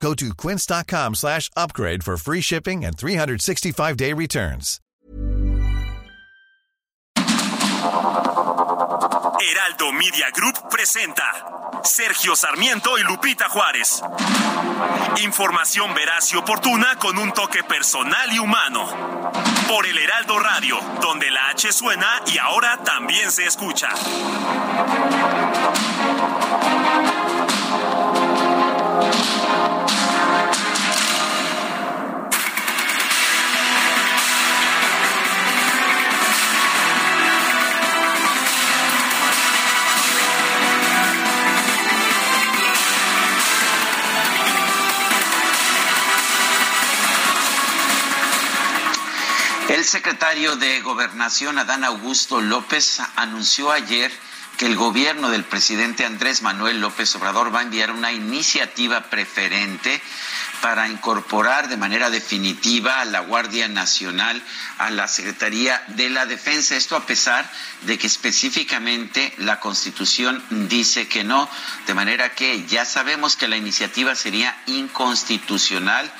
Go to quince.com slash upgrade for free shipping and 365-day returns. Heraldo Media Group presenta Sergio Sarmiento y Lupita Juárez. Información veraz y oportuna con un toque personal y humano. Por el Heraldo Radio, donde la H suena y ahora también se escucha. El secretario de Gobernación, Adán Augusto López, anunció ayer que el gobierno del presidente Andrés Manuel López Obrador va a enviar una iniciativa preferente para incorporar de manera definitiva a la Guardia Nacional a la Secretaría de la Defensa. Esto a pesar de que específicamente la Constitución dice que no, de manera que ya sabemos que la iniciativa sería inconstitucional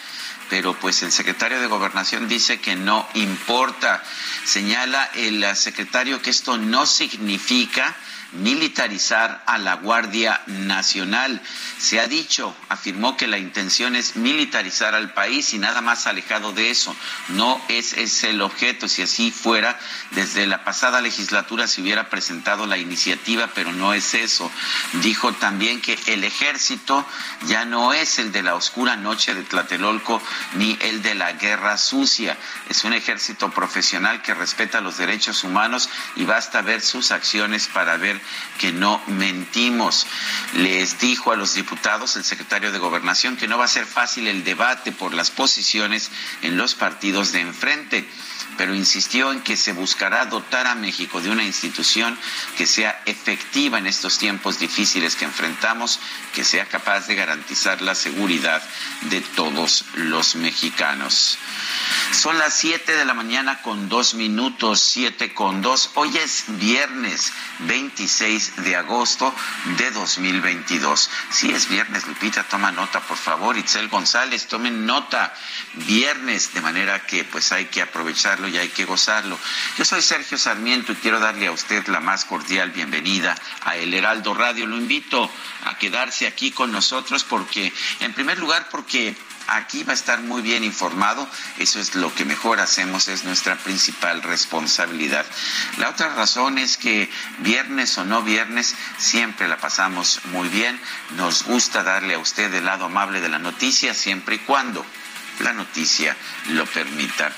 pero pues el secretario de Gobernación dice que no importa. Señala el secretario que esto no significa militarizar a la Guardia Nacional. Se ha dicho, afirmó que la intención es militarizar al país y nada más alejado de eso. No es ese el objeto. Si así fuera, desde la pasada legislatura se hubiera presentado la iniciativa, pero no es eso. Dijo también que el ejército ya no es el de la oscura noche de Tlatelolco ni el de la guerra sucia. Es un ejército profesional que respeta los derechos humanos y basta ver sus acciones para ver que no mentimos. Les dijo a los diputados el secretario de Gobernación que no va a ser fácil el debate por las posiciones en los partidos de enfrente pero insistió en que se buscará dotar a México de una institución que sea efectiva en estos tiempos difíciles que enfrentamos, que sea capaz de garantizar la seguridad de todos los mexicanos. Son las 7 de la mañana con dos minutos, 7 con dos. Hoy es viernes 26 de agosto de 2022. Si es viernes, Lupita, toma nota, por favor. Itzel González, tomen nota. Viernes, de manera que pues hay que aprovecharlo y hay que gozarlo. Yo soy Sergio Sarmiento y quiero darle a usted la más cordial bienvenida a El Heraldo Radio. Lo invito a quedarse aquí con nosotros porque, en primer lugar, porque aquí va a estar muy bien informado. Eso es lo que mejor hacemos, es nuestra principal responsabilidad. La otra razón es que viernes o no viernes siempre la pasamos muy bien. Nos gusta darle a usted el lado amable de la noticia siempre y cuando la noticia lo permita.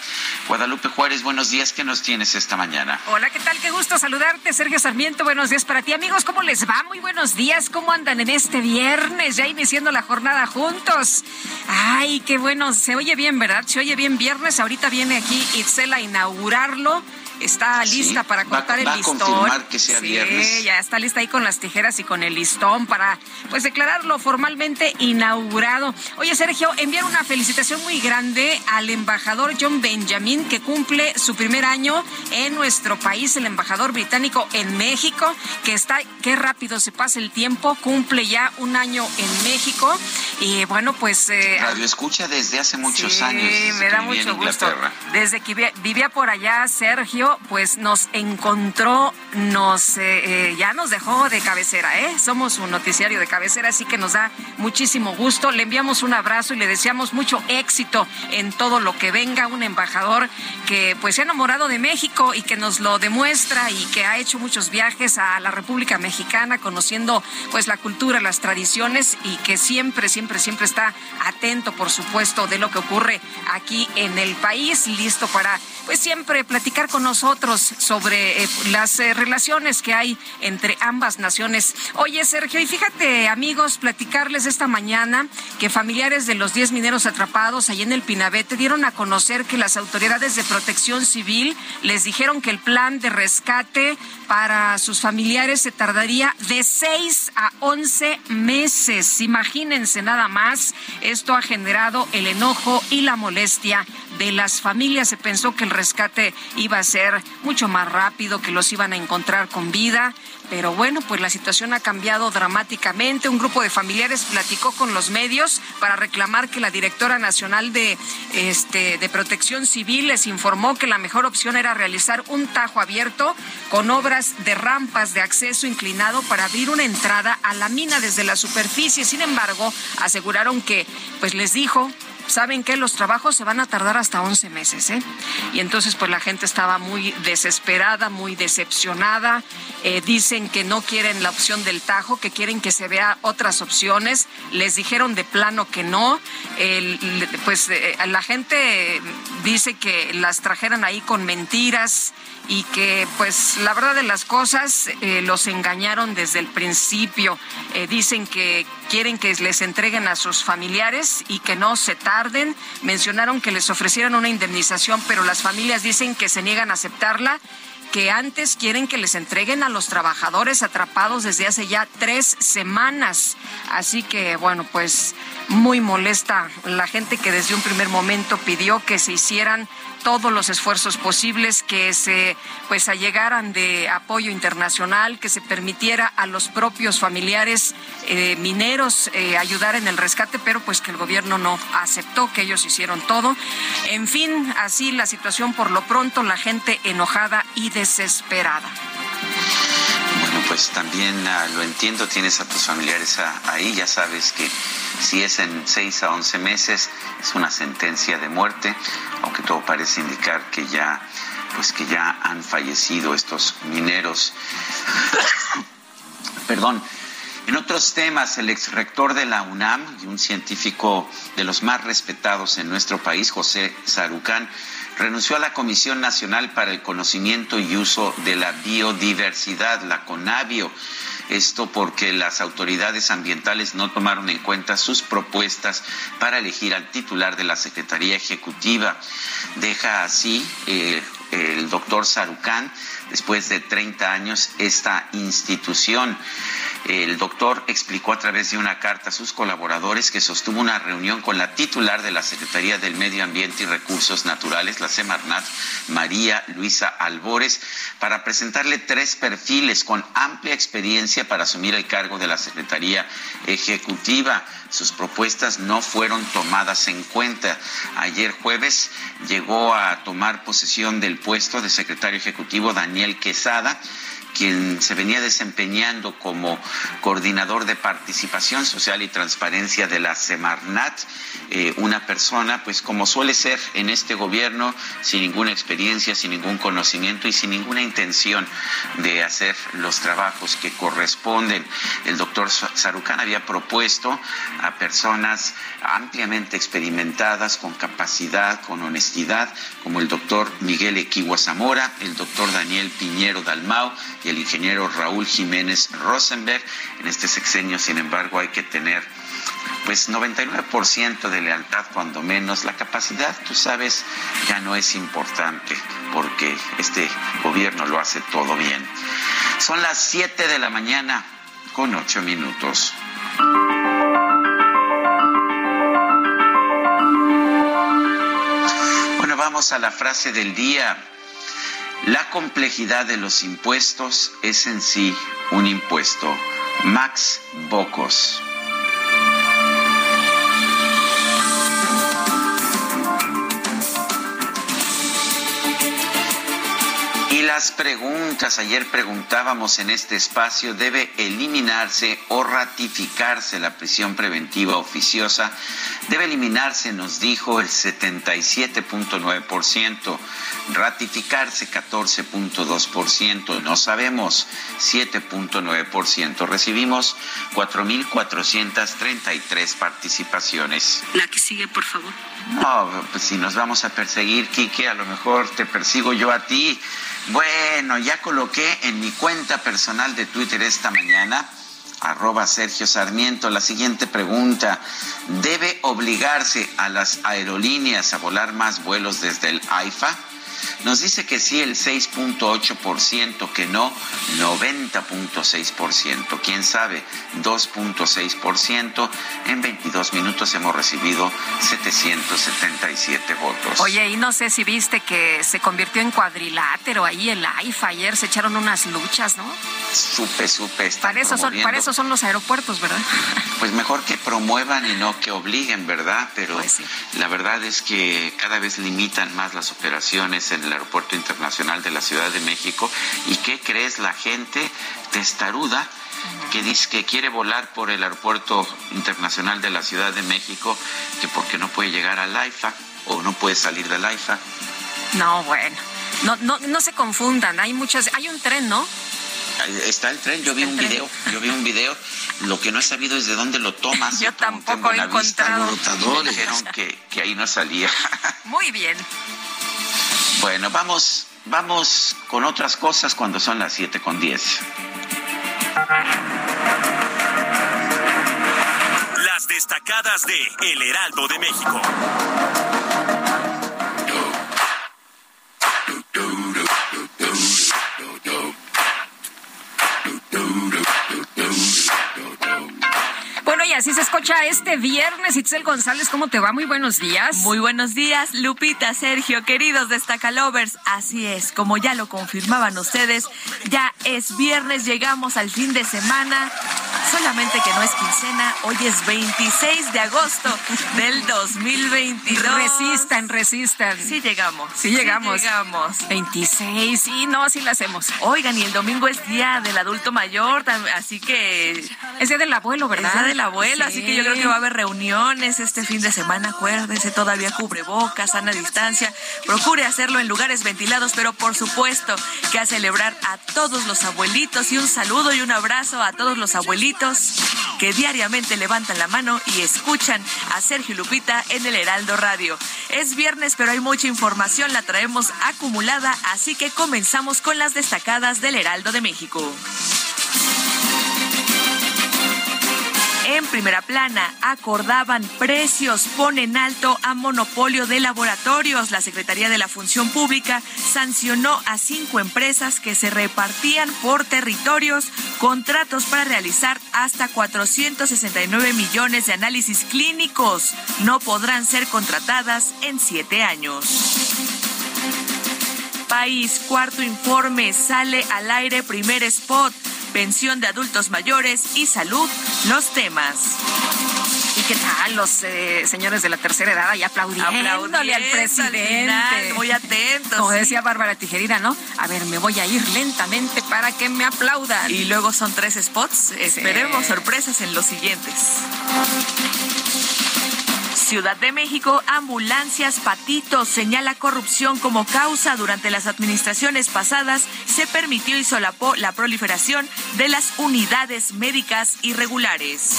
Guadalupe Juárez, buenos días, ¿qué nos tienes esta mañana? Hola, ¿qué tal? Qué gusto saludarte, Sergio Sarmiento, buenos días para ti, amigos, ¿cómo les va? Muy buenos días, ¿cómo andan en este viernes? Ya iniciando la jornada juntos. Ay, qué bueno, se oye bien, ¿verdad? Se oye bien viernes, ahorita viene aquí Itzel a inaugurarlo está lista para cortar el listón. A confirmar que sea sí, ya está lista ahí con las tijeras y con el listón para pues declararlo formalmente inaugurado. Oye, Sergio, enviar una felicitación muy grande al embajador John Benjamin que cumple su primer año en nuestro país, el embajador británico en México, que está qué rápido se pasa el tiempo, cumple ya un año en México y bueno, pues eh, Radio escucha desde hace muchos años. Sí, me da mucho gusto. Desde que vivía por allá, Sergio pues nos encontró, nos eh, eh, ya nos dejó de cabecera, ¿eh? Somos un noticiario de cabecera, así que nos da muchísimo gusto. Le enviamos un abrazo y le deseamos mucho éxito en todo lo que venga. Un embajador que pues se ha enamorado de México y que nos lo demuestra y que ha hecho muchos viajes a la República Mexicana, conociendo pues la cultura, las tradiciones y que siempre, siempre, siempre está atento, por supuesto, de lo que ocurre aquí en el país, listo para pues siempre platicar con nosotros sobre eh, las eh, relaciones que hay entre ambas naciones. Oye, Sergio, y fíjate, amigos, platicarles esta mañana que familiares de los 10 mineros atrapados allí en el Pinabete dieron a conocer que las autoridades de protección civil les dijeron que el plan de rescate para sus familiares se tardaría de 6 a 11 meses. Imagínense nada más, esto ha generado el enojo y la molestia de las familias. Se pensó que el rescate iba a ser mucho más rápido, que los iban a encontrar con vida. Pero bueno, pues la situación ha cambiado dramáticamente. Un grupo de familiares platicó con los medios para reclamar que la directora nacional de, este, de Protección Civil les informó que la mejor opción era realizar un tajo abierto con obras de rampas de acceso inclinado para abrir una entrada a la mina desde la superficie. Sin embargo, aseguraron que, pues les dijo saben que los trabajos se van a tardar hasta 11 meses, ¿eh? Y entonces pues la gente estaba muy desesperada, muy decepcionada. Eh, dicen que no quieren la opción del tajo, que quieren que se vea otras opciones. Les dijeron de plano que no. pues eh, la gente dice que las trajeran ahí con mentiras y que pues la verdad de las cosas eh, los engañaron desde el principio. Eh, dicen que quieren que les entreguen a sus familiares y que no se tarden. Mencionaron que les ofrecieran una indemnización, pero las familias dicen que se niegan a aceptarla que antes quieren que les entreguen a los trabajadores atrapados desde hace ya tres semanas. Así que, bueno, pues muy molesta la gente que desde un primer momento pidió que se hicieran todos los esfuerzos posibles, que se pues allegaran de apoyo internacional, que se permitiera a los propios familiares eh, mineros eh, ayudar en el rescate, pero pues que el gobierno no aceptó, que ellos hicieron todo. En fin, así la situación por lo pronto, la gente enojada y desesperada. Bueno, pues también ah, lo entiendo, tienes a tus familiares ahí, ya sabes que si es en 6 a 11 meses, es una sentencia de muerte, aunque todo parece indicar que ya, pues que ya han fallecido estos mineros. Perdón. En otros temas, el ex rector de la UNAM y un científico de los más respetados en nuestro país, José Sarucán, renunció a la Comisión Nacional para el Conocimiento y Uso de la Biodiversidad, la CONABIO. Esto porque las autoridades ambientales no tomaron en cuenta sus propuestas para elegir al titular de la Secretaría Ejecutiva. Deja así eh, el doctor Sarucán, después de 30 años, esta institución. El doctor explicó a través de una carta a sus colaboradores que sostuvo una reunión con la titular de la Secretaría del Medio Ambiente y Recursos Naturales, la Semarnat, María Luisa Albores, para presentarle tres perfiles con amplia experiencia para asumir el cargo de la Secretaría Ejecutiva. Sus propuestas no fueron tomadas en cuenta. Ayer jueves llegó a tomar posesión del puesto de secretario ejecutivo Daniel Quesada quien se venía desempeñando como coordinador de participación social y transparencia de la Semarnat, eh, una persona, pues como suele ser en este gobierno, sin ninguna experiencia, sin ningún conocimiento y sin ninguna intención de hacer los trabajos que corresponden. El doctor Sarucán había propuesto a personas ampliamente experimentadas, con capacidad, con honestidad, como el doctor Miguel Equigua Zamora, el doctor Daniel Piñero Dalmau el ingeniero Raúl Jiménez Rosenberg. En este sexenio, sin embargo, hay que tener pues 99% de lealtad cuando menos. La capacidad, tú sabes, ya no es importante porque este gobierno lo hace todo bien. Son las 7 de la mañana con 8 minutos. Vamos a la frase del día. La complejidad de los impuestos es en sí un impuesto. Max Bocos. Las preguntas, ayer preguntábamos en este espacio, ¿debe eliminarse o ratificarse la prisión preventiva oficiosa? Debe eliminarse, nos dijo el 77.9%, ratificarse 14.2%, no sabemos 7.9%. Recibimos 4.433 participaciones. La que sigue, por favor. No, pues si nos vamos a perseguir, Quique, a lo mejor te persigo yo a ti. Bueno, ya coloqué en mi cuenta personal de Twitter esta mañana, arroba Sergio Sarmiento, la siguiente pregunta. ¿Debe obligarse a las aerolíneas a volar más vuelos desde el AIFA? Nos dice que sí el 6.8%, que no 90.6%. ¿Quién sabe? 2.6%. En 22 minutos hemos recibido 777 votos. Oye, y no sé si viste que se convirtió en cuadrilátero ahí el AIFA. Ayer se echaron unas luchas, ¿no? Supe, supe. Para eso, son, para eso son los aeropuertos, ¿verdad? Pues mejor que promuevan y no que obliguen, ¿verdad? Pero pues la verdad es que cada vez limitan más las operaciones en el Aeropuerto Internacional de la Ciudad de México. ¿Y qué crees la gente testaruda? que dice que quiere volar por el Aeropuerto Internacional de la Ciudad de México, que porque no puede llegar al AIFA o no puede salir del AIFA. No, bueno, no, no, no se confundan, hay muchas, hay un tren, ¿no? Está el tren, yo vi un video, yo vi un video, lo que no he sabido es de dónde lo tomas. yo tampoco he encontrado. Dijeron que, que ahí no salía. Muy bien. Bueno, vamos, vamos con otras cosas cuando son las 7 con 10. Las destacadas de El Heraldo de México. Así se escucha este viernes. Itzel González, ¿cómo te va? Muy buenos días. Muy buenos días, Lupita, Sergio, queridos destacalovers. Así es, como ya lo confirmaban ustedes, ya es viernes, llegamos al fin de semana. Solamente que no es quincena, hoy es 26 de agosto del 2022. Resistan, resistan. Sí llegamos. Sí llegamos. Sí llegamos. 26, sí, no, sí lo hacemos. Oigan, y el domingo es día del adulto mayor, así que... Es día del abuelo, ¿verdad? Es día del abuelo así que yo creo que va a haber reuniones este fin de semana. Acuérdese, todavía cubre boca, sana distancia. Procure hacerlo en lugares ventilados, pero por supuesto que a celebrar a todos los abuelitos y un saludo y un abrazo a todos los abuelitos que diariamente levantan la mano y escuchan a Sergio Lupita en el Heraldo Radio. Es viernes, pero hay mucha información, la traemos acumulada, así que comenzamos con las destacadas del Heraldo de México. En primera plana, acordaban precios, ponen alto a monopolio de laboratorios. La Secretaría de la Función Pública sancionó a cinco empresas que se repartían por territorios contratos para realizar hasta 469 millones de análisis clínicos. No podrán ser contratadas en siete años. País, cuarto informe, sale al aire primer spot pensión de adultos mayores y salud, los temas. ¿Y qué tal los eh, señores de la tercera edad ahí aplaudiéndole al presidente? muy atentos. Como decía Bárbara Tijerina, ¿no? A ver, me voy a ir lentamente para que me aplaudan. Y luego son tres spots. Esperemos sorpresas en los siguientes. Ciudad de México, ambulancias patitos señala corrupción como causa. Durante las administraciones pasadas se permitió y solapó la proliferación de las unidades médicas irregulares.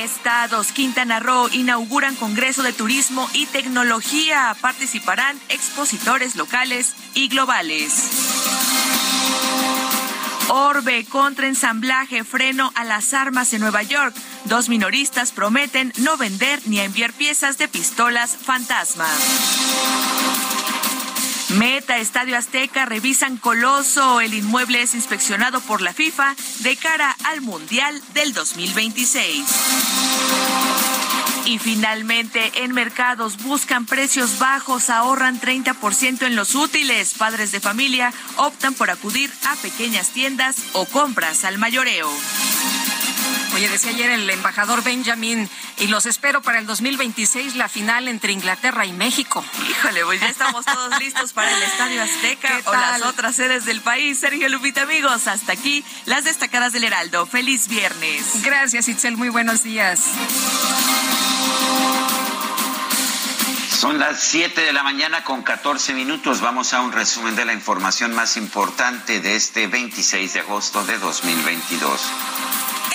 Estados Quintana Roo inauguran Congreso de Turismo y Tecnología. Participarán expositores locales y globales. Orbe contra ensamblaje, freno a las armas en Nueva York. Dos minoristas prometen no vender ni enviar piezas de pistolas fantasma. Meta Estadio Azteca revisan Coloso. El inmueble es inspeccionado por la FIFA de cara al Mundial del 2026. Y finalmente, en mercados buscan precios bajos, ahorran 30% en los útiles. Padres de familia optan por acudir a pequeñas tiendas o compras al mayoreo. Oye, decía ayer el embajador Benjamin, y los espero para el 2026, la final entre Inglaterra y México. Híjole, pues ya estamos todos listos para el Estadio Azteca o las otras sedes del país. Sergio Lupita, amigos, hasta aquí las destacadas del Heraldo. Feliz viernes. Gracias, Itzel. Muy buenos días. Son las 7 de la mañana con 14 minutos. Vamos a un resumen de la información más importante de este 26 de agosto de 2022.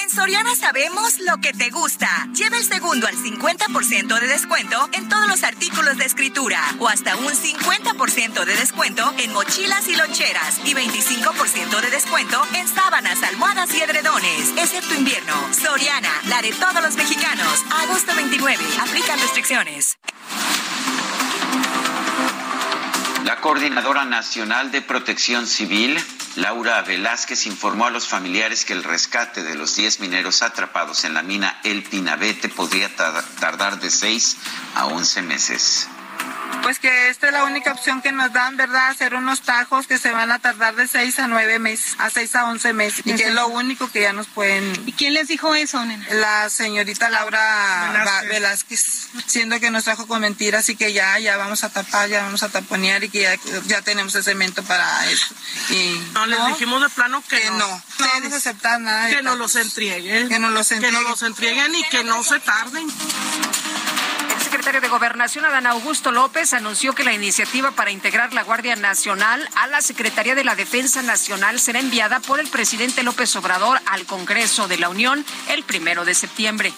En Soriana sabemos lo que te gusta. Lleva el segundo al 50% de descuento en todos los artículos de escritura o hasta un 50% de descuento en mochilas y loncheras y 25% de descuento en sábanas, almohadas y edredones, excepto invierno. Soriana, la de todos los mexicanos. Agosto 29. Aplican restricciones. La Coordinadora Nacional de Protección Civil, Laura Velázquez, informó a los familiares que el rescate de los 10 mineros atrapados en la mina El Pinabete podría tardar de 6 a 11 meses pues que esta es la única opción que nos dan, ¿verdad? Hacer unos tajos que se van a tardar de 6 a 9 meses, a 6 a 11 meses, y que es lo único que ya nos pueden... ¿Y quién les dijo eso, nena? La señorita Laura Velázquez. siendo que nos trajo con mentiras y que ya, ya vamos a tapar, ya vamos a taponear y que ya, ya tenemos el cemento para eso. Y, no, les dijimos de plano que, no. no. vamos a aceptar nada. Que nos los entreguen. Que nos los entreguen. Que nos los entreguen y que no se tarden secretario de Gobernación, Adán Augusto López, anunció que la iniciativa para integrar la Guardia Nacional a la Secretaría de la Defensa Nacional será enviada por el presidente López Obrador al Congreso de la Unión el primero de septiembre.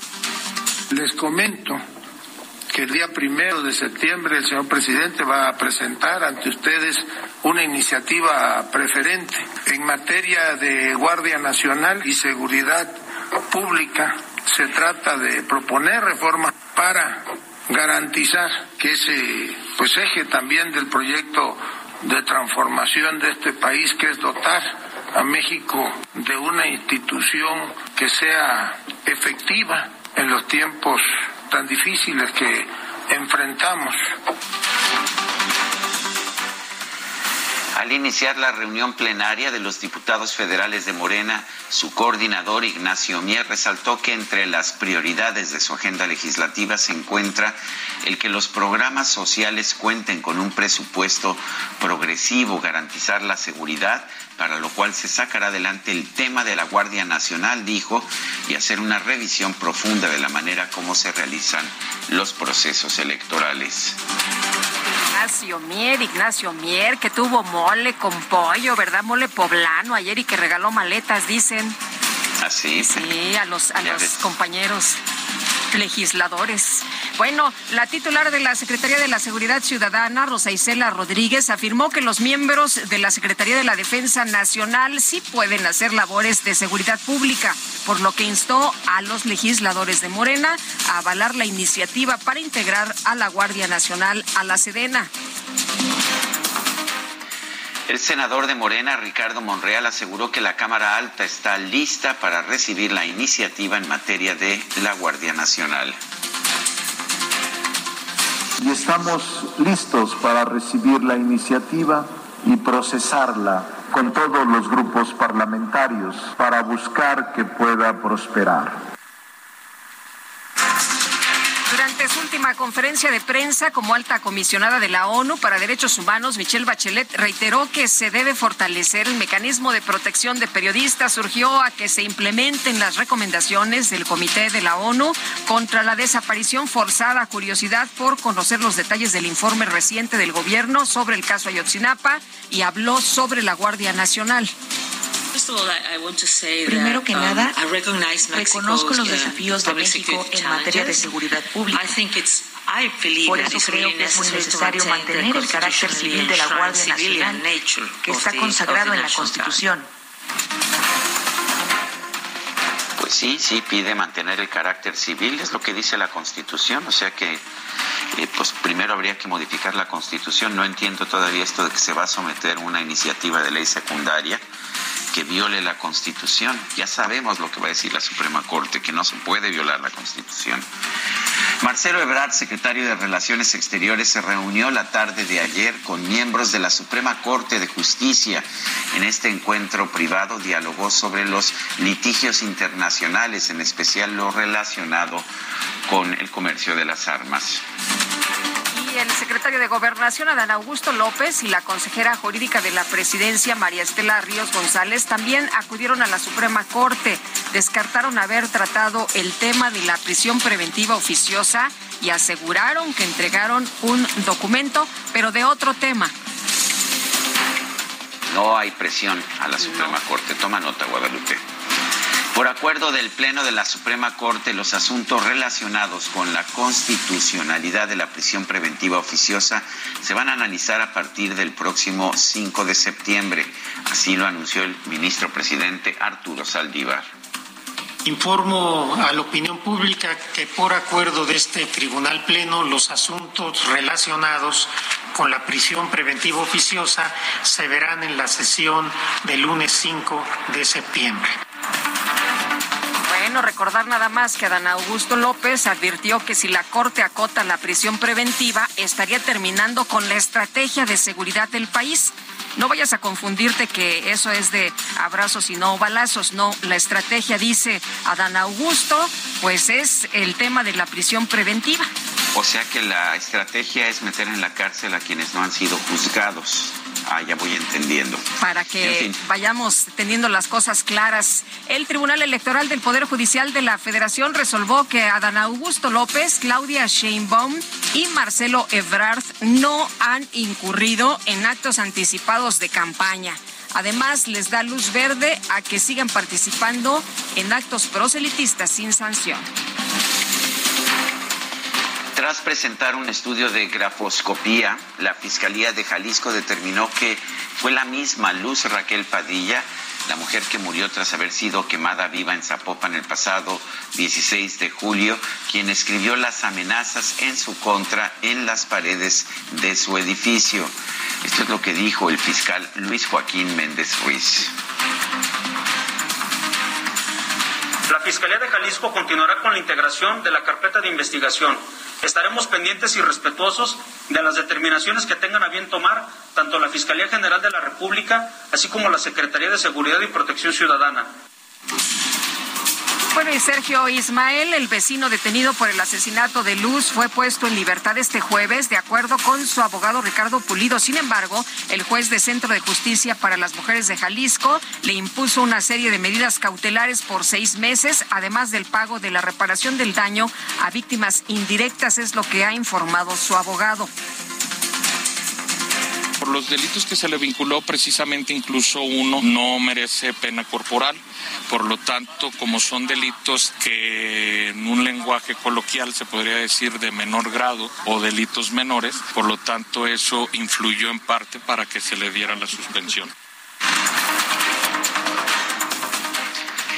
Les comento que el día primero de septiembre el señor presidente va a presentar ante ustedes una iniciativa preferente en materia de Guardia Nacional y Seguridad Pública. Se trata de proponer reformas para garantizar que ese pues eje también del proyecto de transformación de este país que es dotar a México de una institución que sea efectiva en los tiempos tan difíciles que enfrentamos. Al iniciar la reunión plenaria de los diputados federales de Morena, su coordinador Ignacio Mier resaltó que entre las prioridades de su agenda legislativa se encuentra el que los programas sociales cuenten con un presupuesto progresivo, garantizar la seguridad, para lo cual se sacará adelante el tema de la Guardia Nacional, dijo, y hacer una revisión profunda de la manera como se realizan los procesos electorales. Ignacio Mier, Ignacio Mier, que tuvo mole con pollo, ¿verdad? Mole poblano ayer y que regaló maletas, dicen. Así. ¿Ah, sí, a los, a los compañeros legisladores. Bueno, la titular de la Secretaría de la Seguridad Ciudadana, Rosa Isela Rodríguez, afirmó que los miembros de la Secretaría de la Defensa Nacional sí pueden hacer labores de seguridad pública, por lo que instó a los legisladores de Morena a avalar la iniciativa para integrar a la Guardia Nacional a la Sedena. El senador de Morena, Ricardo Monreal, aseguró que la Cámara Alta está lista para recibir la iniciativa en materia de la Guardia Nacional. Y estamos listos para recibir la iniciativa y procesarla con todos los grupos parlamentarios para buscar que pueda prosperar. Durante su última conferencia de prensa como alta comisionada de la ONU para Derechos Humanos, Michelle Bachelet reiteró que se debe fortalecer el mecanismo de protección de periodistas. Surgió a que se implementen las recomendaciones del Comité de la ONU contra la desaparición forzada. Curiosidad por conocer los detalles del informe reciente del gobierno sobre el caso Ayotzinapa y habló sobre la Guardia Nacional. Primero que um, nada, reconozco los desafíos de México en materia de seguridad pública. Por eso creo que es muy necesario mantener el carácter civil de la Guardia Nacional, que está consagrado en la Constitución. Pues sí, sí, pide mantener el carácter civil, es lo que dice la Constitución, o sea que eh, pues primero habría que modificar la Constitución. No entiendo todavía esto de que se va a someter una iniciativa de ley secundaria que viole la Constitución. Ya sabemos lo que va a decir la Suprema Corte, que no se puede violar la Constitución. Marcelo Ebrard, secretario de Relaciones Exteriores, se reunió la tarde de ayer con miembros de la Suprema Corte de Justicia. En este encuentro privado dialogó sobre los litigios internacionales, en especial lo relacionado con el comercio de las armas el secretario de Gobernación, Adán Augusto López, y la consejera jurídica de la presidencia, María Estela Ríos González, también acudieron a la Suprema Corte. Descartaron haber tratado el tema de la prisión preventiva oficiosa y aseguraron que entregaron un documento, pero de otro tema. No hay presión a la Suprema Corte. Toma nota, Guadalupe. Por acuerdo del Pleno de la Suprema Corte, los asuntos relacionados con la constitucionalidad de la prisión preventiva oficiosa se van a analizar a partir del próximo 5 de septiembre. Así lo anunció el ministro presidente Arturo Saldívar. Informo a la opinión pública que por acuerdo de este Tribunal Pleno los asuntos relacionados con la prisión preventiva oficiosa se verán en la sesión del lunes 5 de septiembre. Bueno, recordar nada más que Adán Augusto López advirtió que si la Corte acota la prisión preventiva, estaría terminando con la estrategia de seguridad del país. No vayas a confundirte que eso es de abrazos y no balazos. No, la estrategia, dice Adán Augusto, pues es el tema de la prisión preventiva. O sea que la estrategia es meter en la cárcel a quienes no han sido juzgados. Ah, ya voy entendiendo. Para que vayamos teniendo las cosas claras. El Tribunal Electoral del Poder Judicial de la Federación resolvió que Adán Augusto López, Claudia Sheinbaum y Marcelo Ebrard no han incurrido en actos anticipados de campaña. Además, les da luz verde a que sigan participando en actos proselitistas sin sanción. Tras presentar un estudio de grafoscopía, la Fiscalía de Jalisco determinó que fue la misma Luz Raquel Padilla, la mujer que murió tras haber sido quemada viva en Zapopan el pasado 16 de julio, quien escribió las amenazas en su contra en las paredes de su edificio. Esto es lo que dijo el fiscal Luis Joaquín Méndez Ruiz. La Fiscalía de Jalisco continuará con la integración de la carpeta de investigación Estaremos pendientes y respetuosos de las determinaciones que tengan a bien tomar tanto la Fiscalía General de la República, así como la Secretaría de Seguridad y Protección Ciudadana. Bueno, y Sergio Ismael, el vecino detenido por el asesinato de Luz, fue puesto en libertad este jueves, de acuerdo con su abogado Ricardo Pulido. Sin embargo, el juez de Centro de Justicia para las Mujeres de Jalisco le impuso una serie de medidas cautelares por seis meses, además del pago de la reparación del daño a víctimas indirectas, es lo que ha informado su abogado por los delitos que se le vinculó, precisamente incluso uno no merece pena corporal. Por lo tanto, como son delitos que en un lenguaje coloquial se podría decir de menor grado o delitos menores, por lo tanto eso influyó en parte para que se le diera la suspensión.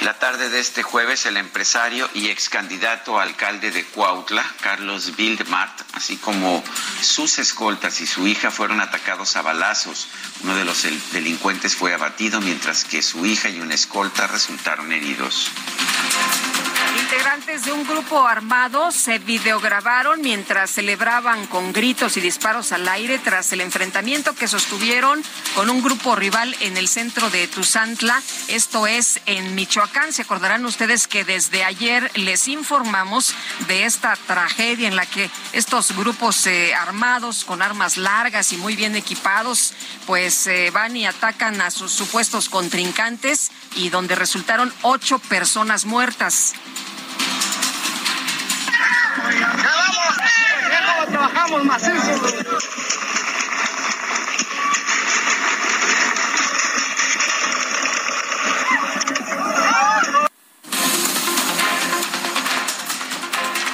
La tarde de este jueves, el empresario y ex candidato a alcalde de Cuautla, Carlos Bildmart, así como sus escoltas y su hija fueron atacados a balazos. Uno de los delincuentes fue abatido, mientras que su hija y una escolta resultaron heridos. Integrantes de un grupo armado se videograbaron mientras celebraban con gritos y disparos al aire tras el enfrentamiento que sostuvieron con un grupo rival en el centro de Tuzantla, esto es en Michoacán. Se acordarán ustedes que desde ayer les informamos de esta tragedia en la que estos grupos eh, armados con armas largas y muy bien equipados pues eh, van y atacan a sus supuestos contrincantes y donde resultaron ocho personas muertas.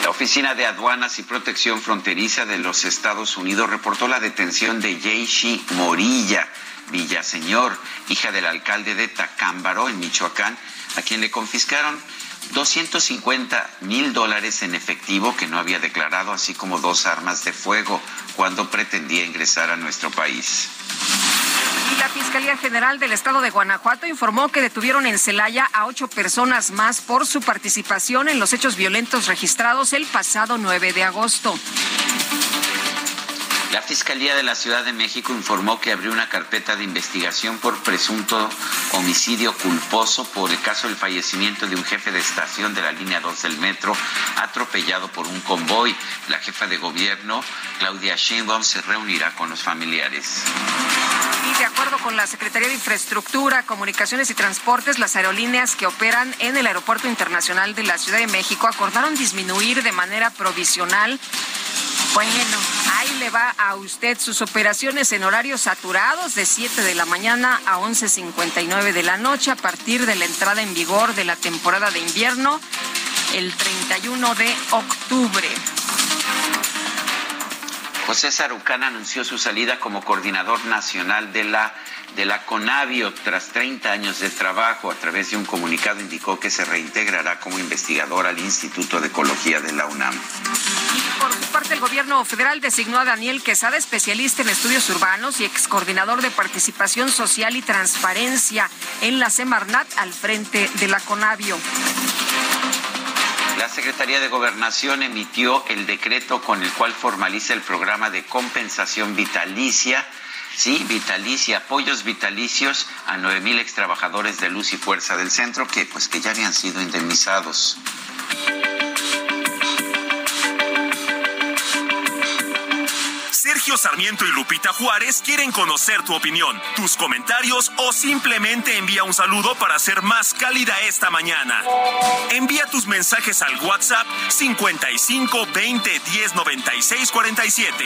La Oficina de Aduanas y Protección Fronteriza de los Estados Unidos reportó la detención de Yeishi Morilla Villaseñor, hija del alcalde de Tacámbaro, en Michoacán, a quien le confiscaron 250 mil dólares en efectivo que no había declarado, así como dos armas de fuego cuando pretendía ingresar a nuestro país. Y la Fiscalía General del Estado de Guanajuato informó que detuvieron en Celaya a ocho personas más por su participación en los hechos violentos registrados el pasado 9 de agosto. La Fiscalía de la Ciudad de México informó que abrió una carpeta de investigación por presunto homicidio culposo por el caso del fallecimiento de un jefe de estación de la línea 2 del metro atropellado por un convoy. La jefa de gobierno, Claudia Sheinbaum, se reunirá con los familiares. Y de acuerdo con la Secretaría de Infraestructura, Comunicaciones y Transportes, las aerolíneas que operan en el Aeropuerto Internacional de la Ciudad de México acordaron disminuir de manera provisional bueno, ahí le va a usted sus operaciones en horarios saturados de 7 de la mañana a 11.59 de la noche a partir de la entrada en vigor de la temporada de invierno el 31 de octubre. José Sarucán anunció su salida como coordinador nacional de la de la CONAVIO tras 30 años de trabajo. A través de un comunicado indicó que se reintegrará como investigador al Instituto de Ecología de la UNAM. Y por su parte, el gobierno federal designó a Daniel Quesada, especialista en estudios urbanos y ex coordinador de participación social y transparencia en la Semarnat al frente de la CONAVIO. La Secretaría de Gobernación emitió el decreto con el cual formaliza el programa de compensación vitalicia Sí, vitalicia, apoyos vitalicios a nueve mil ex trabajadores de luz y fuerza del centro que pues que ya habían sido indemnizados. Sergio Sarmiento y Lupita Juárez quieren conocer tu opinión, tus comentarios o simplemente envía un saludo para ser más cálida esta mañana. Envía tus mensajes al WhatsApp 55 20 10 96 47.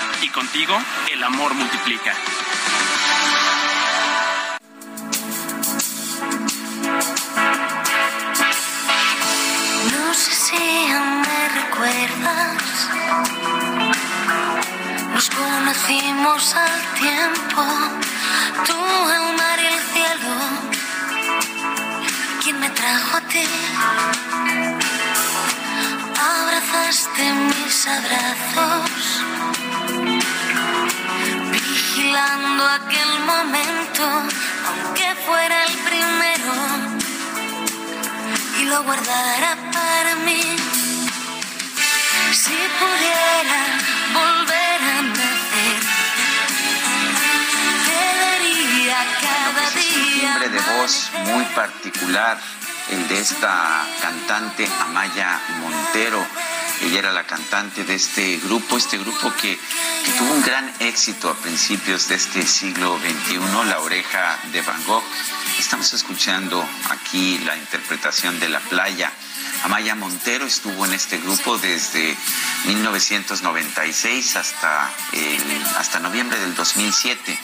y contigo el amor multiplica. No sé si me recuerdas. Nos conocimos al tiempo, tú, el mar y el cielo. ¿Quién me trajo a ti? Abrazaste mis abrazos vigilando aquel momento, aunque fuera el primero, y lo guardara para mí. Si pudiera volver a nacer, te daría cada día. Un timbre de voz muy particular, el de esta cantante Amaya Montero ella era la cantante de este grupo, este grupo que, tuvo un gran éxito a principios de este siglo XXI, La Oreja de Van Gogh. Estamos escuchando aquí la interpretación de La Playa. Amaya Montero estuvo en este grupo desde 1996 hasta, hasta noviembre del 2007.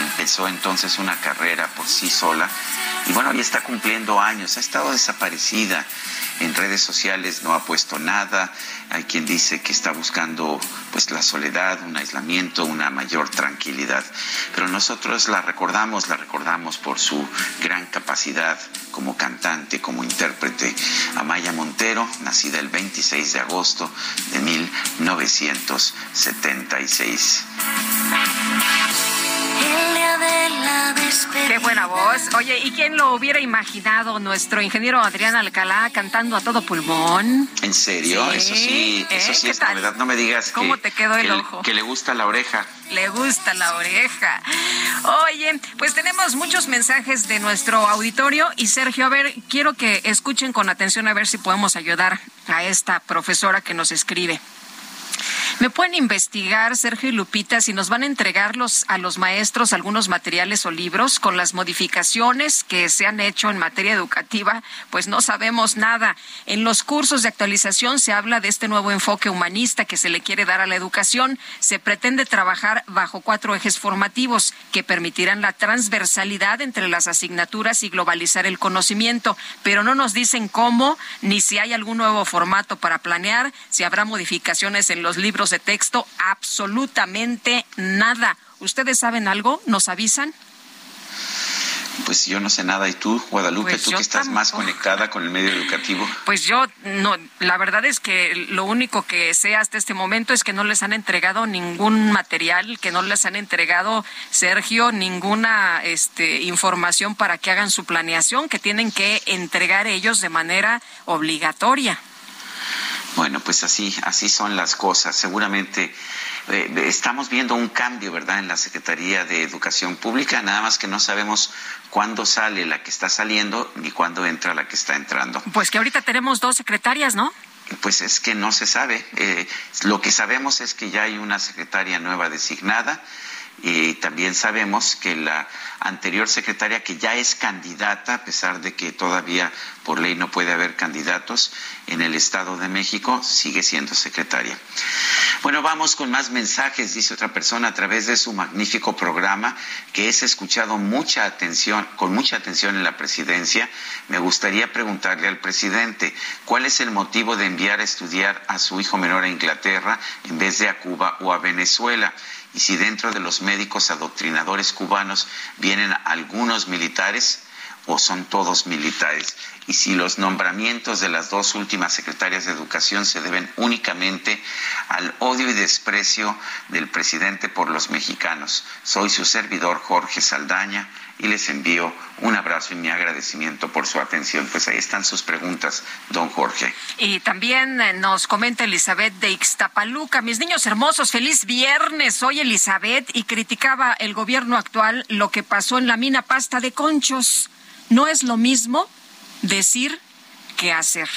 Empezó entonces una carrera por sí sola y bueno, ya está cumpliendo años. Ha estado desaparecida en redes sociales no ha puesto nada, hay quien dice que está buscando pues la soledad, un aislamiento, una mayor tranquilidad. Pero nosotros la recordamos, la recordamos por su gran capacidad como cantante, como intérprete. Amaya Montero, nacida el 26 de agosto de 1976. Qué buena voz. Oye, ¿y quién lo hubiera imaginado? Nuestro ingeniero Adrián Alcalá cantando a todo pulmón. ¿En serio? eso sí, eso sí es novedad. No me digas ¿Cómo te quedó el que, ojo? que le gusta la oreja. Le gusta la oreja. Oye, pues tenemos muchos mensajes de nuestro auditorio y Sergio, a ver, quiero que escuchen con atención a ver si podemos ayudar a esta profesora que nos escribe. ¿Me pueden investigar, Sergio y Lupita, si nos van a entregar los, a los maestros algunos materiales o libros con las modificaciones que se han hecho en materia educativa? Pues no sabemos nada. En los cursos de actualización se habla de este nuevo enfoque humanista que se le quiere dar a la educación. Se pretende trabajar bajo cuatro ejes formativos que permitirán la transversalidad entre las asignaturas y globalizar el conocimiento, pero no nos dicen cómo ni si hay algún nuevo formato para planear, si habrá modificaciones en los libros de texto, absolutamente nada. ¿Ustedes saben algo? ¿Nos avisan? Pues yo no sé nada. ¿Y tú, Guadalupe, pues tú que estás más conectada con el medio educativo? Pues yo, no, la verdad es que lo único que sé hasta este momento es que no les han entregado ningún material, que no les han entregado, Sergio, ninguna este, información para que hagan su planeación, que tienen que entregar ellos de manera obligatoria. Bueno, pues así, así son las cosas. Seguramente eh, estamos viendo un cambio, ¿verdad?, en la Secretaría de Educación Pública, nada más que no sabemos cuándo sale la que está saliendo ni cuándo entra la que está entrando. Pues que ahorita tenemos dos secretarias, ¿no? Pues es que no se sabe. Eh, lo que sabemos es que ya hay una secretaria nueva designada y también sabemos que la anterior secretaria, que ya es candidata, a pesar de que todavía por ley no puede haber candidatos en el Estado de México, sigue siendo secretaria. Bueno, vamos con más mensajes, dice otra persona, a través de su magnífico programa, que es escuchado mucha atención, con mucha atención en la presidencia. Me gustaría preguntarle al presidente, ¿cuál es el motivo de enviar a estudiar a su hijo menor a Inglaterra en vez de a Cuba o a Venezuela? Y si dentro de los médicos adoctrinadores cubanos vienen algunos militares o son todos militares y si los nombramientos de las dos últimas secretarias de Educación se deben únicamente al odio y desprecio del presidente por los mexicanos. Soy su servidor Jorge Saldaña y les envío un abrazo y mi agradecimiento por su atención. Pues ahí están sus preguntas, don Jorge. Y también eh, nos comenta Elizabeth de Ixtapaluca. Mis niños hermosos, feliz viernes. Soy Elizabeth y criticaba el gobierno actual lo que pasó en la mina pasta de conchos. No es lo mismo decir que hacer.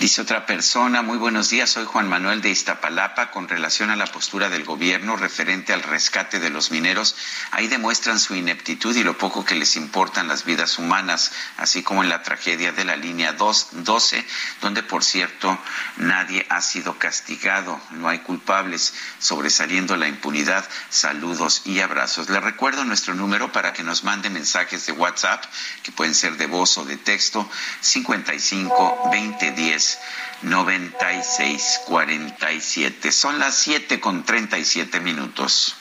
Dice otra persona, muy buenos días, soy Juan Manuel de Iztapalapa. Con relación a la postura del gobierno referente al rescate de los mineros, ahí demuestran su ineptitud y lo poco que les importan las vidas humanas, así como en la tragedia de la línea 12, donde por cierto nadie ha sido castigado, no hay culpables, sobresaliendo la impunidad. Saludos y abrazos. Le recuerdo nuestro número para que nos mande mensajes de WhatsApp, que pueden ser de voz o de texto, 55 20 10 96 47. Son las 7 con 37 minutos.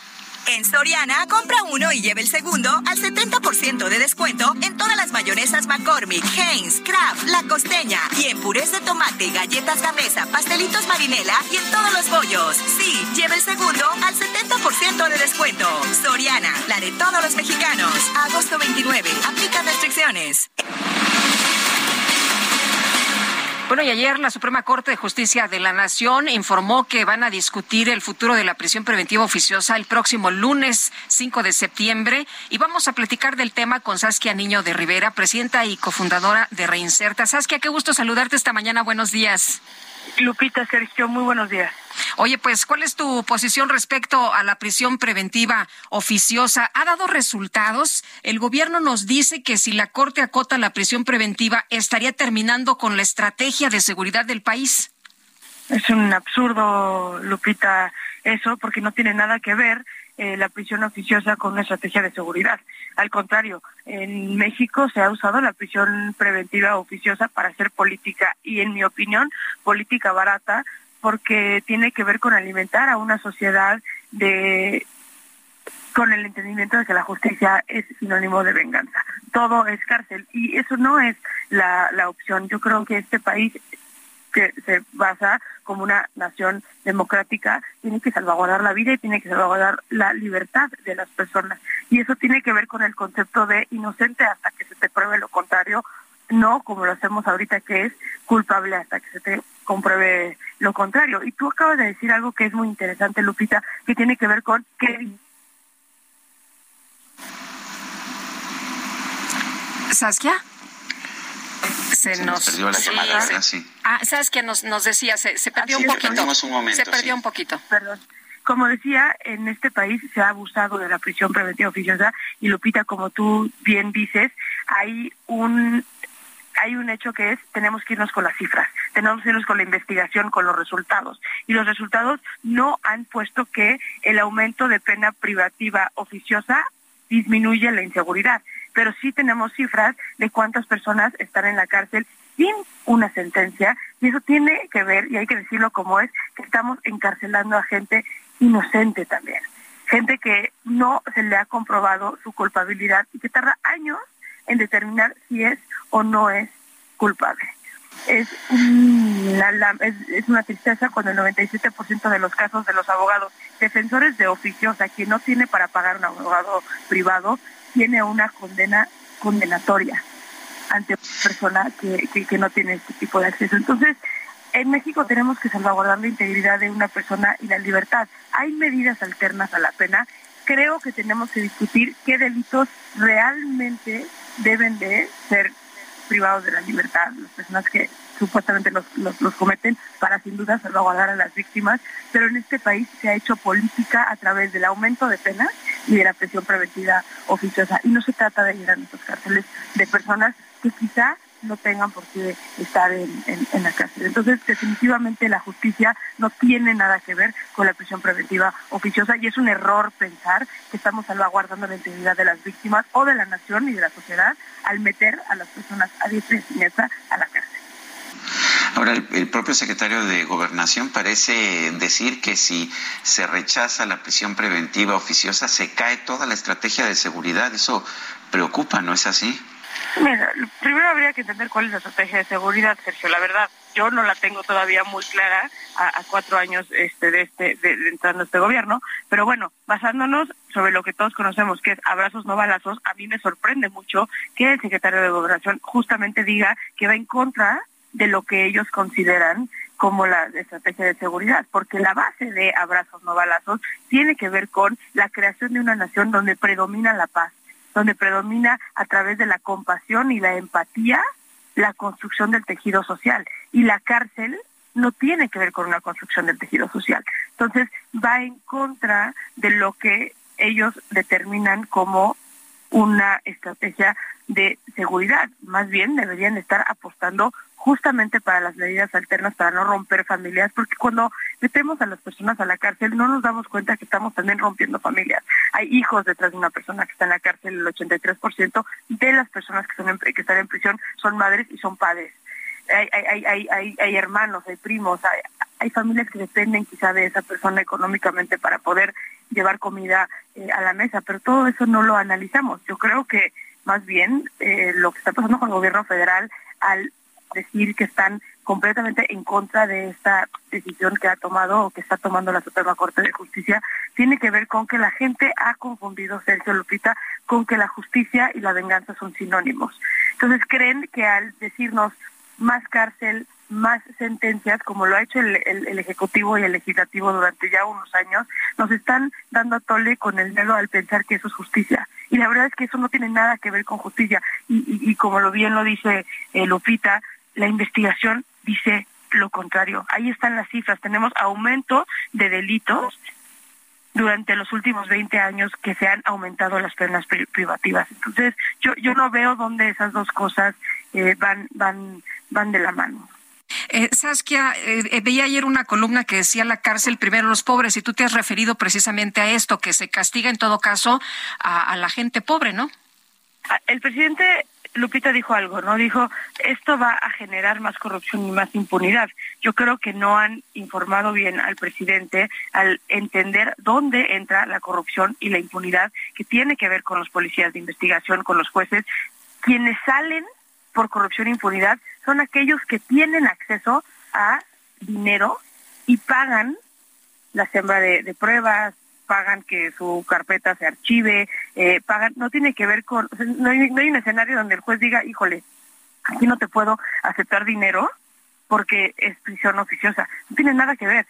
En Soriana, compra uno y lleve el segundo al 70% de descuento en todas las mayonesas McCormick, Heinz, Kraft, La Costeña y en purés de tomate, galletas Gamesa, pastelitos marinela y en todos los bollos. Sí, lleve el segundo al 70% de descuento. Soriana, la de todos los mexicanos. Agosto 29. Aplica restricciones. Bueno, y ayer la Suprema Corte de Justicia de la Nación informó que van a discutir el futuro de la prisión preventiva oficiosa el próximo lunes 5 de septiembre y vamos a platicar del tema con Saskia Niño de Rivera, presidenta y cofundadora de Reinserta. Saskia, qué gusto saludarte esta mañana. Buenos días. Lupita, Sergio, muy buenos días. Oye, pues, ¿cuál es tu posición respecto a la prisión preventiva oficiosa? ¿Ha dado resultados? El gobierno nos dice que si la Corte acota la prisión preventiva, estaría terminando con la estrategia de seguridad del país. Es un absurdo, Lupita, eso, porque no tiene nada que ver eh, la prisión oficiosa con una estrategia de seguridad. Al contrario, en México se ha usado la prisión preventiva oficiosa para hacer política y, en mi opinión, política barata, porque tiene que ver con alimentar a una sociedad de con el entendimiento de que la justicia es sinónimo de venganza. Todo es cárcel y eso no es la, la opción. Yo creo que este país que se basa como una nación democrática, tiene que salvaguardar la vida y tiene que salvaguardar la libertad de las personas. Y eso tiene que ver con el concepto de inocente hasta que se te pruebe lo contrario, no como lo hacemos ahorita que es culpable hasta que se te compruebe lo contrario. Y tú acabas de decir algo que es muy interesante, Lupita, que tiene que ver con qué... Saskia. Se, nos, perdió la llamada, sí. Ah, ¿sabes qué nos, nos decía? Se, se perdió un poquito. Un momento, se perdió un poquito. Perdón. Como decía, en este país se ha abusado de la prisión preventiva oficiosa y Lupita, como tú bien dices, hay un hay un hecho que es tenemos que irnos con las cifras, tenemos que irnos con la investigación, con los resultados. Y los resultados no han puesto que el aumento de pena privativa oficiosa disminuye la inseguridad, pero sí tenemos cifras de cuántas personas están en la cárcel sin una sentencia y eso tiene que ver, y hay que decirlo como es, que estamos encarcelando a gente inocente también, gente que no se le ha comprobado su culpabilidad y que tarda años en determinar si es o no es culpable. Es una, tristeza cuando el 97% de los casos de los abogados defensores de oficio, o sea, quien no tiene para pagar un abogado privado, tiene una condena condenatoria ante una persona que, que no tiene este tipo de acceso. Entonces, en México tenemos que salvaguardar la integridad de una persona y la libertad. Hay medidas alternas a la pena. Creo que tenemos que discutir qué delitos realmente deben de ser privados de la libertad, las personas que supuestamente los, los, cometen para sin duda salvaguardar a las víctimas, pero en este país se ha hecho política a través del aumento de penas y de la presión preventiva oficiosa. Y no se trata de a nuestras cárceles de personas que quizá no tengan por qué estar en, en, la cárcel. Entonces, definitivamente la justicia no tiene nada que ver con la prisión preventiva oficiosa y es un error pensar que estamos salvaguardando la integridad de las víctimas o de la nación y de la sociedad al meter a las personas a diestra y siniestra a la cárcel. Ahora, el, propio secretario de Gobernación parece decir que si se rechaza la prisión preventiva oficiosa, se cae toda la estrategia de seguridad. Eso preocupa, ¿no es así? Mira, primero habría que entender cuál es la estrategia de seguridad, Sergio. La verdad, yo no la tengo todavía muy clara a, cuatro años este, de, este, de, de entrando este gobierno, pero bueno, basándonos sobre lo que todos conocemos, que es abrazos no balazos, a mí me sorprende mucho que el secretario de Gobernación justamente diga que va en contra de lo que ellos consideran como la estrategia de seguridad, porque la base de abrazos no balazos tiene que ver con la creación de una nación donde predomina la paz donde predomina a través de la compasión y la empatía la construcción del tejido social. Y la cárcel no tiene que ver con una construcción del tejido social. Entonces, va en contra de lo que ellos determinan como una estrategia de seguridad. Más bien deberían estar apostando justamente para las medidas alternas para no romper familias, porque cuando metemos a las personas a la cárcel no nos damos cuenta que estamos también rompiendo familias. Hay hijos detrás de una persona que está en la cárcel, el 83% de las personas que, están en prisión son madres y son padres. Hay, hay, hay, hay hermanos, hay primos, hay, familias que dependen quizá de esa persona económicamente para poder llevar comida eh, a la mesa, pero todo eso no lo analizamos. Yo creo que más bien eh, lo que está pasando con el gobierno federal al decir que están completamente en contra de esta decisión que ha tomado o que está tomando la Suprema Corte de Justicia, tiene que ver con que la gente ha confundido, Sergio Lupita, con que la justicia y la venganza son sinónimos. Entonces creen que al decirnos más cárcel, más sentencias, como lo ha hecho el, Ejecutivo y el Legislativo durante ya unos años, nos están dando a tole con el melo al pensar que eso es justicia. Y la verdad es que eso no tiene nada que ver con justicia. Y, como lo bien lo dice eh, Lupita, la investigación dice lo contrario. Ahí están las cifras. Tenemos aumento de delitos durante los últimos 20 años que se han aumentado las penas privativas. Entonces, yo yo no veo dónde esas dos cosas eh, van van van de la mano. Eh, Saskia, eh, eh, veía ayer una columna que decía la cárcel primero los pobres y tú te has referido precisamente a esto, que se castiga en todo caso a la gente pobre, ¿no? Ah, el presidente Lupita dijo algo, ¿no? Dijo, esto va a generar más corrupción y más impunidad. Yo creo que no han informado bien al presidente al entender dónde entra la corrupción y la impunidad que tiene que ver con los policías de investigación, con los jueces. Quienes salen por corrupción e impunidad son aquellos que tienen acceso a dinero y pagan la sembra de pruebas, pagan que su carpeta se archive, eh, pagan, no tiene que ver con, no hay, no hay un escenario donde el juez diga, híjole, aquí no te puedo aceptar dinero porque es prisión oficiosa. No tiene nada que ver.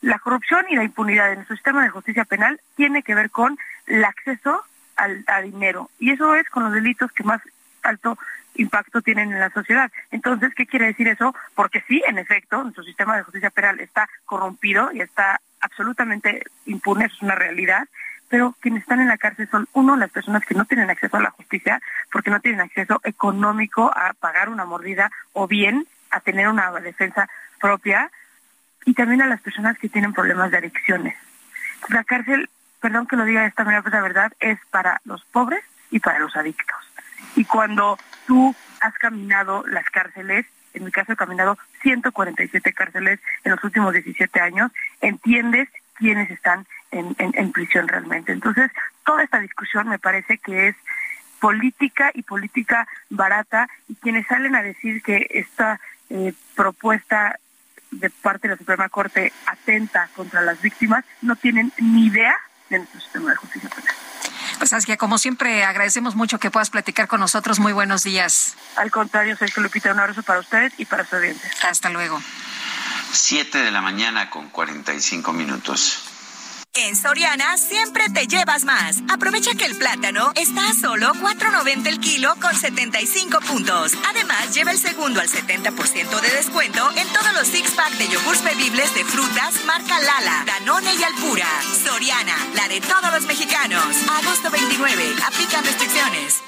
La corrupción y la impunidad en nuestro sistema de justicia penal tiene que ver con el acceso al, a dinero. Y eso es con los delitos que más alto impacto tienen en la sociedad. Entonces, ¿qué quiere decir eso? Porque sí, en efecto, nuestro sistema de justicia penal está corrompido y está absolutamente impune, eso es una realidad, pero quienes están en la cárcel son, uno, las personas que no tienen acceso a la justicia porque no tienen acceso económico a pagar una mordida o bien a tener una defensa propia, y también a las personas que tienen problemas de adicciones. La cárcel, perdón que lo diga de esta manera, pero la verdad es para los pobres y para los adictos. Y cuando tú has caminado las cárceles, en mi caso he caminado 147 cárceles en los últimos 17 años, entiendes quiénes están en, prisión realmente. Entonces, toda esta discusión me parece que es política y política barata y quienes salen a decir que esta eh, propuesta de parte de la Suprema Corte atenta contra las víctimas no tienen ni idea de nuestro sistema de justicia penal. Pues que como siempre, agradecemos mucho que puedas platicar con nosotros. Muy buenos días. Al contrario, soy Lupita. Un abrazo para ustedes y para su audiencia. Hasta luego. Siete de la mañana con cuarenta y cinco minutos. En Soriana siempre te llevas más. Aprovecha que el plátano está a solo 4.90 el kilo con 75 puntos. Además, lleva el segundo al 70% de descuento en todos los six pack de yogurts bebibles de frutas marca Lala, Danone y Alpura. Soriana, la de todos los mexicanos. Agosto 29. Aplican restricciones.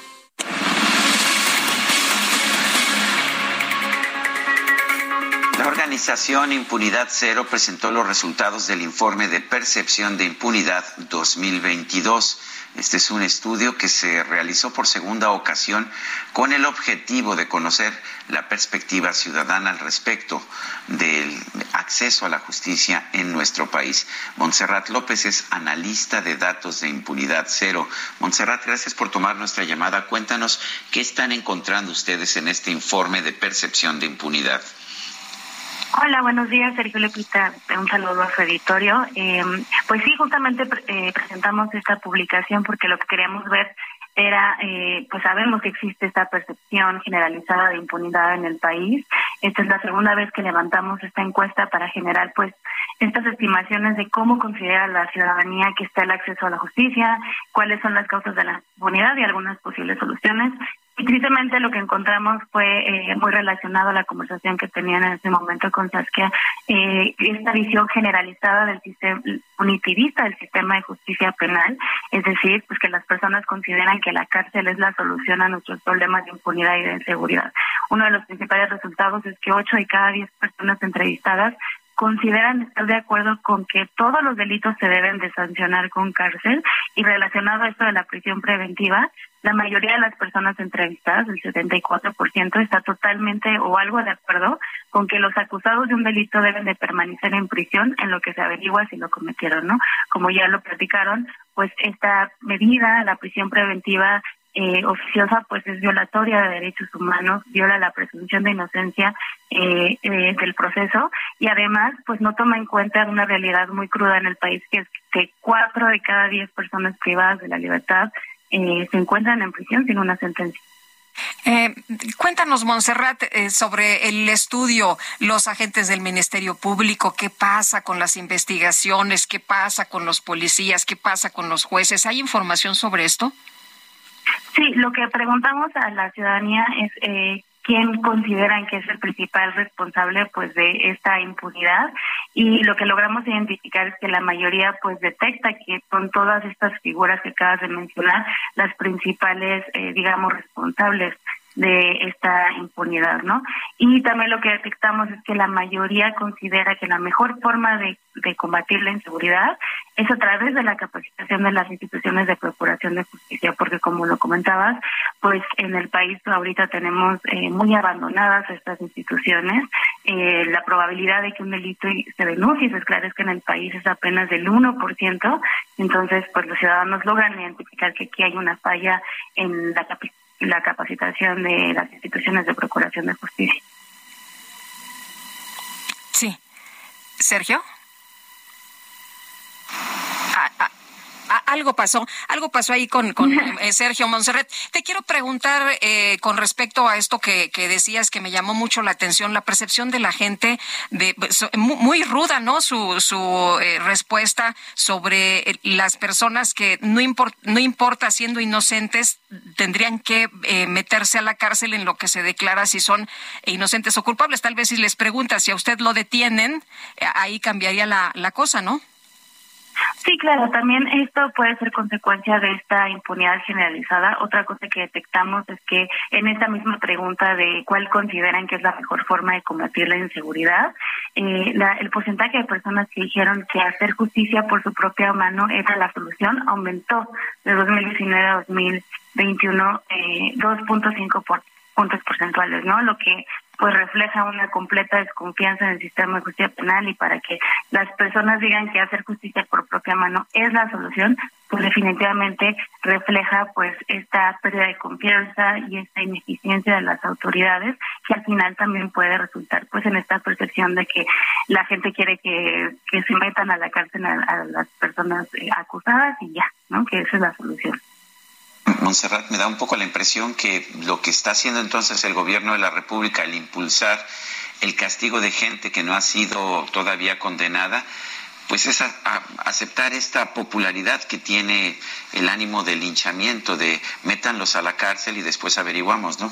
La organización Impunidad Cero presentó los resultados del informe de percepción de impunidad 2022. Este es un estudio que se realizó por segunda ocasión con el objetivo de conocer la perspectiva ciudadana al respecto del acceso a la justicia en nuestro país. Montserrat López es analista de datos de impunidad cero. Montserrat, gracias por tomar nuestra llamada. Cuéntanos qué están encontrando ustedes en este informe de percepción de impunidad. Hola, buenos días, Sergio Lepita. Un saludo a su editorio. Em, pues sí, justamente eh, presentamos esta publicación porque lo que queríamos ver era, eh, pues sabemos que existe esta percepción generalizada de impunidad en el país. Esta es la segunda vez que levantamos esta encuesta para generar, pues, estas estimaciones de cómo considera la ciudadanía que está el acceso a la justicia, cuáles son las causas de la impunidad y algunas posibles soluciones. Y tristemente lo que encontramos fue eh, muy relacionado a la conversación que tenían en ese momento con Saskia, eh, esta visión generalizada del sistema punitivista del sistema de justicia penal, es decir, pues que las personas consideran que la cárcel es la solución a nuestros problemas de impunidad y de inseguridad. Uno de los principales resultados es que ocho de cada diez personas entrevistadas consideran estar de acuerdo con que todos los delitos se deben de sancionar con cárcel y relacionado a esto de la prisión preventiva, la mayoría de las personas entrevistadas, el 74%, está totalmente o algo de acuerdo con que los acusados de un delito deben de permanecer en prisión en lo que se averigua si lo cometieron, ¿no? Como ya lo platicaron, pues esta medida, la prisión preventiva eh, oficiosa, pues es violatoria de derechos humanos, viola la presunción de inocencia eh, eh, del proceso y además, pues no toma en cuenta una realidad muy cruda en el país, que es que cuatro de cada diez personas privadas de la libertad eh, se encuentran en prisión sin una sentencia. Eh, cuéntanos, Montserrat, eh, sobre el estudio, los agentes del Ministerio Público, qué pasa con las investigaciones, qué pasa con los policías, qué pasa con los jueces. ¿Hay información sobre esto? Sí, lo que preguntamos a la ciudadanía es eh, quién consideran que es el principal responsable pues de esta impunidad. Y lo que logramos identificar es que la mayoría pues detecta que son todas estas figuras que acabas de mencionar las principales eh, digamos responsables de esta impunidad, ¿no? Y también lo que detectamos es que la mayoría considera que la mejor forma de, combatir la inseguridad es a través de la capacitación de las instituciones de procuración de justicia, porque como lo comentabas, pues en el país ahorita tenemos eh, muy abandonadas estas instituciones. Eh, la probabilidad de que un delito se denuncie y se esclarezca en el país es apenas del 1%, entonces pues los ciudadanos logran identificar que aquí hay una falla en la capacitación la capacitación de las instituciones de procuración de justicia. Sí. Sergio. Ah, ah, ah, algo pasó, algo pasó ahí con, con eh, Sergio Monserrat. Te quiero preguntar eh, con respecto a esto que, que, decías que me llamó mucho la atención, la percepción de la gente de muy, ruda, ¿no? Su, su eh, respuesta sobre las personas que no, no importa siendo inocentes, tendrían que meterse a la cárcel en lo que se declara si son inocentes o culpables. Tal vez si les preguntas si a usted lo detienen, ahí cambiaría la, la cosa, ¿no? Sí, claro, también esto puede ser consecuencia de esta impunidad generalizada. Otra cosa que detectamos es que en esta misma pregunta de cuál consideran que es la mejor forma de combatir la inseguridad, eh, el porcentaje de personas que dijeron que hacer justicia por su propia mano era la solución aumentó de 2019 a 2021 eh, 2.5 puntos porcentuales, ¿no? Lo que pues refleja una completa desconfianza en el sistema de justicia penal y para que las personas digan que hacer justicia por propia mano es la solución, pues definitivamente refleja pues esta pérdida de confianza y esta ineficiencia de las autoridades que al final también puede resultar pues en esta percepción de que la gente quiere que, que se metan a la cárcel a, a las personas eh, acusadas y ya, ¿no? Que esa es la solución. Montserrat, me da un poco la impresión que lo que está haciendo entonces el gobierno de la República al impulsar el castigo de gente que no ha sido todavía condenada, pues es aceptar esta popularidad que tiene el ánimo del linchamiento, de métanlos a la cárcel y después averiguamos, ¿no?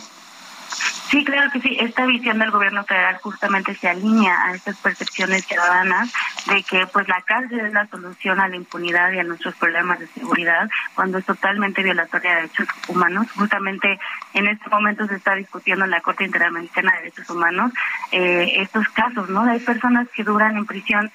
Sí, claro que sí. Esta visión del gobierno federal justamente se alinea a estas percepciones ciudadanas de que pues la cárcel es la solución a la impunidad y a nuestros problemas de seguridad cuando es totalmente violatoria de derechos humanos. Justamente en este momento se está discutiendo en la Corte Interamericana de Derechos Humanos eh, estos casos, ¿no? Hay personas que duran en prisión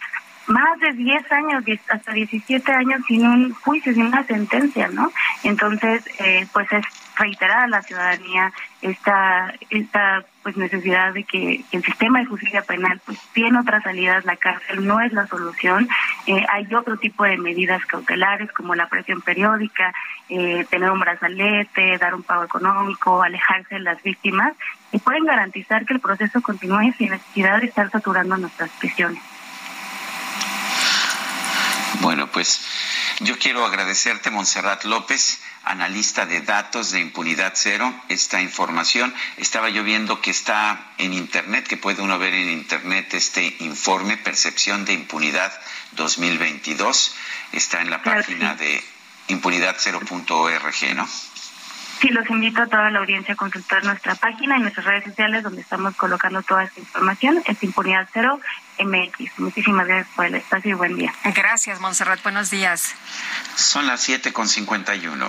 más de 10 años, hasta 17 años sin un juicio, sin una sentencia, ¿no? Entonces, eh, pues es reiterada a la ciudadanía esta esta pues necesidad de que el sistema de justicia penal pues tiene otras salidas la cárcel no es la solución eh, hay otro tipo de medidas cautelares como la presión periódica eh, tener un brazalete dar un pago económico alejarse de las víctimas y pueden garantizar que el proceso continúe sin necesidad de estar saturando nuestras prisiones. Bueno pues yo quiero agradecerte Montserrat López analista de datos de impunidad cero, esta información. Estaba yo viendo que está en Internet, que puede uno ver en Internet este informe Percepción de Impunidad 2022. Está en la claro, página sí. de impunidad0.org, ¿no? Sí, los invito a toda la audiencia a consultar nuestra página y nuestras redes sociales donde estamos colocando toda esta información. Es Impunidad Cero MX. Muchísimas gracias por el espacio y buen día. Gracias, Monserrat. Buenos días. Son las 7.51.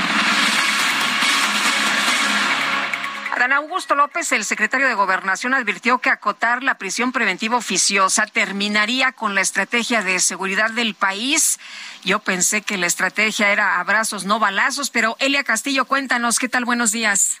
Dan Augusto López, el secretario de Gobernación, advirtió que acotar la prisión preventiva oficiosa terminaría con la estrategia de seguridad del país. Yo pensé que la estrategia era abrazos, no balazos, pero Elia Castillo, cuéntanos, ¿qué tal? Buenos días.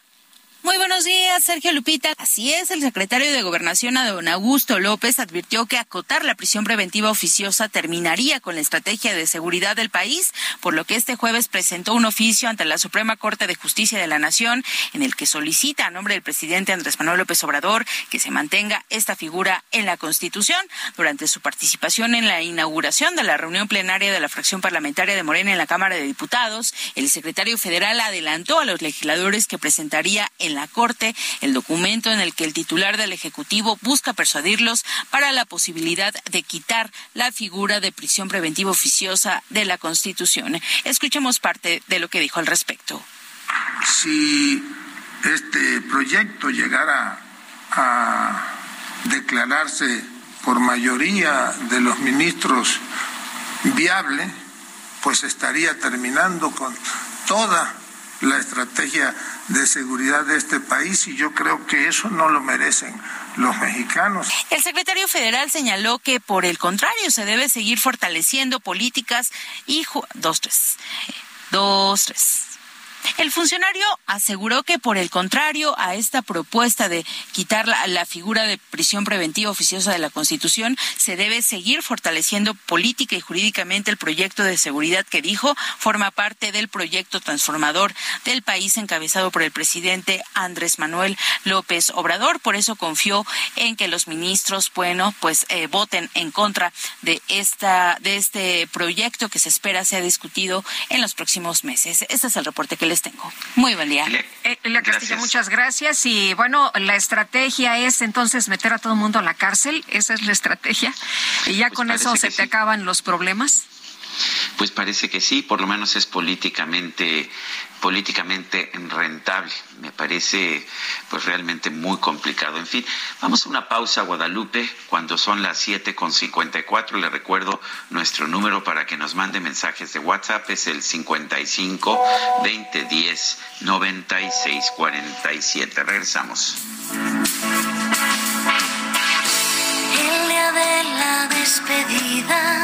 Muy buenos días, Sergio Lupita. Así es, el secretario de Gobernación, don Augusto López, advirtió que acotar la prisión preventiva oficiosa terminaría con la estrategia de seguridad del país, por lo que este jueves presentó un oficio ante la Suprema Corte de Justicia de la Nación en el que solicita a nombre del presidente Andrés Manuel López Obrador que se mantenga esta figura en la Constitución. Durante su participación en la inauguración de la reunión plenaria de la fracción parlamentaria de Morena en la Cámara de Diputados, el secretario federal adelantó a los legisladores que presentaría en la Corte el documento en el que el titular del Ejecutivo busca persuadirlos para la posibilidad de quitar la figura de prisión preventiva oficiosa de la Constitución. Escuchemos parte de lo que dijo al respecto. Si este proyecto llegara a declararse por mayoría de los ministros viable, pues estaría terminando con toda la estrategia de seguridad de este país y yo creo que eso no lo merecen los mexicanos. El secretario federal señaló que por el contrario se debe seguir fortaleciendo políticas y dos tres dos tres El funcionario aseguró que por el contrario a esta propuesta de quitar la, figura de prisión preventiva oficiosa de la Constitución, se debe seguir fortaleciendo política y jurídicamente el proyecto de seguridad que dijo forma parte del proyecto transformador del país encabezado por el presidente Andrés Manuel López Obrador. Por eso confió en que los ministros, bueno, pues eh, voten en contra de esta de este proyecto que se espera sea discutido en los próximos meses. Este es el reporte que les tengo. Muy buen día. Eh, Castillo, muchas gracias. Y bueno, la estrategia es entonces meter a todo el mundo a la cárcel. Esa es la estrategia. Y ya pues con eso se te acaban los problemas. Pues parece que sí, por lo menos es políticamente políticamente rentable. Me parece pues realmente muy complicado. En fin, vamos a una pausa, Guadalupe, cuando son las siete con cuatro. Le recuerdo nuestro número para que nos mande mensajes de WhatsApp es el 55 20 10 96 47. Regresamos. El día de la despedida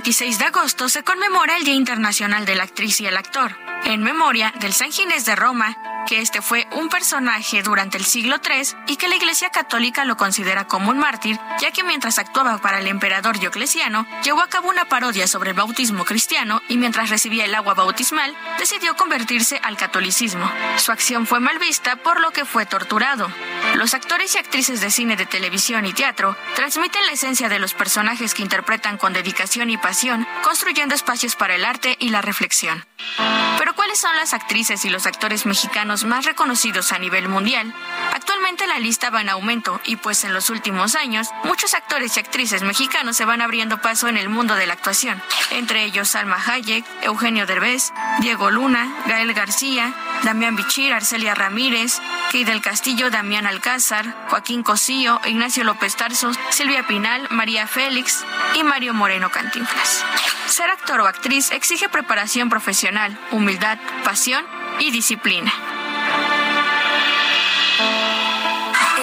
Este 26 de agosto se conmemora el Día Internacional de la Actriz y el Actor en memoria del San Ginés de Roma, que este fue un personaje durante el siglo III y que la Iglesia Católica lo considera como un mártir, ya que mientras actuaba para el emperador Diocleciano, llevó a cabo una parodia sobre el bautismo cristiano y mientras recibía el agua bautismal, decidió convertirse al catolicismo. Su acción fue mal vista, por lo que fue torturado. Los actores y actrices de cine, de televisión y teatro transmiten la esencia de los personajes que interpretan con dedicación y pasión, construyendo espacios para el arte y la reflexión. Pero ¿cuáles son las actrices y los actores mexicanos más reconocidos a nivel mundial? Actualmente la lista va en aumento y pues en los últimos años muchos actores y actrices mexicanos se van abriendo paso en el mundo de la actuación, entre ellos Salma Hayek, Eugenio Derbez, Diego Luna, Gael García, Damián Bichir, Arcelia Ramírez, Key del Castillo, Damián Alcázar, Joaquín Cosío, Ignacio López Tarso, Silvia Pinal, María Félix y Mario Moreno Cantinflas. Ser actor o actriz exige preparación profesional, humildad, pasión y disciplina.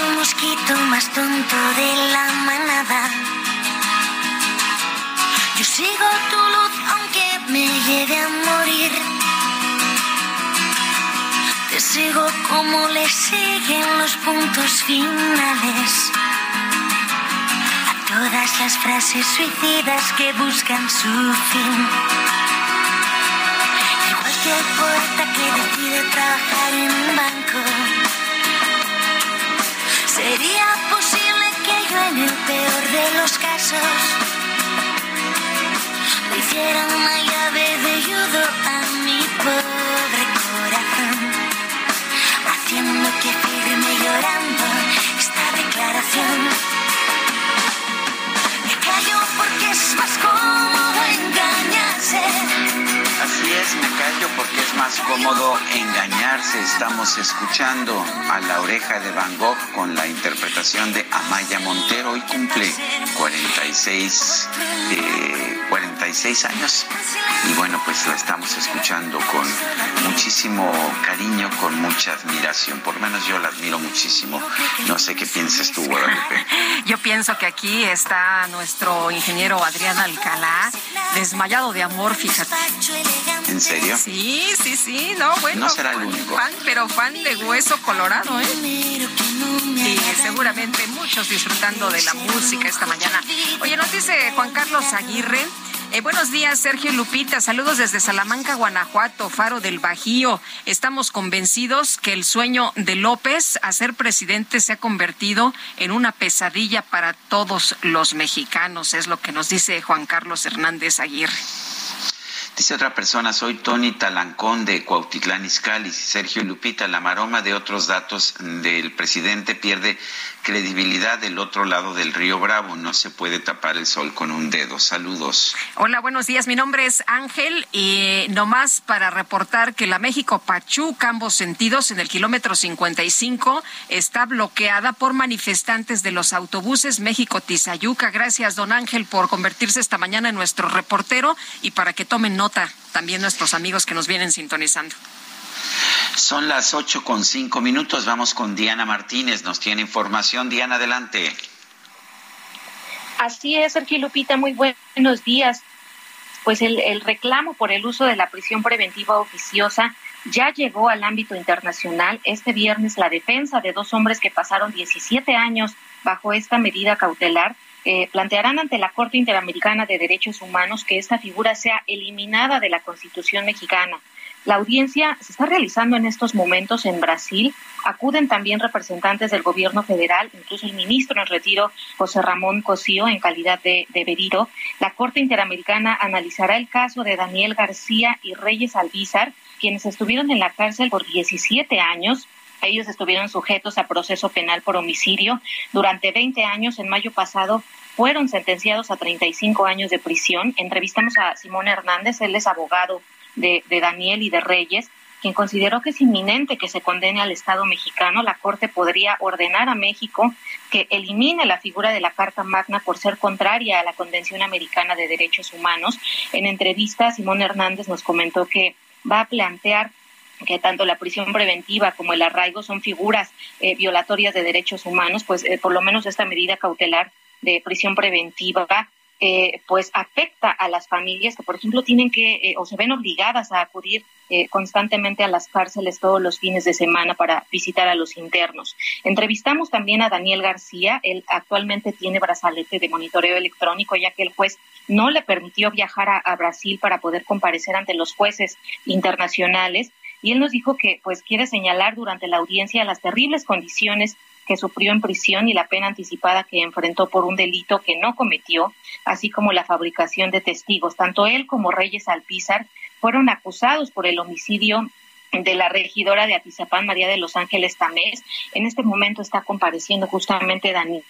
Un mosquito más tonto de la manada. Yo sigo tu luz aunque me llegue a morir. Te sigo como le siguen los puntos finales. A todas las frases suicidas que buscan su fin. Igual que el poeta que decide trabajar en un banco Sería posible que yo en el peor de los casos le hiciera una llave de judo a mi pobre corazón, haciendo que firme llorando esta declaración. Me callo porque es más cómodo engañarse. Estamos escuchando a la oreja de Van Gogh con la interpretación de Amaya Montero. Hoy cumple 46, 46 eh, años. Y bueno, pues la estamos escuchando con muchísimo cariño, con mucha admiración. Por lo menos yo la admiro muchísimo. No sé qué piensas tú, Guadalupe. Yo pienso que aquí está nuestro ingeniero Adrián Alcalá, desmayado de amor, fíjate. ¿En serio? Sí, sí, sí, no, bueno. No será el único. Fan, pero fan de hueso colorado, ¿eh? Y seguramente muchos disfrutando de la música esta mañana. Oye, nos dice Juan Carlos Aguirre eh, buenos días, Sergio Lupita. Saludos desde Salamanca, Guanajuato, Faro del Bajío. Estamos convencidos que el sueño de López a ser presidente se ha convertido en una pesadilla para todos los mexicanos, es lo que nos dice Juan Carlos Hernández Aguirre. Dice otra persona, soy Tony Talancón de Cuautitlán Izcalli. Sergio Lupita, la maroma de otros datos del presidente pierde credibilidad del otro lado del río Bravo. No se puede tapar el sol con un dedo. Saludos. Hola, buenos días. Mi nombre es Ángel y nomás para reportar que la México Pachuca, ambos sentidos, en el kilómetro 55, está bloqueada por manifestantes de los autobuses México Tizayuca. Gracias, don Ángel, por convertirse esta mañana en nuestro reportero y para que tomen nota también nuestros amigos que nos vienen sintonizando. Son las ocho con cinco minutos. Vamos con Diana Martínez. Nos tiene información. Diana, adelante. Así es, Sergio Lupita. Muy buenos días. Pues el, reclamo por el uso de la prisión preventiva oficiosa ya llegó al ámbito internacional. Este viernes la defensa de dos hombres que pasaron 17 años bajo esta medida cautelar eh, plantearán ante la Corte Interamericana de Derechos Humanos que esta figura sea eliminada de la Constitución mexicana. La audiencia se está realizando en estos momentos en Brasil. Acuden también representantes del gobierno federal, incluso el ministro en retiro, José Ramón Cosío, en calidad de, de La Corte Interamericana analizará el caso de Daniel García y Reyes Albizar, quienes estuvieron en la cárcel por 17 años ellos estuvieron sujetos a proceso penal por homicidio. Durante 20 años, en mayo pasado, fueron sentenciados a 35 años de prisión. Entrevistamos a Simón Hernández, él es abogado de, Daniel y de Reyes, quien consideró que es inminente que se condene al Estado mexicano, la Corte podría ordenar a México que elimine la figura de la Carta Magna por ser contraria a la Convención Americana de Derechos Humanos. En entrevista, Simón Hernández nos comentó que va a plantear que tanto la prisión preventiva como el arraigo son figuras eh, violatorias de derechos humanos, pues eh, por lo menos esta medida cautelar de prisión preventiva eh, pues afecta a las familias que, por ejemplo, tienen que eh, o se ven obligadas a acudir eh, constantemente a las cárceles todos los fines de semana para visitar a los internos. Entrevistamos también a Daniel García. Él actualmente tiene brazalete de monitoreo electrónico, ya que el juez no le permitió viajar a, a Brasil para poder comparecer ante los jueces internacionales. Y él nos dijo que, pues, quiere señalar durante la audiencia las terribles condiciones que sufrió en prisión y la pena anticipada que enfrentó por un delito que no cometió, así como la fabricación de testigos. Tanto él como Reyes Alpizar fueron acusados por el homicidio de la regidora de Atizapán, María de los Ángeles Tamés. En este momento está compareciendo justamente Daniel,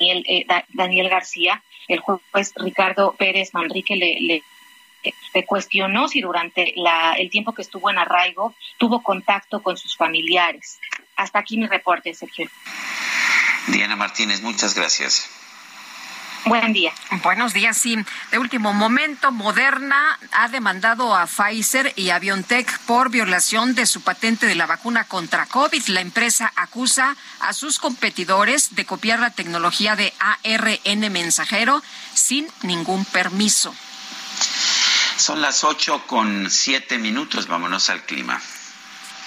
eh, Daniel García. El juez Ricardo Pérez Manrique le, le cuestionó si durante la, el tiempo que estuvo en arraigo tuvo contacto con sus familiares. Hasta aquí mi reporte, Sergio. Diana Martínez, muchas gracias. Buen día. Buenos días, sí. De último momento, Moderna ha demandado a Pfizer y a BioNTech por violación de su patente de la vacuna contra COVID. La empresa acusa a sus competidores de copiar la tecnología de ARN mensajero sin ningún permiso. Son las ocho con siete minutos. Vámonos al clima.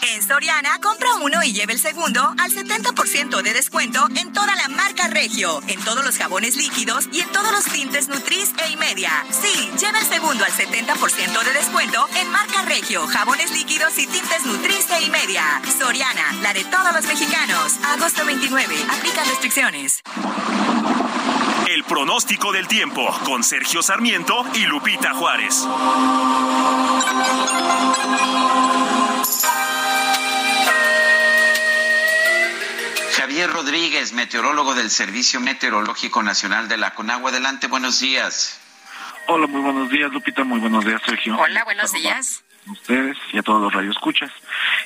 En Soriana, compra uno y lleve el segundo al 70% de descuento en toda la marca Regio, en todos los jabones líquidos y en todos los tintes Nutris e y media. Sí, lleve el segundo al 70% de descuento en marca Regio, jabones líquidos y tintes Nutris e y media. Soriana, la de todos los mexicanos. Agosto 29. Aplica restricciones. El pronóstico del tiempo con Sergio Sarmiento y Lupita Juárez. Javier Rodríguez, meteorólogo del Servicio Meteorológico Nacional de la Conagua. Adelante, buenos días. Hola, muy buenos días, Lupita. Muy buenos días, Sergio. Hola, buenos días. Ustedes y a todos los radioescuchas.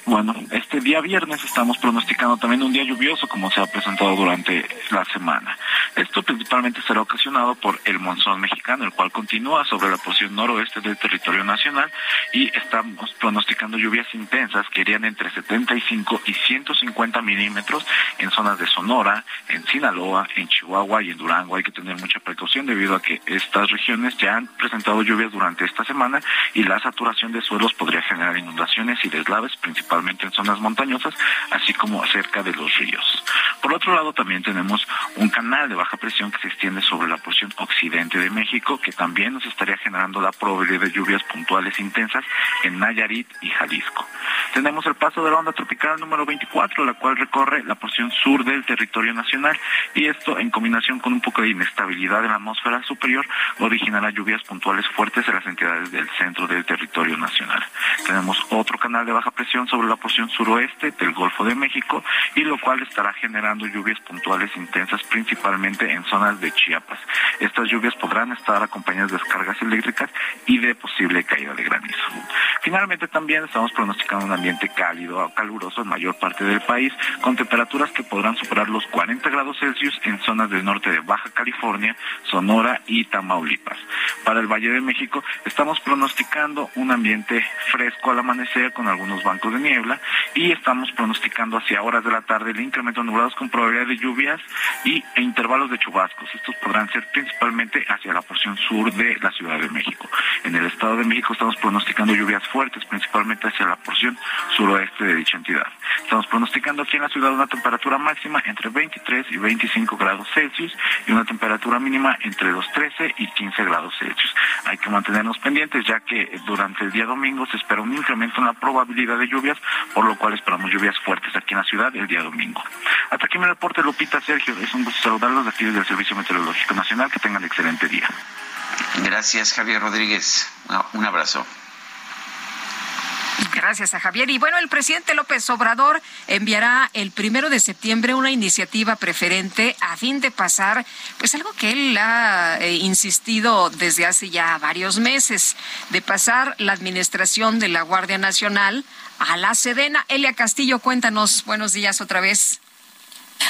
Bueno, este día viernes estamos pronosticando también un día lluvioso como se ha presentado durante la semana. Esto principalmente será ocasionado por el monzón mexicano, el cual continúa sobre la porción noroeste del territorio nacional y estamos pronosticando lluvias intensas que irían entre 75 y 150 milímetros en zonas de Sonora, en Sinaloa, en Chihuahua y en Durango. Hay que tener mucha precaución debido a que estas regiones ya han presentado lluvias durante esta semana y la saturación de suelos podría generar inundaciones y deslaves, principalmente en zonas montañosas, así como cerca de los ríos. Por otro lado, también tenemos un canal de baja presión que se extiende sobre la porción occidente de México, que también nos estaría generando la probabilidad de lluvias puntuales intensas en Nayarit y Jalisco. Tenemos el paso de la onda tropical número 24, la cual recorre la porción sur del territorio nacional y esto en combinación con un poco de inestabilidad en la atmósfera superior originará lluvias puntuales fuertes en las entidades del centro del territorio nacional. Tenemos otro canal de baja presión sobre la porción suroeste del Golfo de México y lo cual estará generando lluvias puntuales intensas principalmente en zonas de Chiapas. Estas lluvias podrán estar acompañadas de descargas eléctricas y de posible caída de granizo. Finalmente también estamos pronosticando un ambiente cálido o caluroso en mayor parte del país con temperaturas que podrán superar los 40 grados Celsius en zonas del norte de Baja California, Sonora y Tamaulipas. Para el Valle de México estamos pronosticando un ambiente fresco al amanecer con algunos bancos de niebla y estamos pronosticando hacia horas de la tarde el incremento de nublados con probabilidad de lluvias y e intervalos de chubascos. Estos podrán ser principalmente hacia la porción sur de la Ciudad de México. En el Estado de México estamos pronosticando lluvias fuertes, principalmente hacia la porción suroeste de dicha entidad. Estamos pronosticando aquí en la ciudad una temperatura máxima entre 23 y 25 grados Celsius y una temperatura mínima entre los 13 y 15 grados Celsius. Hay que mantenernos pendientes ya que durante el día domingo se espera un incremento en la probabilidad de lluvias, por lo cual esperamos lluvias fuertes aquí en la ciudad el día domingo. Hasta aquí mi reporte, Lupita Sergio. Es un gusto saludarlos de aquí desde el Servicio Meteorológico Nacional. Que tengan excelente día. Gracias, Javier Rodríguez. Un abrazo. Gracias a Javier. Y bueno, el presidente López Obrador enviará el primero de septiembre una iniciativa preferente a fin de pasar, pues algo que él ha eh, insistido desde hace ya varios meses, de pasar la administración de la Guardia Nacional a la Sedena. Elia Castillo, cuéntanos. Buenos días otra vez.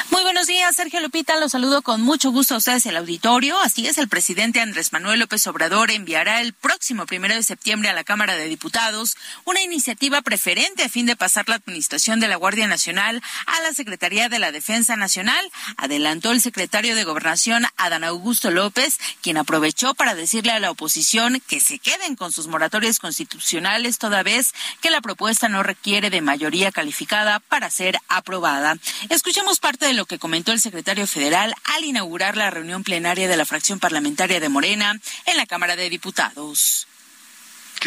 Muy buenos días, Sergio Lupita. Los saludo con mucho gusto a ustedes el auditorio. Así es, el presidente Andrés Manuel López Obrador enviará el próximo primero de septiembre a la Cámara de Diputados una iniciativa preferente a fin de pasar la administración de la Guardia Nacional a la Secretaría de la Defensa Nacional, adelantó el secretario de Gobernación Adán Augusto López, quien aprovechó para decirle a la oposición que se queden con sus moratorias constitucionales toda vez que la propuesta no requiere de mayoría calificada para ser aprobada. Escuchemos parte de lo que comentó el secretario federal al inaugurar la reunión plenaria de la fracción parlamentaria de Morena en la Cámara de Diputados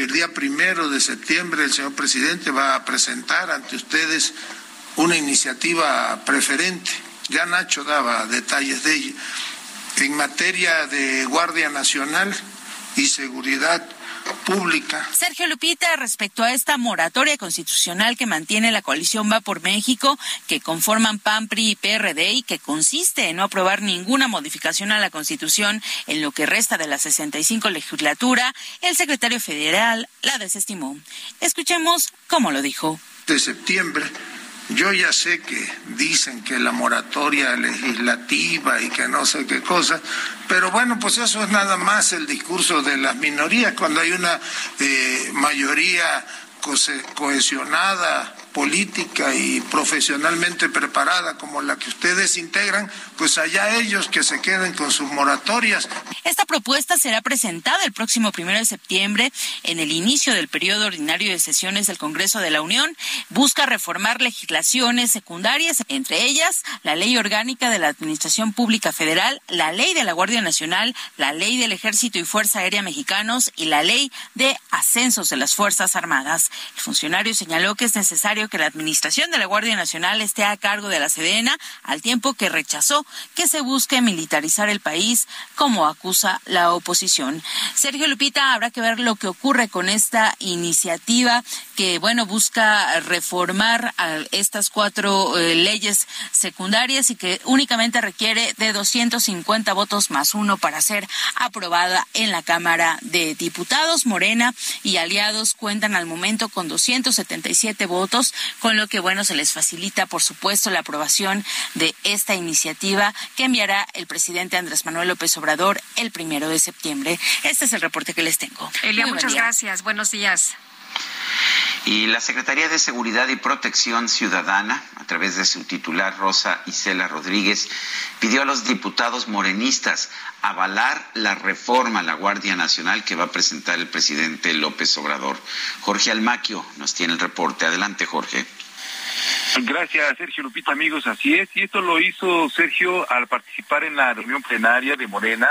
el día primero de septiembre el señor presidente va a presentar ante ustedes una iniciativa preferente. Ya Nacho daba detalles de ella. En materia de Guardia Nacional y seguridad pública. Sergio Lupita, respecto a esta moratoria constitucional que mantiene la coalición Va por México, que conforman PAN, PRI y PRD y que consiste en no aprobar ninguna modificación a la Constitución en lo que resta de la 65 legislatura, el secretario federal la desestimó. Escuchemos cómo lo dijo. De septiembre yo ya sé que dicen que la moratoria legislativa y que no sé qué cosa, pero bueno, pues eso es nada más el discurso de las minorías. Cuando hay una eh, mayoría cohesionada, política y profesionalmente preparada como la que ustedes integran, pues allá ellos que se queden con sus moratorias. Esta propuesta será presentada el próximo primero de septiembre en el inicio del periodo ordinario de sesiones del Congreso de la Unión. Busca reformar legislaciones secundarias, entre ellas la Ley Orgánica de la Administración Pública Federal, la Ley de la Guardia Nacional, la Ley del Ejército y Fuerza Aérea Mexicanos y la Ley de Ascensos de las Fuerzas Armadas. El funcionario señaló que es necesario que la administración de la Guardia Nacional esté a cargo de la Sedena, al tiempo que rechazó que se busque militarizar el país, como acusa la oposición. Sergio Lupita, habrá que ver lo que ocurre con esta iniciativa que, bueno, busca reformar estas cuatro eh, leyes secundarias y que únicamente requiere de 250 votos más uno para ser aprobada en la Cámara de Diputados. Morena y aliados cuentan al momento con 277 votos, con lo que, bueno, se les facilita, por supuesto, la aprobación de esta iniciativa que enviará el presidente Andrés Manuel López Obrador el primero de septiembre. Este es el reporte que les tengo. Elia, muchas gracias. Buenos días. Y la Secretaría de Seguridad y Protección Ciudadana, a través de su titular Rosa Isela Rodríguez, pidió a los diputados morenistas avalar la reforma a la Guardia Nacional que va a presentar el presidente López Obrador. Jorge Almaquio nos tiene el reporte. Adelante, Jorge. Gracias, Sergio Lupita, amigos. Así es, y esto lo hizo Sergio al participar en la reunión plenaria de Morena,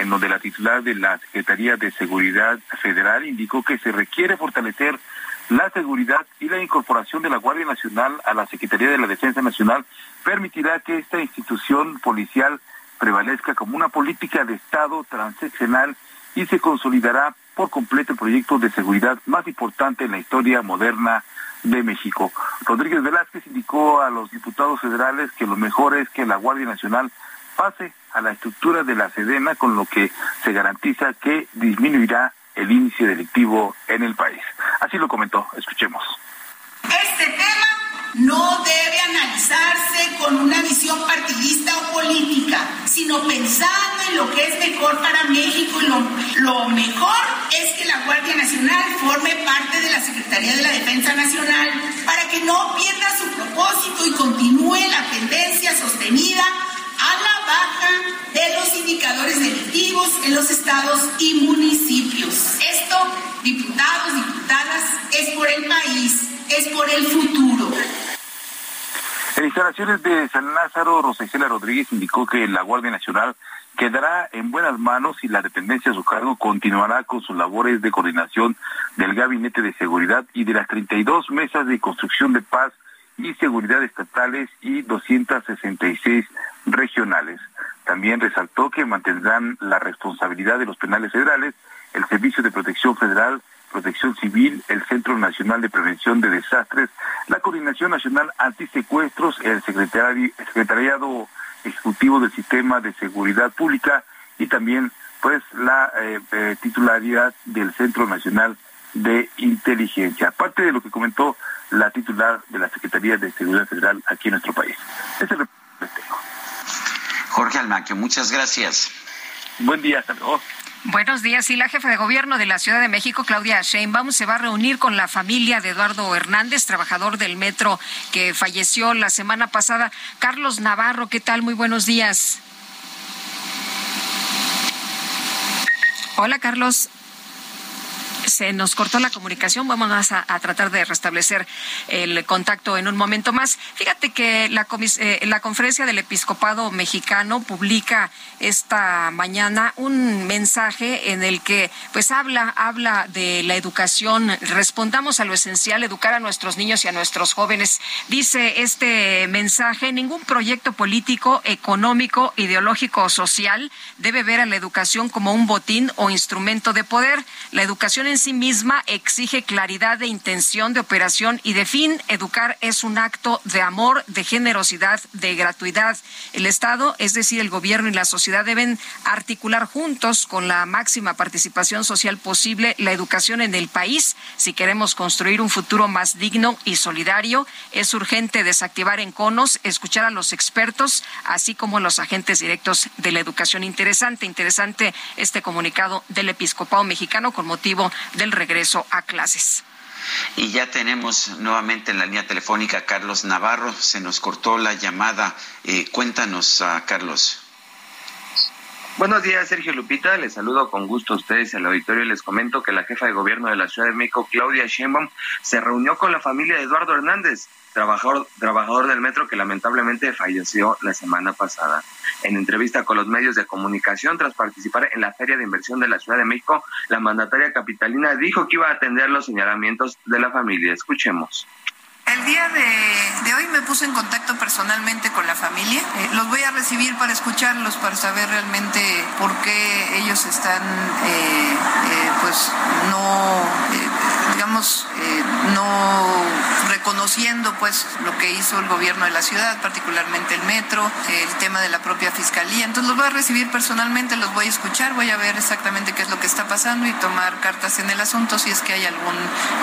en donde la titular de la Secretaría de Seguridad Federal indicó que se requiere fortalecer la seguridad y la incorporación de la Guardia Nacional a la Secretaría de la Defensa Nacional permitirá que esta institución policial prevalezca como una política de Estado transaccional y se consolidará por completo el proyecto de seguridad más importante en la historia moderna de México. Rodríguez Velázquez indicó a los diputados federales que lo mejor es que la Guardia Nacional pase a la estructura de la Sedena, con lo que se garantiza que disminuirá el índice delictivo en el país. Así lo comentó, escuchemos. Este tema no debe analizarse con una visión partidista o política, sino pensando en lo que es mejor para México y lo, lo, mejor es que la Guardia Nacional forme parte de la Secretaría de la Defensa Nacional para que no pierda su propósito y continúe la tendencia sostenida a la baja de los indicadores delictivos en los estados y municipios. Esto, diputados, diputadas, es por el país, es por el futuro. En instalaciones de San Lázaro, Rosicela Rodríguez indicó que la Guardia Nacional quedará en buenas manos y la dependencia a su cargo continuará con sus labores de coordinación del Gabinete de Seguridad y de las 32 mesas de construcción de paz y seguridad estatales y 266 regionales. También resaltó que mantendrán la responsabilidad de los penales federales, el Servicio de Protección Federal, Protección Civil, el Centro Nacional de Prevención de Desastres, la Coordinación Nacional Antisecuestros, el Secretariado Ejecutivo del Sistema de Seguridad Pública y también pues la eh, eh, titularidad del Centro Nacional de Inteligencia. Aparte de lo que comentó la titular de la Secretaría de Seguridad Federal aquí en nuestro país. Ese es el Jorge Almaquio, muchas gracias. Buen día, hasta Buenos días. Y la jefa de gobierno de la Ciudad de México, Claudia Sheinbaum, se va a reunir con la familia de Eduardo Hernández, trabajador del metro que falleció la semana pasada. Carlos Navarro, ¿qué tal? Muy buenos días. Hola, Carlos se nos cortó la comunicación. Vamos a, tratar de restablecer el contacto en un momento más. Fíjate que la, eh, la conferencia del episcopado mexicano publica esta mañana un mensaje en el que pues habla, habla de la educación. Respondamos a lo esencial, educar a nuestros niños y a nuestros jóvenes. Dice este mensaje, ningún proyecto político, económico, ideológico o social debe ver a la educación como un botín o instrumento de poder. La educación en sí misma exige claridad de intención, de operación y de fin. Educar es un acto de amor, de generosidad, de gratuidad. El Estado, es decir, el gobierno y la sociedad deben articular juntos con la máxima participación social posible la educación en el país. Si queremos construir un futuro más digno y solidario, es urgente desactivar enconos, escuchar a los expertos, así como a los agentes directos de la educación. Interesante, interesante este comunicado del episcopado mexicano con motivo del regreso a clases. Y ya tenemos nuevamente en la línea telefónica a Carlos Navarro. Se nos cortó la llamada. Eh, cuéntanos, uh, Carlos. Buenos días, Sergio Lupita. Les saludo con gusto a ustedes al auditorio y les comento que la jefa de gobierno de la Ciudad de México, Claudia Sheinbaum, se reunió con la familia de Eduardo Hernández, trabajador, trabajador del metro que lamentablemente falleció la semana pasada. En entrevista con los medios de comunicación tras participar en la Feria de Inversión de la Ciudad de México, la mandataria capitalina dijo que iba a atender los señalamientos de la familia. Escuchemos. El día de, hoy me puse en contacto personalmente con la familia. Eh, los voy a recibir para escucharlos, para saber realmente por qué ellos están, eh, eh, pues, no eh, no reconociendo pues lo que hizo el gobierno de la ciudad, particularmente el metro, el tema de la propia fiscalía. Entonces los voy a recibir personalmente, los voy a escuchar, voy a ver exactamente qué es lo que está pasando y tomar cartas en el asunto si es que hay algún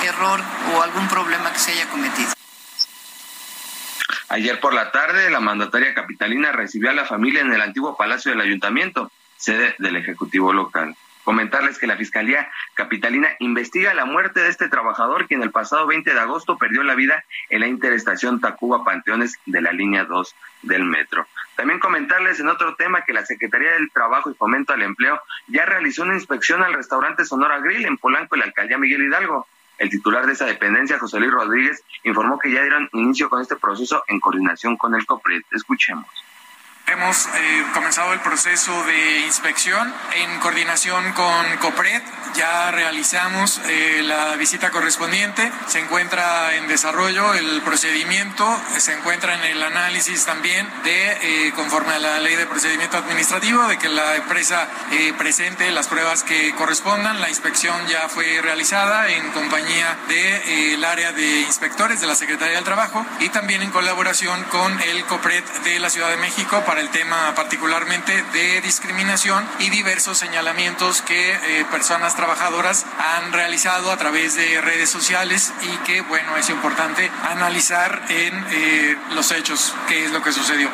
error o algún problema que se haya cometido. Ayer por la tarde, la mandataria capitalina recibió a la familia en el antiguo Palacio del Ayuntamiento, sede del Ejecutivo local. Comentarles que la Fiscalía Capitalina investiga la muerte de este trabajador quien el pasado 20 de agosto perdió la vida en la interestación Tacuba Panteones de la línea 2 del metro. También comentarles en otro tema que la Secretaría del Trabajo y Fomento al Empleo ya realizó una inspección al restaurante Sonora Grill en Polanco y la alcaldía Miguel Hidalgo. El titular de esa dependencia, José Luis Rodríguez, informó que ya dieron inicio con este proceso en coordinación con el COPRED. Escuchemos. Hemos eh, comenzado el proceso de inspección en coordinación con COPRED. Ya realizamos eh, la visita correspondiente. Se encuentra en desarrollo el procedimiento. Se encuentra en el análisis también de, eh, conforme a la ley de procedimiento administrativo, de que la empresa presente las pruebas que correspondan. La inspección ya fue realizada en compañía del área de inspectores de la Secretaría del Trabajo y también en colaboración con el COPRED de la Ciudad de México para el tema particularmente de discriminación y diversos señalamientos que eh, personas trabajadoras han realizado a través de redes sociales y que, bueno, es importante analizar en eh, los hechos qué es lo que sucedió.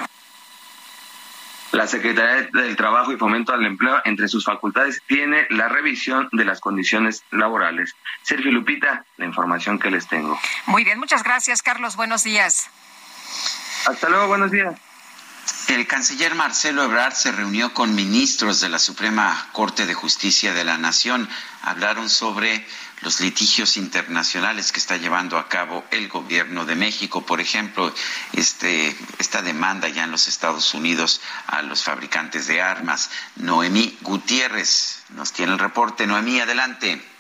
La Secretaría del Trabajo y Fomento al Empleo, entre sus facultades, tiene la revisión de las condiciones laborales. Sergio Lupita, la información que les tengo. Muy bien, muchas gracias, Carlos. Buenos días. Hasta luego, buenos días. El canciller Marcelo Ebrard se reunió con ministros de la Suprema Corte de Justicia de la Nación. Hablaron sobre los litigios internacionales que está llevando a cabo el gobierno de México, por ejemplo, este, esta demanda ya en los Estados Unidos a los fabricantes de armas. Noemí Gutiérrez nos tiene el reporte. Noemí, adelante.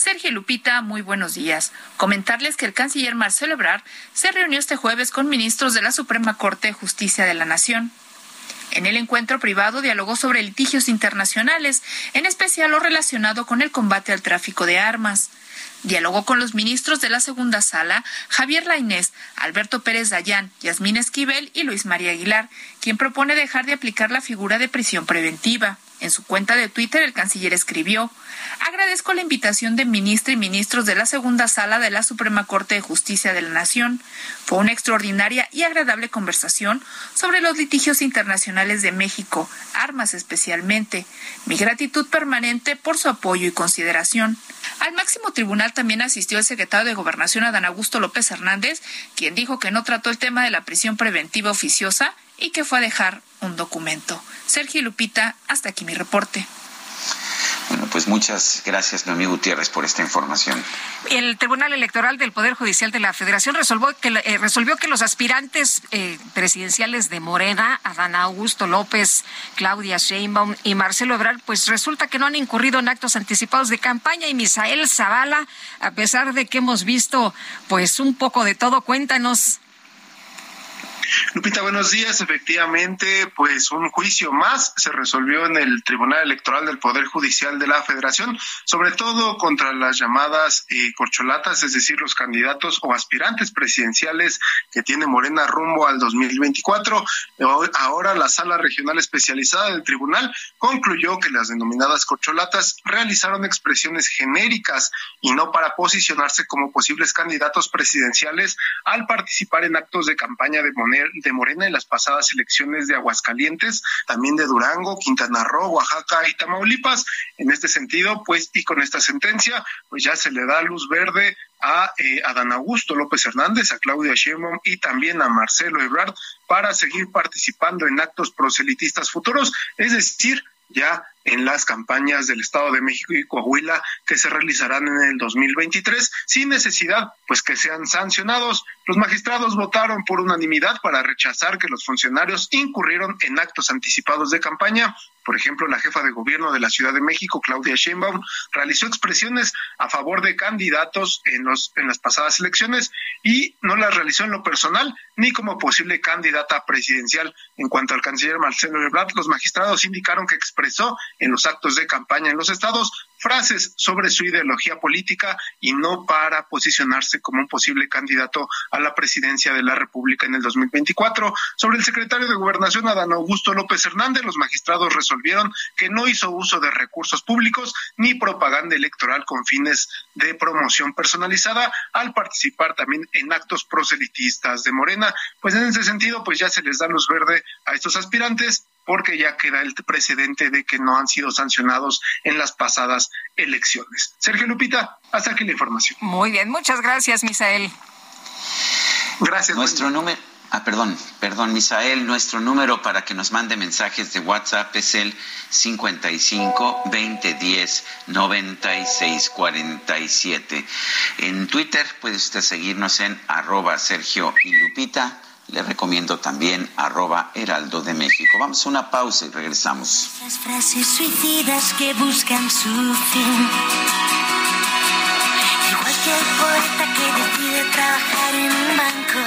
Sergio Lupita, muy buenos días. Comentarles que el canciller Marcelo Ebrard se reunió este jueves con ministros de la Suprema Corte de Justicia de la Nación. En el encuentro privado dialogó sobre litigios internacionales, en especial lo relacionado con el combate al tráfico de armas. Dialogó con los ministros de la segunda sala, Javier Lainés, Alberto Pérez Dayán, Yasmín Esquivel y Luis María Aguilar, quien propone dejar de aplicar la figura de prisión preventiva. En su cuenta de Twitter, el canciller escribió, agradezco la invitación de ministra y ministros de la segunda sala de la Suprema Corte de Justicia de la Nación. Fue una extraordinaria y agradable conversación sobre los litigios internacionales de México, armas especialmente. Mi gratitud permanente por su apoyo y consideración. Al máximo tribunal también asistió el secretario de Gobernación Adán Augusto López Hernández, quien dijo que no trató el tema de la prisión preventiva oficiosa y que fue a dejar un documento. Sergio Lupita, hasta aquí mi reporte. Bueno, pues muchas gracias, Noemí Gutiérrez, por esta información. El Tribunal Electoral del Poder Judicial de la Federación resolvió que, eh, resolvió que los aspirantes eh, presidenciales de Morena, Adán Augusto López, Claudia Sheinbaum y Marcelo Ebrard, pues resulta que no han incurrido en actos anticipados de campaña y Misael Zavala, a pesar de que hemos visto pues un poco de todo, cuéntanos. Lupita, buenos días. Efectivamente, pues un juicio más se resolvió en el Tribunal Electoral del Poder Judicial de la Federación, sobre todo contra las llamadas eh, corcholatas, es decir, los candidatos o aspirantes presidenciales que tiene Morena rumbo al 2024. Ahora la Sala Regional Especializada del Tribunal concluyó que las denominadas corcholatas realizaron expresiones genéricas y no para posicionarse como posibles candidatos presidenciales al participar en actos de campaña de moneda de Morena en las pasadas elecciones de Aguascalientes, también de Durango, Quintana Roo, Oaxaca y Tamaulipas. En este sentido, pues, y con esta sentencia, pues ya se le da luz verde a eh, Augusto López Hernández, a Claudia Sheinbaum y también a Marcelo Ebrard para seguir participando en actos proselitistas futuros, es decir, ya en las campañas del Estado de México y Coahuila que se realizarán en el 2023 sin necesidad pues que sean sancionados. Los magistrados votaron por unanimidad para rechazar que los funcionarios incurrieron en actos anticipados de campaña. Por ejemplo, la jefa de gobierno de la Ciudad de México, Claudia Sheinbaum, realizó expresiones a favor de candidatos en los en las pasadas elecciones y no las realizó en lo personal ni como posible candidata presidencial. En cuanto al canciller Marcelo Ebrard, los magistrados indicaron que expresó en los actos de campaña en los estados frases sobre su ideología política y no para posicionarse como un posible candidato a la presidencia de la República en el 2024. Sobre el secretario de Gobernación, Adán Augusto López Hernández, los magistrados resolvieron que no hizo uso de recursos públicos ni propaganda electoral con fines de promoción personalizada al participar también en actos proselitistas de Morena. Pues en ese sentido, pues ya se les da luz verde a estos aspirantes porque ya queda el precedente de que no han sido sancionados en las pasadas elecciones. Sergio Lupita, hasta aquí la información. Muy bien, muchas gracias, Misael. Gracias. Nuestro número Ah, perdón, perdón, Misael, nuestro número para que nos mande mensajes de WhatsApp es el 55 20 10 96 47. En Twitter puede usted seguirnos en arroba Sergio y Lupita. Le recomiendo también arroba Heraldo de México. Vamos a una pausa y regresamos. Las frases suicidas que buscan su fin. Igual que el poeta que decide trabajar en un banco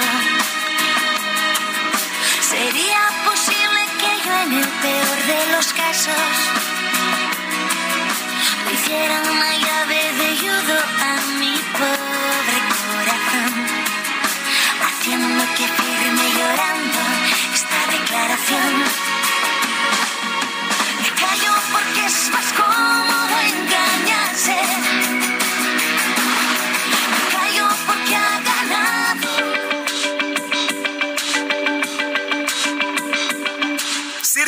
¿Sería posible que yo en el peor de los casos le hiciera una llave de judo a mi Haciendo que firme llorando esta declaración. Me callo porque es más cómodo engañarse.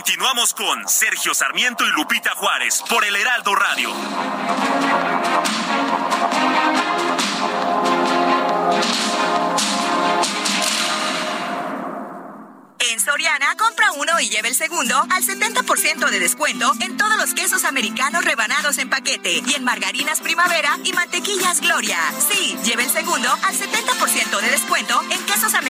Continuamos con Sergio Sarmiento y Lupita Juárez por el Heraldo Radio. En Soriana, compra uno y lleve el segundo al 70% de descuento en todos los quesos americanos rebanados en paquete y en margarinas primavera y mantequillas Gloria. Sí, lleve el segundo al 70% de descuento en quesos americanos.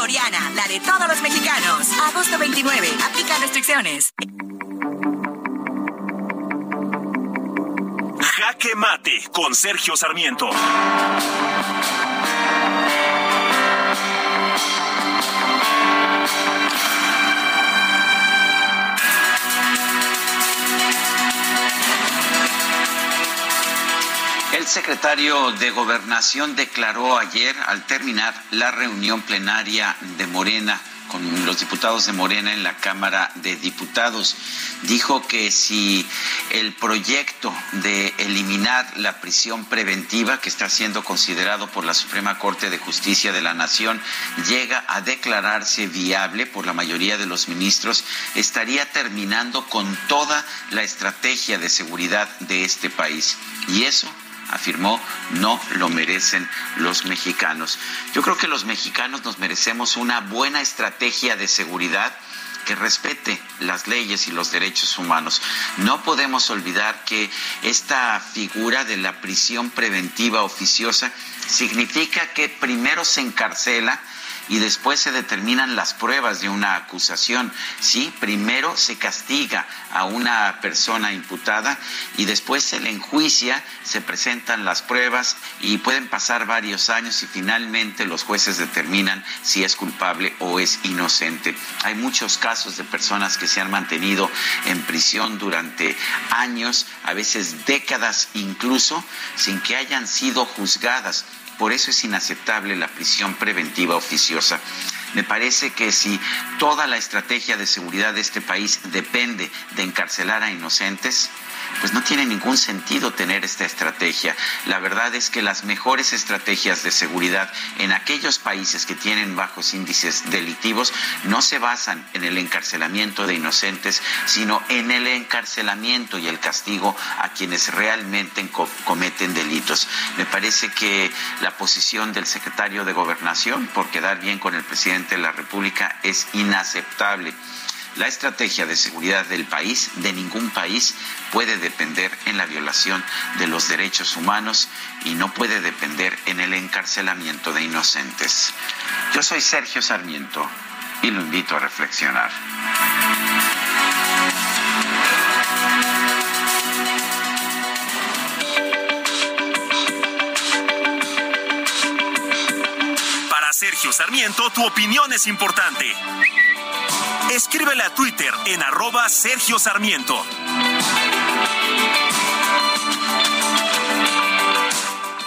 Soriana, la de todos los mexicanos. Agosto 29. Aplica restricciones. Jaque Mate con Sergio Sarmiento. Secretario de Gobernación declaró ayer, al terminar la reunión plenaria de Morena, con los diputados de Morena en la Cámara de Diputados. Dijo que si el proyecto de eliminar la prisión preventiva, que está siendo considerado por la Suprema Corte de Justicia de la Nación, llega a declararse viable por la mayoría de los ministros, estaría terminando con toda la estrategia de seguridad de este país. Y eso afirmó, no lo merecen los mexicanos. Yo creo que los mexicanos nos merecemos una buena estrategia de seguridad que respete las leyes y los derechos humanos. No podemos olvidar que esta figura de la prisión preventiva oficiosa significa que primero se encarcela y después se determinan las pruebas de una acusación. Sí, primero se castiga a una persona imputada y después se le enjuicia, se presentan las pruebas y pueden pasar varios años y finalmente los jueces determinan si es culpable o es inocente. Hay muchos casos de personas que se han mantenido en prisión durante años, a veces décadas incluso, sin que hayan sido juzgadas por eso es inaceptable la prisión preventiva oficiosa. Me parece que si toda la estrategia de seguridad de este país depende de encarcelar a inocentes, pues no tiene ningún sentido tener esta estrategia. La verdad es que las mejores estrategias de seguridad en aquellos países que tienen bajos índices delictivos no se basan en el encarcelamiento de inocentes, sino en el encarcelamiento y el castigo a quienes realmente cometen delitos. Me parece que la posición del secretario de Gobernación, por quedar bien con el presidente de la República, es inaceptable. La estrategia de seguridad del país, de ningún país, puede depender en la violación de los derechos humanos y no puede depender en el encarcelamiento de inocentes. Yo soy Sergio Sarmiento y lo invito a reflexionar. Para Sergio Sarmiento, tu opinión es importante Escríbele a Twitter en arroba Sergio Sarmiento.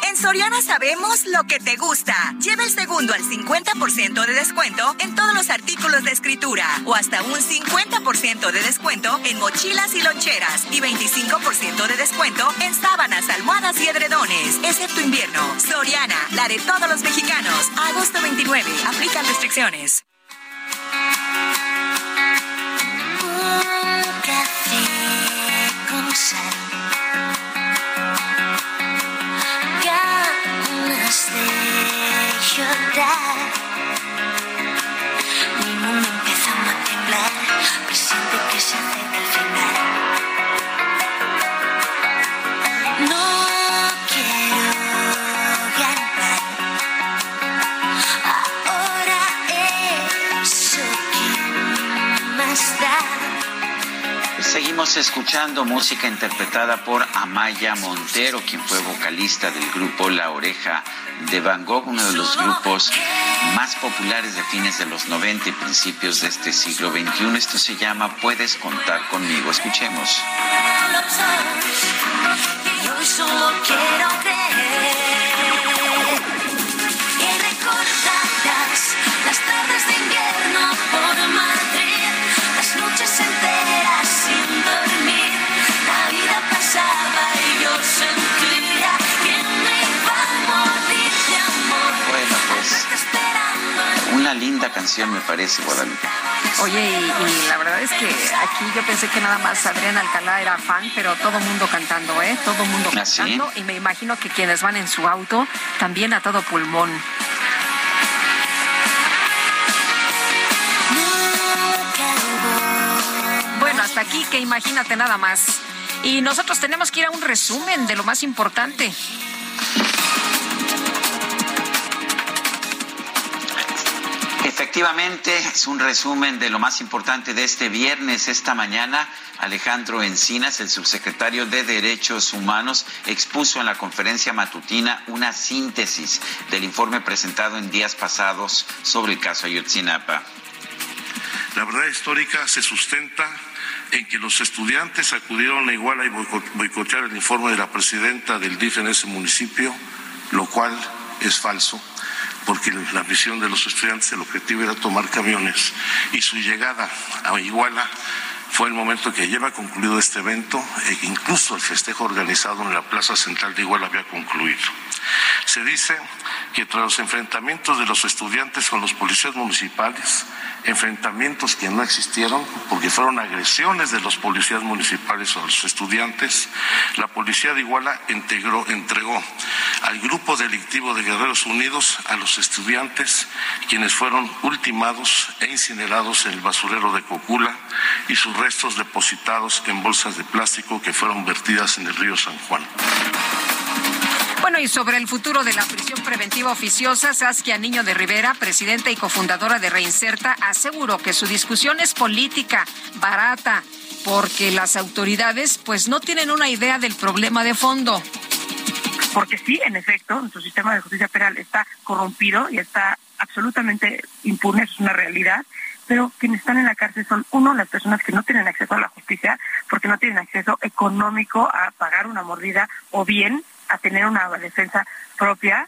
En Soriana sabemos lo que te gusta. Lleva el segundo al 50% de descuento en todos los artículos de escritura o hasta un 50% de descuento en mochilas y loncheras y 25% de descuento en sábanas, almohadas y edredones, excepto invierno. Soriana, la de todos los mexicanos. Agosto 29. Aplican restricciones café con sal. Ganas de llorar. Mi mundo a temblar. Presiente que se acerca el final. Seguimos escuchando música interpretada por Amaya Montero, quien fue vocalista del grupo La Oreja de Van Gogh, uno de los grupos más populares de fines de los 90 y principios de este siglo XXI. Esto se llama Puedes contar conmigo. Escuchemos. Linda canción me parece, Guadalupe. Oye, y, la verdad es que aquí yo pensé que nada más Adrián Alcalá era fan, pero todo mundo cantando, ¿eh? Todo mundo ¿Ah, cantando. Y me imagino que quienes van en su auto también a todo pulmón. hasta aquí que imagínate nada más. Y nosotros tenemos que ir a un resumen de lo más importante. Efectivamente, es un resumen de lo más importante de este viernes, esta mañana. Alejandro Encinas, el subsecretario de Derechos Humanos, expuso en la conferencia matutina una síntesis del informe presentado en días pasados sobre el caso Ayotzinapa. La verdad histórica se sustenta en que los estudiantes acudieron a Iguala y boicotear el informe de la presidenta del DIF en ese municipio, lo cual es falso, porque la misión de los estudiantes, el objetivo era tomar camiones y su llegada a Iguala fue el momento que lleva concluido este evento e incluso el festejo organizado en la Plaza Central de Iguala había concluido. Se dice que tras los enfrentamientos de los estudiantes con los policías municipales, enfrentamientos que no existieron porque fueron agresiones de los policías municipales a los estudiantes, la policía de Iguala entregó al grupo delictivo de Guerreros Unidos a los estudiantes, quienes fueron ultimados e incinerados en el basurero de Cocula y sus restos depositados en bolsas de plástico que fueron vertidas en el río San Juan. Bueno, y sobre el futuro de la prisión preventiva oficiosa, Saskia Niño de Rivera, presidenta y cofundadora de Reinserta, aseguró que su discusión es política, barata, porque las autoridades pues no tienen una idea del problema de fondo. Porque sí, en efecto, nuestro sistema de justicia penal está corrompido y está absolutamente impune, es una realidad pero quienes están en la cárcel son, uno, las personas que no tienen acceso a la justicia porque no tienen acceso económico a pagar una mordida o bien a tener una defensa propia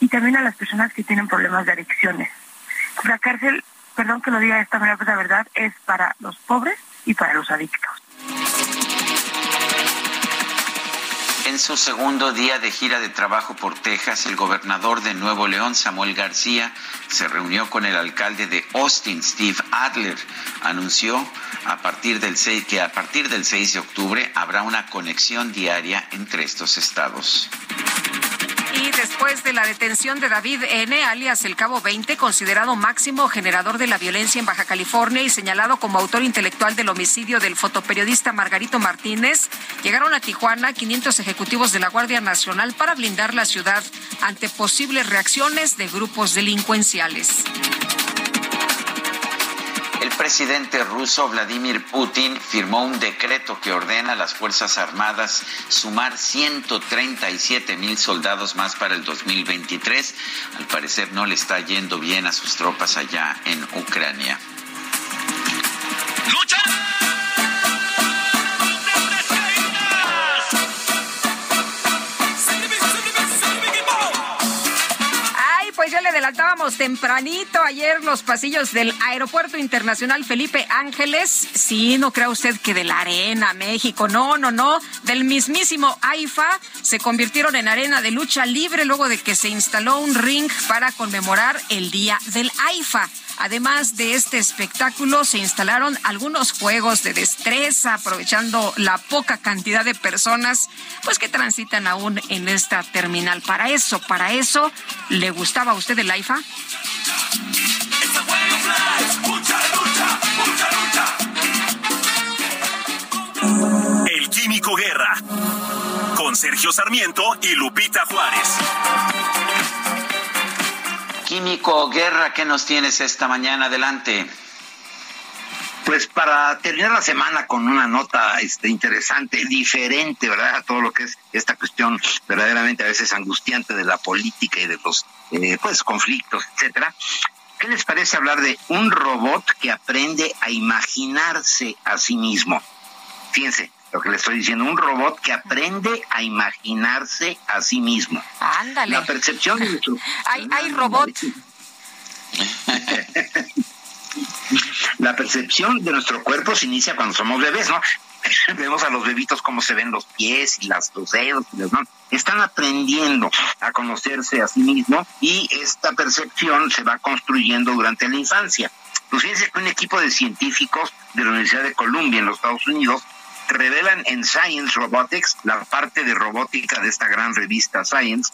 y también a las personas que tienen problemas de adicciones. La cárcel, perdón que lo diga esta manera, pero la verdad es para los pobres y para los adictos. En su segundo día de gira de trabajo por Texas, el gobernador de Nuevo León, Samuel García, se reunió con el alcalde de Austin, Steve Adler. Anunció a partir del 6, que a partir del 6 de octubre habrá una conexión diaria entre estos estados. Y después de la detención de David N., alias el Cabo 20, considerado máximo generador de la violencia en Baja California y señalado como autor intelectual del homicidio del fotoperiodista Margarito Martínez, llegaron a Tijuana 500 ejecutivos de la Guardia Nacional para blindar la ciudad ante posibles reacciones de grupos delincuenciales. Presidente ruso Vladimir Putin firmó un decreto que ordena a las Fuerzas Armadas sumar 137 mil soldados más para el 2023. Al parecer no le está yendo bien a sus tropas allá en Ucrania. ¡Lucha! Le adelantábamos tempranito ayer los pasillos del Aeropuerto Internacional Felipe Ángeles. Sí, no crea usted que de la Arena México, no, no, no, del mismísimo AIFA se convirtieron en arena de lucha libre luego de que se instaló un ring para conmemorar el Día del AIFA. Además de este espectáculo, se instalaron algunos juegos de destreza, aprovechando la poca cantidad de personas pues que transitan aún en esta terminal. Para eso, para eso, ¿le gustaba a usted el AIFA? El Químico Guerra, con Sergio Sarmiento y Lupita Juárez. Químico Guerra, ¿qué nos tienes esta mañana? Adelante. Pues para terminar la semana con una nota este, interesante, diferente, ¿verdad? A todo lo que es esta cuestión verdaderamente a veces angustiante de la política y de los eh, pues conflictos, etcétera. ¿Qué les parece hablar de un robot que aprende a imaginarse a sí mismo? Fíjense, lo que le estoy diciendo, un robot que aprende a imaginarse a sí mismo. Ándale. La percepción de nuestro... hay, hay robot. La percepción de nuestro cuerpo se inicia cuando somos bebés, ¿no? Vemos a los bebitos cómo se ven los pies y las, los dedos y las manos. Están aprendiendo a conocerse a sí mismo y esta percepción se va construyendo durante la infancia. Pues fíjense que un equipo de científicos de la Universidad de Columbia en los Estados Unidos revelan en Science Robotics, la parte de robótica de esta gran revista Science,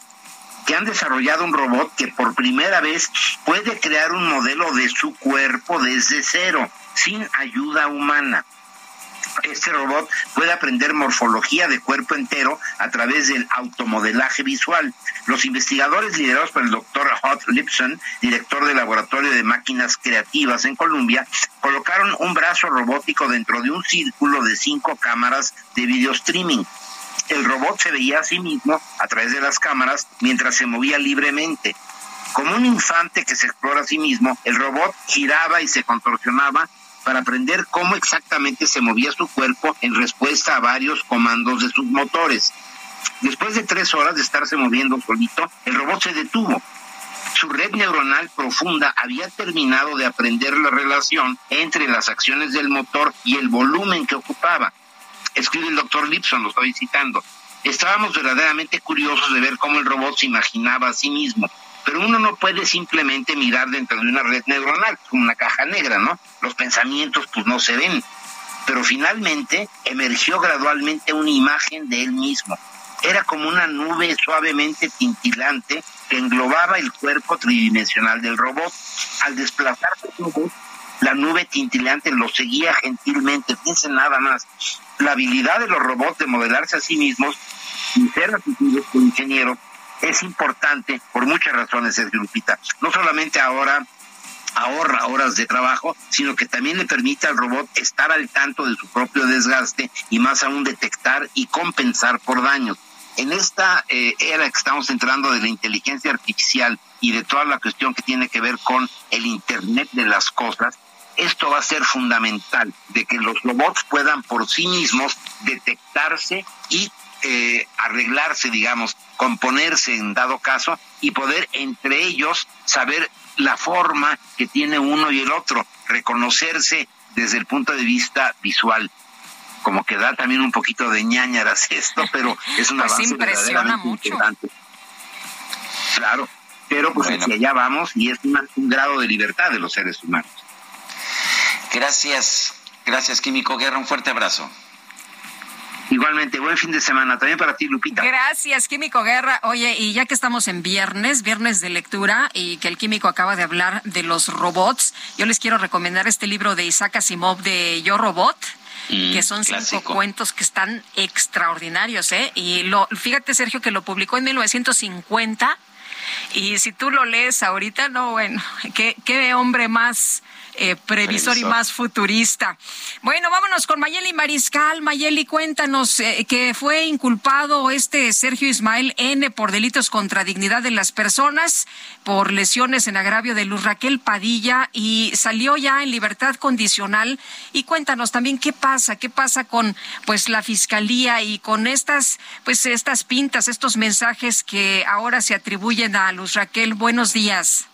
que han desarrollado un robot que por primera vez puede crear un modelo de su cuerpo desde cero, sin ayuda humana. Este robot puede aprender morfología de cuerpo entero a través del automodelaje visual. Los investigadores liderados por el doctor Hot Lipson, director del Laboratorio de Máquinas Creativas en Colombia, colocaron un brazo robótico dentro de un círculo de cinco cámaras de video streaming. El robot se veía a sí mismo a través de las cámaras mientras se movía libremente. Como un infante que se explora a sí mismo, el robot giraba y se contorsionaba para aprender cómo exactamente se movía su cuerpo en respuesta a varios comandos de sus motores. Después de tres horas de estarse moviendo solito, el robot se detuvo. Su red neuronal profunda había terminado de aprender la relación entre las acciones del motor y el volumen que ocupaba. Escribe el doctor Lipson, lo estoy citando. Estábamos verdaderamente curiosos de ver cómo el robot se imaginaba a sí mismo pero uno no puede simplemente mirar dentro de una red neuronal, como una caja negra, ¿no? Los pensamientos pues no se ven. Pero finalmente emergió gradualmente una imagen de él mismo. Era como una nube suavemente tintilante que englobaba el cuerpo tridimensional del robot. Al desplazarse la nube tintilante lo seguía gentilmente. Piensen nada más. La habilidad de los robots de modelarse a sí mismos, sin ser asistidos por ingenieros, es importante por muchas razones, Sergio Lupita. No solamente ahora ahorra horas de trabajo, sino que también le permite al robot estar al tanto de su propio desgaste y más aún detectar y compensar por daños. En esta eh, era que estamos entrando de la inteligencia artificial y de toda la cuestión que tiene que ver con el Internet de las cosas, esto va a ser fundamental, de que los robots puedan por sí mismos detectarse y eh, arreglarse, digamos, componerse en dado caso y poder entre ellos saber la forma que tiene uno y el otro, reconocerse desde el punto de vista visual. Como que da también un poquito de ñañaras esto, pero es una pues impresiona mucho. importante. Claro, pero pues hacia allá vamos y es un grado de libertad de los seres humanos. Gracias, gracias Químico Guerra, un fuerte abrazo. Igualmente, buen fin de semana también para ti, Lupita. Gracias, Químico Guerra. Oye, y ya que estamos en viernes, viernes de lectura, y que el Químico acaba de hablar de los robots, yo les quiero recomendar este libro de Isaac Asimov de Yo Robot. Mm, que son cinco cuentos que están extraordinarios, ¿eh? Y lo, fíjate, Sergio, que lo publicó en 1950 y si tú lo lees ahorita, no, bueno, qué, qué hombre más eh, previsor, y más futurista. Bueno, vámonos con Mayeli Mariscal. Mayeli, cuéntanos eh, que fue inculpado este Sergio Ismael N por delitos contra dignidad de las personas, por lesiones en agravio de Luz Raquel Padilla y salió ya en libertad condicional. Y cuéntanos también qué pasa, qué pasa con pues la fiscalía y con estas pues estas pintas, estos mensajes que ahora se atribuyen a Luz Raquel. Buenos días.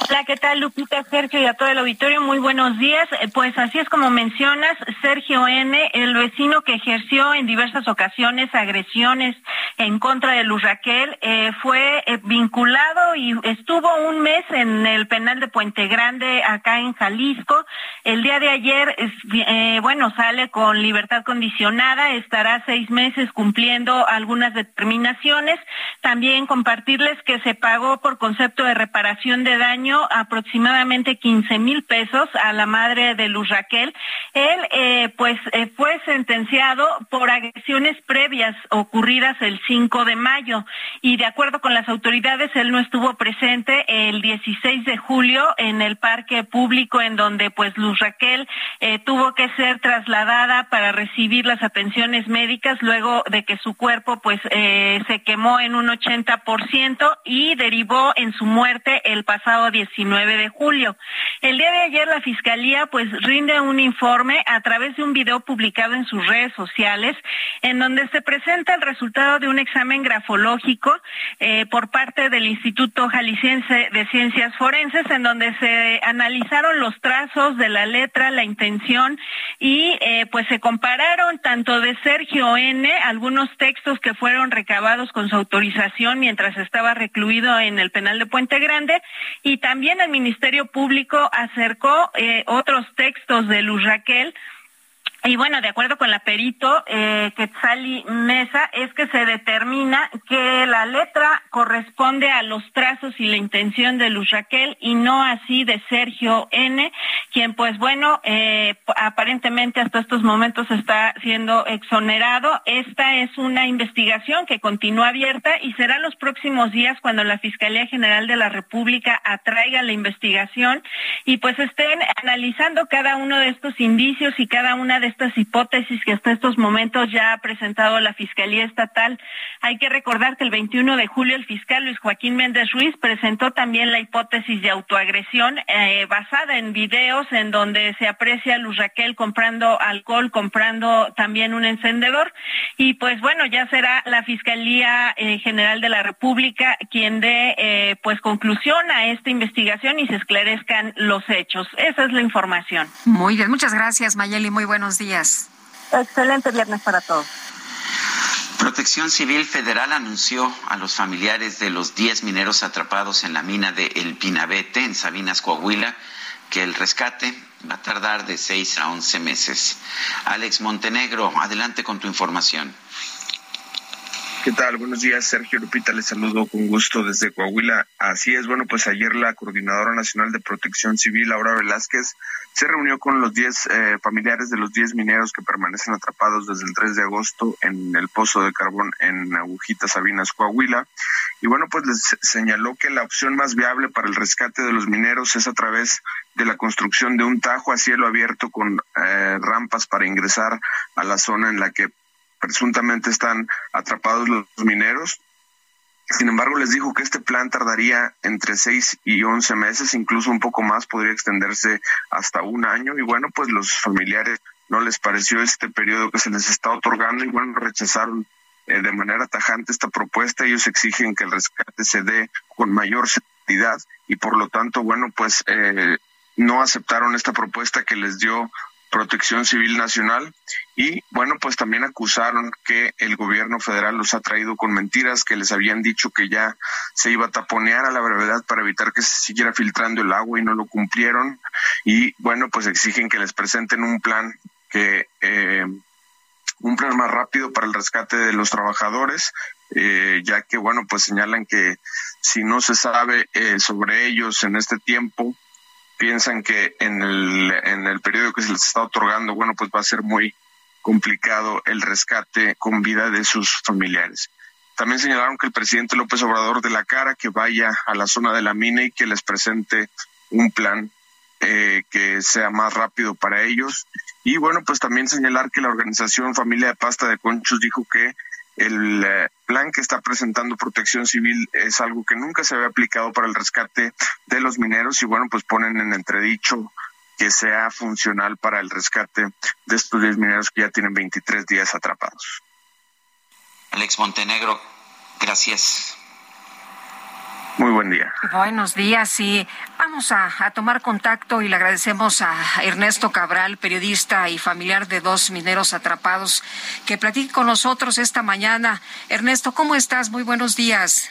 Hola, ¿qué tal Lupita, Sergio y a todo el auditorio? Muy buenos días. Eh, pues así es como mencionas, Sergio N., el vecino que ejerció en diversas ocasiones agresiones en contra de Luz Raquel, eh, fue eh, vinculado y estuvo un mes en el penal de Puente Grande, acá en Jalisco. El día de ayer, bueno, sale con libertad condicionada, estará seis meses cumpliendo algunas determinaciones. También compartirles que se pagó por concepto de reparación de daño aproximadamente 15 mil pesos a la madre de Luz Raquel. Él, eh, pues, eh, fue sentenciado por agresiones previas ocurridas el 5 de mayo y de acuerdo con las autoridades, él no estuvo presente el 16 de julio en el parque público en donde, pues, Luz Raquel eh, tuvo que ser trasladada para recibir las atenciones médicas luego de que su cuerpo, pues, se quemó en un 80% y derivó en su muerte el pasado 19 de julio. El día de ayer la Fiscalía pues rinde un informe a través de un video publicado en sus redes sociales en donde se presenta el resultado de un examen grafológico eh, por parte del Instituto Jalisciense de Ciencias Forenses en donde se analizaron los trazos de la letra, la intención y eh, pues se compararon tanto de Sergio N, algunos textos que fueron recabados con su autorización mientras estaba recluido en el penal de Puente Grande y también el Ministerio Público acercó eh, otros textos de Luz Raquel y bueno, de acuerdo con la perito eh, Quetzali Mesa, es que se determina que la letra corresponde a los trazos y la intención de Luz Raquel y no así de Sergio N., quien pues bueno, eh, aparentemente hasta estos momentos está siendo exonerado. Esta es una investigación que continúa abierta y será los próximos días cuando la Fiscalía General de la República atraiga la investigación y pues estén analizando cada uno de estos indicios y cada una de estas hipótesis que hasta estos momentos ya ha presentado la Fiscalía Estatal. Hay que recordar que el 21 de julio el fiscal Luis Joaquín Méndez Ruiz presentó también la hipótesis de autoagresión eh, basada en videos en donde se aprecia a Luz Raquel comprando alcohol, comprando también un encendedor. Y pues bueno, ya será la Fiscalía eh, General de la República quien dé eh, pues conclusión a esta investigación y se esclarezcan los hechos. Esa es la información. Muy bien, muchas gracias Mayeli, muy buenos días días. Excelente viernes para todos. Protección Civil Federal anunció a los familiares de los 10 mineros atrapados en la mina de El Pinabete, en Sabinas, Coahuila, que el rescate va a tardar de 6 a 11 meses. Alex Montenegro, adelante con tu información. ¿Qué tal? Buenos días, Sergio Lupita, les saludo con gusto desde Coahuila. Así es, bueno, pues ayer la Coordinadora Nacional de Protección Civil, Laura Velázquez, se reunió con los 10 eh, familiares de los 10 mineros que permanecen atrapados desde el 3 de agosto en el pozo de carbón en Agujitas, Sabinas, Coahuila. Y bueno, pues les señaló que la opción más viable para el rescate de los mineros es a través de la construcción de un tajo a cielo abierto con eh, rampas para ingresar a la zona en la que presuntamente están atrapados los mineros. Sin embargo, les dijo que este plan tardaría entre seis y once meses, incluso un poco más, podría extenderse hasta un año. Y bueno, pues los familiares no les pareció este periodo que se les está otorgando y bueno, rechazaron eh, de manera tajante esta propuesta. Ellos exigen que el rescate se dé con mayor seguridad y por lo tanto, bueno, pues eh, no aceptaron esta propuesta que les dio Protección Civil Nacional. Y bueno, pues también acusaron que el gobierno federal los ha traído con mentiras, que les habían dicho que ya se iba a taponear a la brevedad para evitar que se siguiera filtrando el agua y no lo cumplieron. Y bueno, pues exigen que les presenten un plan que eh, un plan más rápido para el rescate de los trabajadores, eh, ya que bueno, pues señalan que si no se sabe eh, sobre ellos en este tiempo, piensan que en el, en el periodo que se les está otorgando, bueno, pues va a ser muy complicado el rescate con vida de sus familiares. También señalaron que el presidente López Obrador de la cara que vaya a la zona de la mina y que les presente un plan eh, que sea más rápido para ellos. Y bueno, pues también señalar que la organización Familia de Pasta de Conchos dijo que el eh, plan que está presentando Protección Civil es algo que nunca se había aplicado para el rescate de los mineros y bueno, pues ponen en entredicho que sea funcional para el rescate de estos 10 mineros que ya tienen 23 días atrapados. Alex Montenegro, gracias. Muy buen día. Buenos días y vamos a, tomar contacto y le agradecemos a Ernesto Cabral, periodista y familiar de dos mineros atrapados, que platique con nosotros esta mañana. Ernesto, ¿cómo estás? Muy buenos días.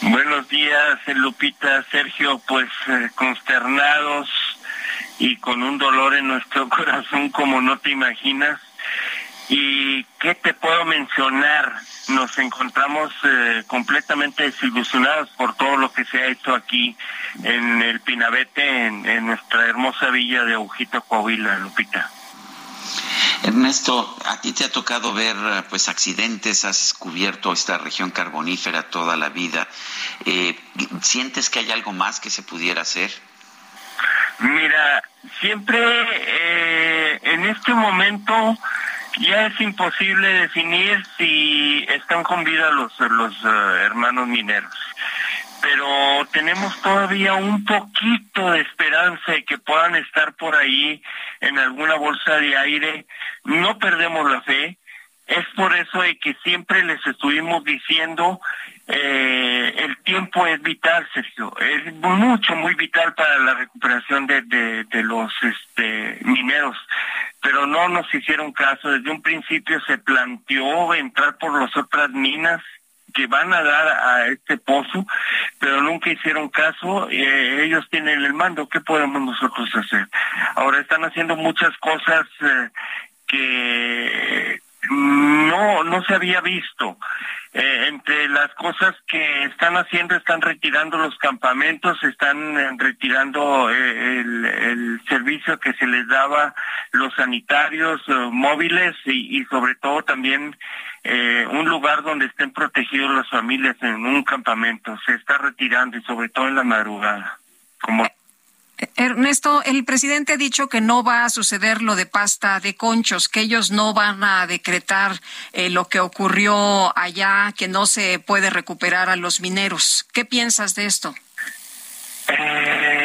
Buenos días, Lupita, Sergio, pues eh, consternados y con un dolor en nuestro corazón como no te imaginas. ¿Y qué te puedo mencionar? nos encontramos eh, completamente desilusionados por todo lo que se ha hecho aquí en el Pinabete, en, nuestra hermosa villa de Ojito Coahuila, Lupita. Ernesto, a ti te ha tocado ver pues accidentes, has cubierto esta región carbonífera toda la vida. Eh, ¿Sientes que hay algo más que se pudiera hacer? Mira, siempre eh, en este momento ya es imposible definir si están con vida los, los eh, hermanos mineros. Pero tenemos todavía un poquito de esperanza de que puedan estar por ahí en alguna bolsa de aire. No perdemos la fe. Es por eso de que siempre les estuvimos diciendo eh, el tiempo es vital, Sergio. Es mucho, muy vital para la recuperación de, de los este, mineros pero no nos hicieron caso. Desde un principio se planteó entrar por las otras minas que van a dar a este pozo, pero nunca hicieron caso. Eh, ellos tienen el mando. ¿Qué podemos nosotros hacer? Ahora están haciendo muchas cosas eh, que no no se había visto. Eh, entre las cosas que están haciendo, están retirando los campamentos, están eh, retirando eh, el, servicio que se les daba los sanitarios móviles y, sobre todo también un lugar donde estén protegidos las familias en un campamento. Se está retirando y sobre todo en la madrugada. Como Ernesto, el presidente ha dicho que no va a suceder lo de pasta de conchos, que ellos no van a decretar eh, lo que ocurrió allá, que no se puede recuperar a los mineros. ¿Qué piensas de esto? Eh,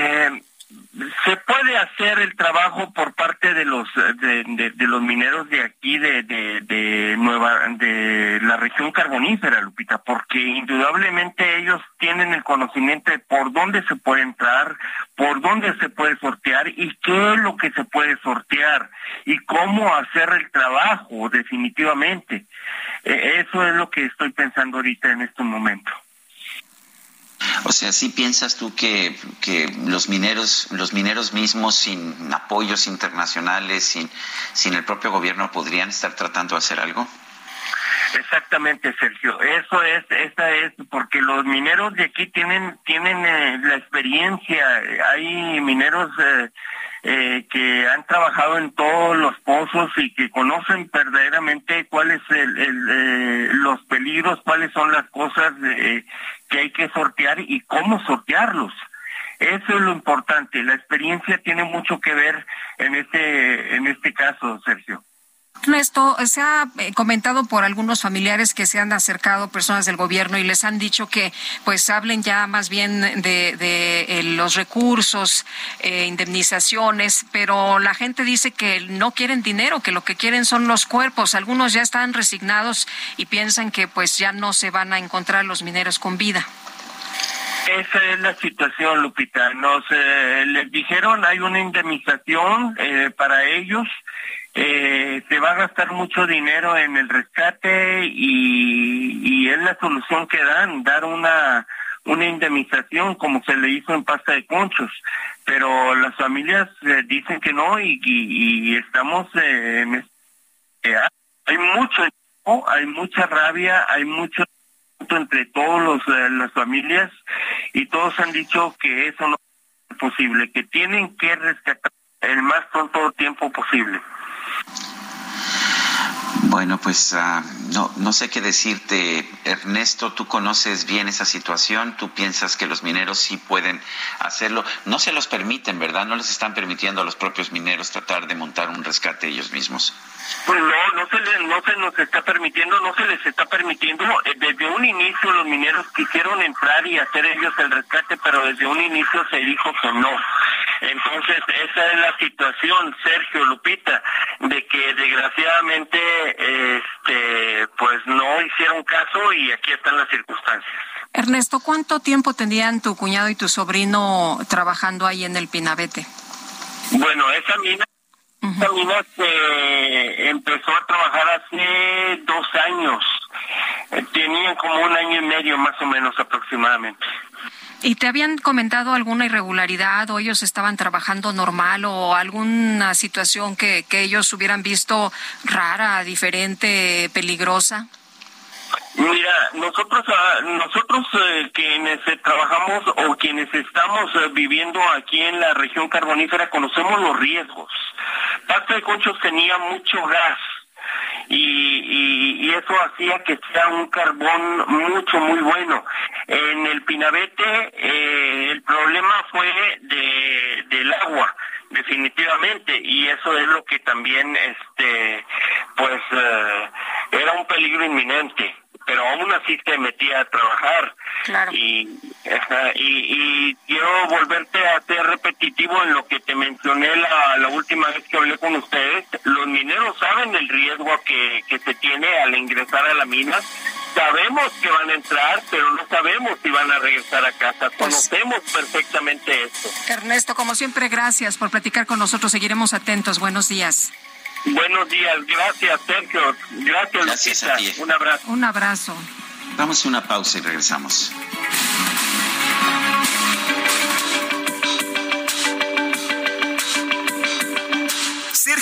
se puede hacer el trabajo por parte de los de, los mineros de aquí de, de, nueva de la región carbonífera Lupita porque indudablemente ellos tienen el conocimiento de por dónde se puede entrar por dónde se puede sortear y qué es lo que se puede sortear y cómo hacer el trabajo definitivamente. E, eso es lo que estoy pensando ahorita en este momento o sea, ¿sí piensas tú que, que los mineros, los mineros mismos sin apoyos internacionales, sin, sin el propio gobierno, podrían estar tratando de hacer algo? Exactamente, Sergio. Eso es, esa es, porque los mineros de aquí tienen, tienen eh, la experiencia. Hay mineros eh, eh, que han trabajado en todos los pozos y que conocen verdaderamente cuáles el, eh, los peligros, cuáles son las cosas eh, que hay que sortear y cómo sortearlos. Eso es lo importante. La experiencia tiene mucho que ver en este en este caso, Sergio. Ernesto, se ha eh, comentado por algunos familiares que se han acercado personas del gobierno y les han dicho que pues hablen ya más bien de, eh, los recursos, eh, indemnizaciones, pero la gente dice que no quieren dinero, que lo que quieren son los cuerpos. Algunos ya están resignados y piensan que pues ya no se van a encontrar los mineros con vida. Esa es la situación, Lupita. Nos les dijeron hay una indemnización para ellos eh, se va a gastar mucho dinero en el rescate y, es la solución que dan, dar una, una indemnización como se le hizo en pasta de conchos. Pero las familias eh, dicen que no y, estamos eh, en... Eh, hay mucho, hay mucha rabia, hay mucho entre todos las familias y todos han dicho que eso no es posible, que tienen que rescatar el más pronto tiempo posible. Bueno, pues ah, no, no sé qué decirte, Ernesto. Tú conoces bien esa situación. Tú piensas que los mineros sí pueden hacerlo. No se los permiten, ¿verdad? No les están permitiendo a los propios mineros tratar de montar un rescate ellos mismos. Pues no, no se, les, no se nos está permitiendo, no se les está permitiendo. Eh, desde un inicio los mineros quisieron entrar y hacer ellos el rescate, pero desde un inicio se dijo que no. Entonces, esa es la situación, Sergio Lupita, de que desgraciadamente este pues no hicieron caso y aquí están las circunstancias. Ernesto, ¿cuánto tiempo tenían tu cuñado y tu sobrino trabajando ahí en el Pinabete? Bueno, esa mina esa mina se empezó a trabajar hace dos años. Eh, tenían como un año y medio más o menos aproximadamente. ¿Y te habían comentado alguna irregularidad o ellos estaban trabajando normal o alguna situación que, que ellos hubieran visto rara, diferente, peligrosa? Mira, nosotros, ah, nosotros eh, quienes eh, trabajamos o quienes estamos eh, viviendo aquí en la región carbonífera conocemos los riesgos. Parte de Conchos tenía mucho gas y, eso hacía que sea un carbón mucho, muy bueno. En el Pinabete el problema fue de, del agua definitivamente y eso es lo que también este pues era un peligro inminente pero aún así te metía a trabajar. Y, y, quiero volverte a ser repetitivo en lo que te mencioné la, la última vez que hablé con ustedes. Los mineros saben el riesgo que, que se tiene al ingresar a la mina. Sabemos que van a entrar, pero no sabemos si van a regresar a casa. Pues Conocemos perfectamente esto. Ernesto, como siempre, gracias por platicar con nosotros. Seguiremos atentos. Buenos días. Buenos días, gracias Sergio, gracias, gracias a ti. Un abrazo. Un abrazo. Vamos a una pausa y regresamos.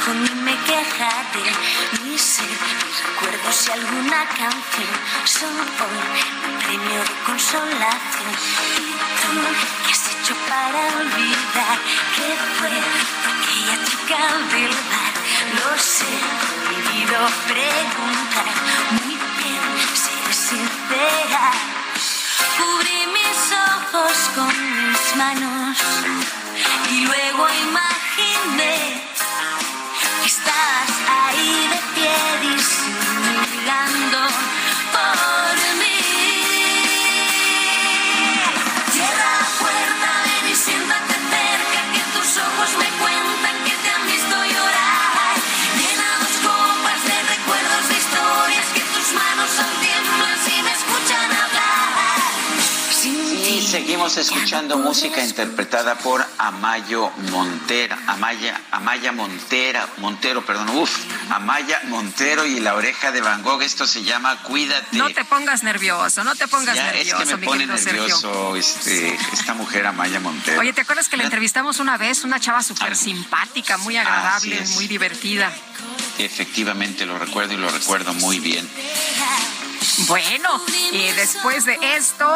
quejo ni me quejaré, ni sé recuerdo si alguna canción son mi premio de consolación. ¿Y tú qué has hecho para olvidar que fue aquella chica del bar? Lo sé, olvido preguntar, muy bien, seré sincera. Cubrí mis ojos con mis manos y luego imaginé ahí de pie. Seguimos escuchando música interpretada por Amayo Montera, Amaya, Amaya Montera, Montero, perdón, uff, Amaya Montero y la oreja de Van Gogh. Esto se llama Cuídate. No te pongas nervioso, no te pongas nervioso. Es que me pone nervioso este, esta mujer Amaya Montero. Oye, ¿te acuerdas que la entrevistamos una vez? Una chava súper simpática, muy agradable, muy divertida. Efectivamente, lo recuerdo y lo recuerdo muy bien. Bueno, y después de esto,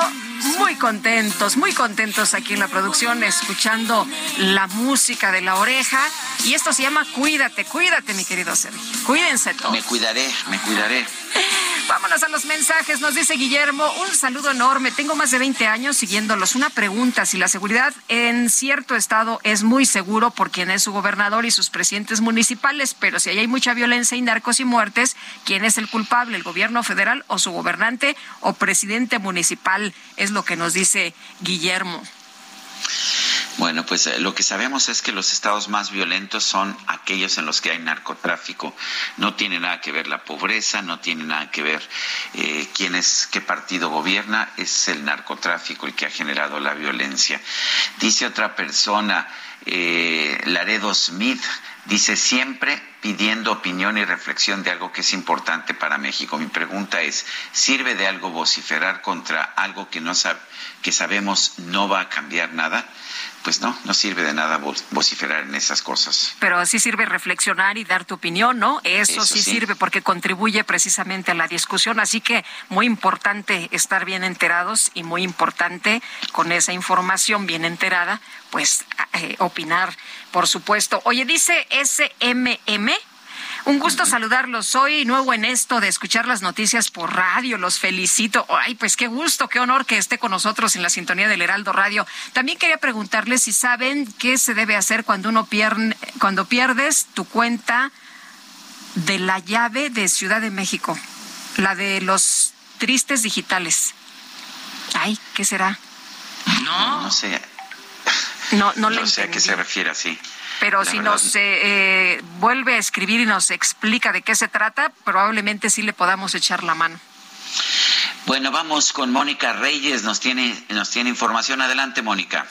muy contentos, muy contentos aquí en la producción, escuchando la música de la oreja. Y esto se llama Cuídate, cuídate, mi querido Sergio. Cuídense todos. Me cuidaré, me cuidaré. Vámonos a los mensajes. Nos dice Guillermo, un saludo enorme. Tengo más de 20 años siguiéndolos. Una pregunta, si la seguridad en cierto estado es muy seguro por quien es su gobernador y sus presidentes municipales, pero si hay mucha violencia y narcos y muertes, ¿quién es el culpable? ¿El gobierno federal o su gobernante o presidente municipal? Es lo que nos dice Guillermo. Bueno, pues eh, lo que sabemos es que los estados más violentos son aquellos en los que hay narcotráfico. No tiene nada que ver la pobreza, no tiene nada que ver eh, quién es, qué partido gobierna, es el narcotráfico el que ha generado la violencia. Dice otra persona, eh, Laredo Smith, dice siempre pidiendo opinión y reflexión de algo que es importante para México. Mi pregunta es, ¿sirve de algo vociferar contra algo que, no que sabemos no va a cambiar nada? pues no, no sirve de nada vociferar en esas cosas. Pero sí sirve reflexionar y dar tu opinión, ¿no? Eso, sí, sirve porque contribuye precisamente a la discusión, así que muy importante estar bien enterados y muy importante con esa información bien enterada, pues eh, opinar, por supuesto. Oye, dice SMM un gusto saludarlos. Soy nuevo en esto de escuchar las noticias por radio. Los felicito. Ay, pues qué gusto, qué honor que esté con nosotros en la sintonía del Heraldo Radio. También quería preguntarles si saben qué se debe hacer cuando uno pierde, cuando pierdes tu cuenta de la llave de Ciudad de México, la de los tristes digitales. Ay, ¿qué será? No, no sé. No, no, no sé a qué se refiere así pero si nos eh, vuelve a escribir y nos explica de qué se trata, probablemente sí le podamos echar la mano. Bueno, vamos con Mónica Reyes, nos tiene, nos tiene información. Adelante, Mónica.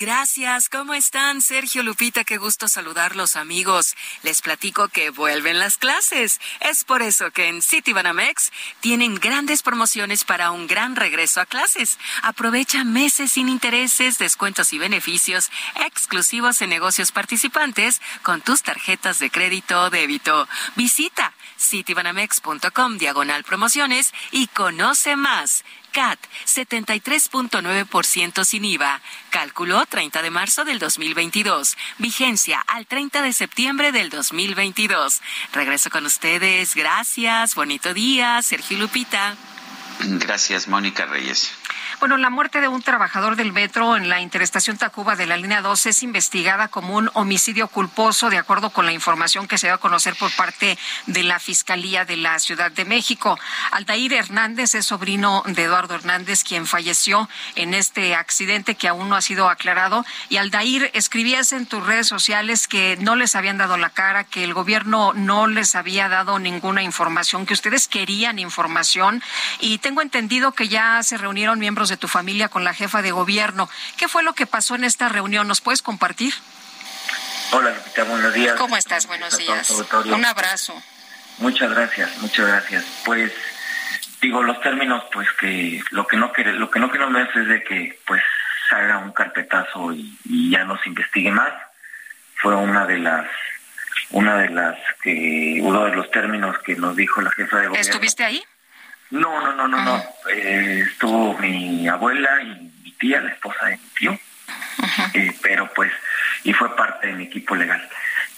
Gracias. ¿Cómo están? Sergio Lupita, qué gusto saludarlos amigos. Les platico que vuelven las clases. Es por eso que en Citibanamex tienen grandes promociones para un gran regreso a clases. Aprovecha meses sin intereses, descuentos y beneficios exclusivos en negocios participantes con tus tarjetas de crédito o débito. Visita citibanamex.com diagonal promociones y conoce más. CAT, 73.9% sin IVA. Cálculo 30 de marzo del 2022. Vigencia al 30 de septiembre del 2022. Regreso con ustedes. Gracias. Bonito día. Sergio Lupita. Gracias, Mónica Reyes. Bueno, la muerte de un trabajador del metro en la interestación Tacuba de la línea 2 es investigada como un homicidio culposo, de acuerdo con la información que se va a conocer por parte de la Fiscalía de la Ciudad de México. Altair Hernández es sobrino de Eduardo Hernández, quien falleció en este accidente que aún no ha sido aclarado. Y Aldair, escribías en tus redes sociales que no les habían dado la cara, que el gobierno no les había dado ninguna información, que ustedes querían información. Y tengo entendido que ya se reunieron miembros de tu familia con la jefa de gobierno. ¿Qué fue lo que pasó en esta reunión? ¿Nos puedes compartir? Hola, Lupita, buenos días. ¿Cómo estás? Buenos días. Un abrazo. Muchas gracias, muchas gracias. Pues digo los términos, pues que lo que no quiere, lo que no queremos es de que pues salga un carpetazo y, y ya no se investigue más. Fue una de las una de las que uno de los términos que nos dijo la jefa de gobierno. ¿Estuviste ahí? No, no, no, no, no. Eh, estuvo mi abuela y mi tía, la esposa de mi tío, eh, pero pues, y fue parte de mi equipo legal.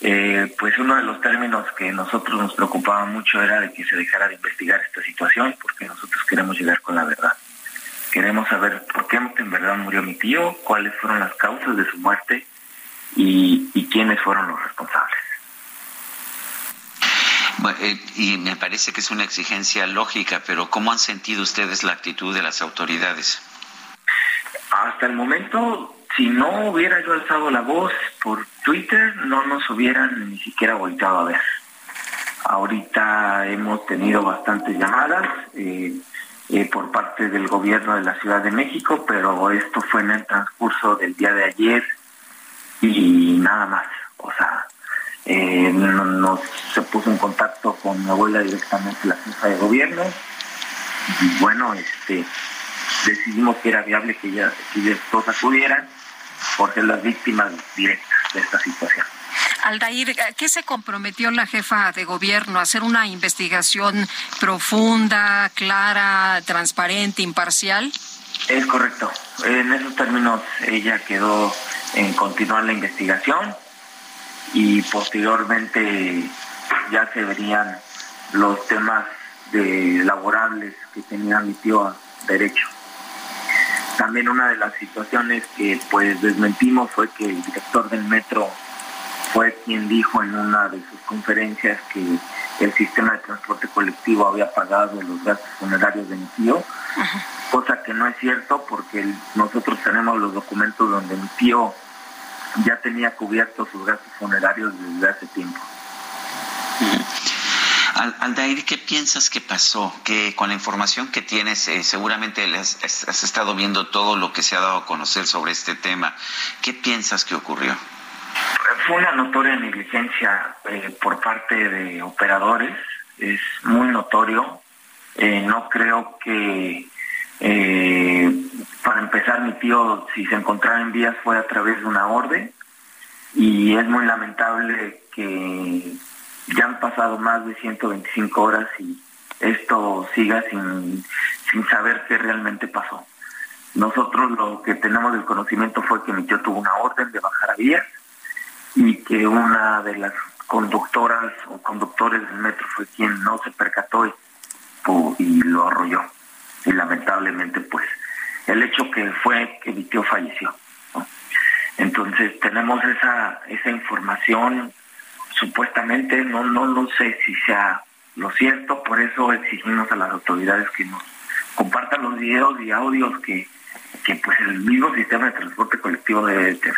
Eh, pues uno de los términos que nosotros nos preocupaba mucho era de que se dejara de investigar esta situación, porque nosotros queremos llegar con la verdad. Queremos saber por qué en verdad murió mi tío, cuáles fueron las causas de su muerte y quiénes fueron los responsables. Eh, y me parece que es una exigencia lógica, pero ¿cómo han sentido ustedes la actitud de las autoridades? Hasta el momento, si no hubiera yo alzado la voz por Twitter, no nos hubieran ni siquiera volteado a ver. Ahorita hemos tenido bastantes llamadas, eh, eh, por parte del gobierno de la Ciudad de México, pero esto fue en el transcurso del día de ayer y nada más. O sea, eh, nos se puso en contacto con mi abuela directamente la jefa de gobierno y bueno, este decidimos que era viable que ya que todos acudieran por ser las víctimas directas de esta situación. Aldair, ¿qué se comprometió la jefa de gobierno? ¿Hacer una investigación profunda, clara, transparente, imparcial? Es correcto. En esos términos ella quedó en continuar la investigación y posteriormente ya se verían los temas de laborables que tenía mi tío derecho. También una de las situaciones que pues desmentimos fue que el director del metro fue quien dijo en una de sus conferencias que el sistema de transporte colectivo había pagado los gastos funerarios de mi tío, cosa que no es cierto porque nosotros tenemos los documentos donde mi tío ya tenía cubiertos sus gastos funerarios desde hace tiempo. Aldair, ¿qué piensas que pasó? Que con la información que tienes, eh, seguramente has, has, estado viendo todo lo que se ha dado a conocer sobre este tema. ¿Qué piensas que ocurrió? Fue una notoria negligencia eh, por parte de operadores, es muy notorio. Eh, no creo que, para empezar, mi tío, si se encontraba en vías, fue a través de una orden. Y es muy lamentable que ya han pasado más de 125 horas y esto siga sin, sin saber qué realmente pasó. Nosotros lo que tenemos del conocimiento fue que mi tío tuvo una orden de bajar a vías y que una de las conductoras o conductores del metro fue quien no se percató y lo arrolló. Y lamentablemente pues el hecho que fue que mi tío falleció. Entonces tenemos esa, esa información supuestamente, no, no, no sé si sea lo cierto, por eso exigimos a las autoridades que nos compartan los videos y audios que, que pues el mismo sistema de transporte colectivo debe tener.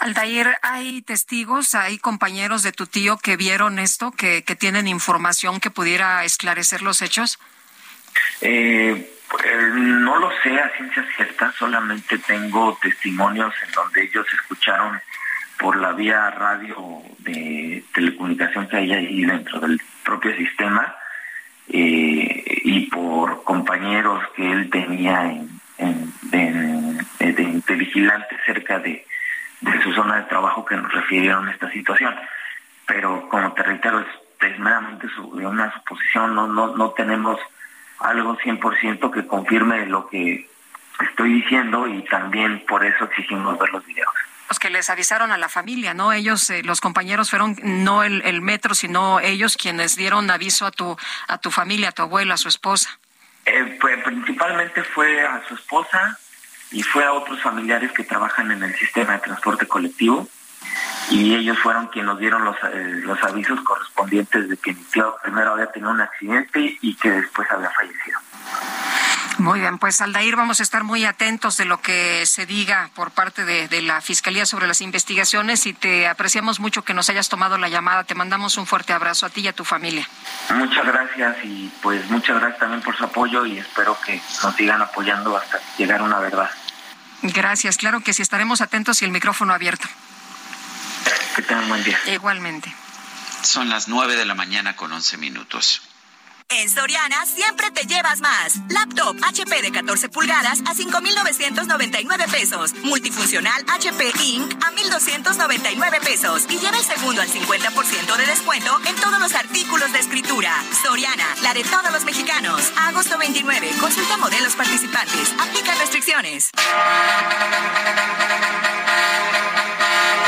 Aldair, ¿hay testigos, hay compañeros de tu tío que vieron esto, que, que tienen información que pudiera esclarecer los hechos? Eh, pues, no lo sé a ciencia cierta, solamente tengo testimonios en donde ellos escucharon por la vía radio de telecomunicación que hay ahí dentro del propio sistema eh, y por compañeros que él tenía en, de, vigilante cerca de, su zona de trabajo que nos refirieron a esta situación. Pero como te reitero, es, meramente una suposición, no, no, no tenemos algo 100% que confirme lo que estoy diciendo y también por eso exigimos ver los videos que les avisaron a la familia, ¿no? Ellos, eh, los compañeros fueron no el, metro, sino ellos quienes dieron aviso a tu, a tu familia, a tu abuela, a su esposa. Eh, pues, principalmente fue a su esposa y fue a otros familiares que trabajan en el sistema de transporte colectivo y ellos fueron quienes nos dieron los, eh, los avisos correspondientes de que mi tío primero había tenido un accidente y que después había fallecido. Muy bien, pues Aldair, vamos a estar muy atentos de lo que se diga por parte de, la Fiscalía sobre las investigaciones y te apreciamos mucho que nos hayas tomado la llamada. Te mandamos un fuerte abrazo a ti y a tu familia. Muchas gracias y pues muchas gracias también por su apoyo y espero que nos sigan apoyando hasta llegar a una verdad. Gracias, claro que sí, estaremos atentos y el micrófono abierto. Que tengan buen día. Igualmente. Son las nueve de la mañana con once minutos. En Soriana siempre te llevas más. Laptop HP de 14 pulgadas a 5,999 pesos. Multifuncional HP Ink a 1,299 pesos. Y lleva el segundo al 50% de descuento en todos los artículos de escritura. Soriana, la de todos los mexicanos. agosto 29. Consulta modelos participantes. Aplica restricciones.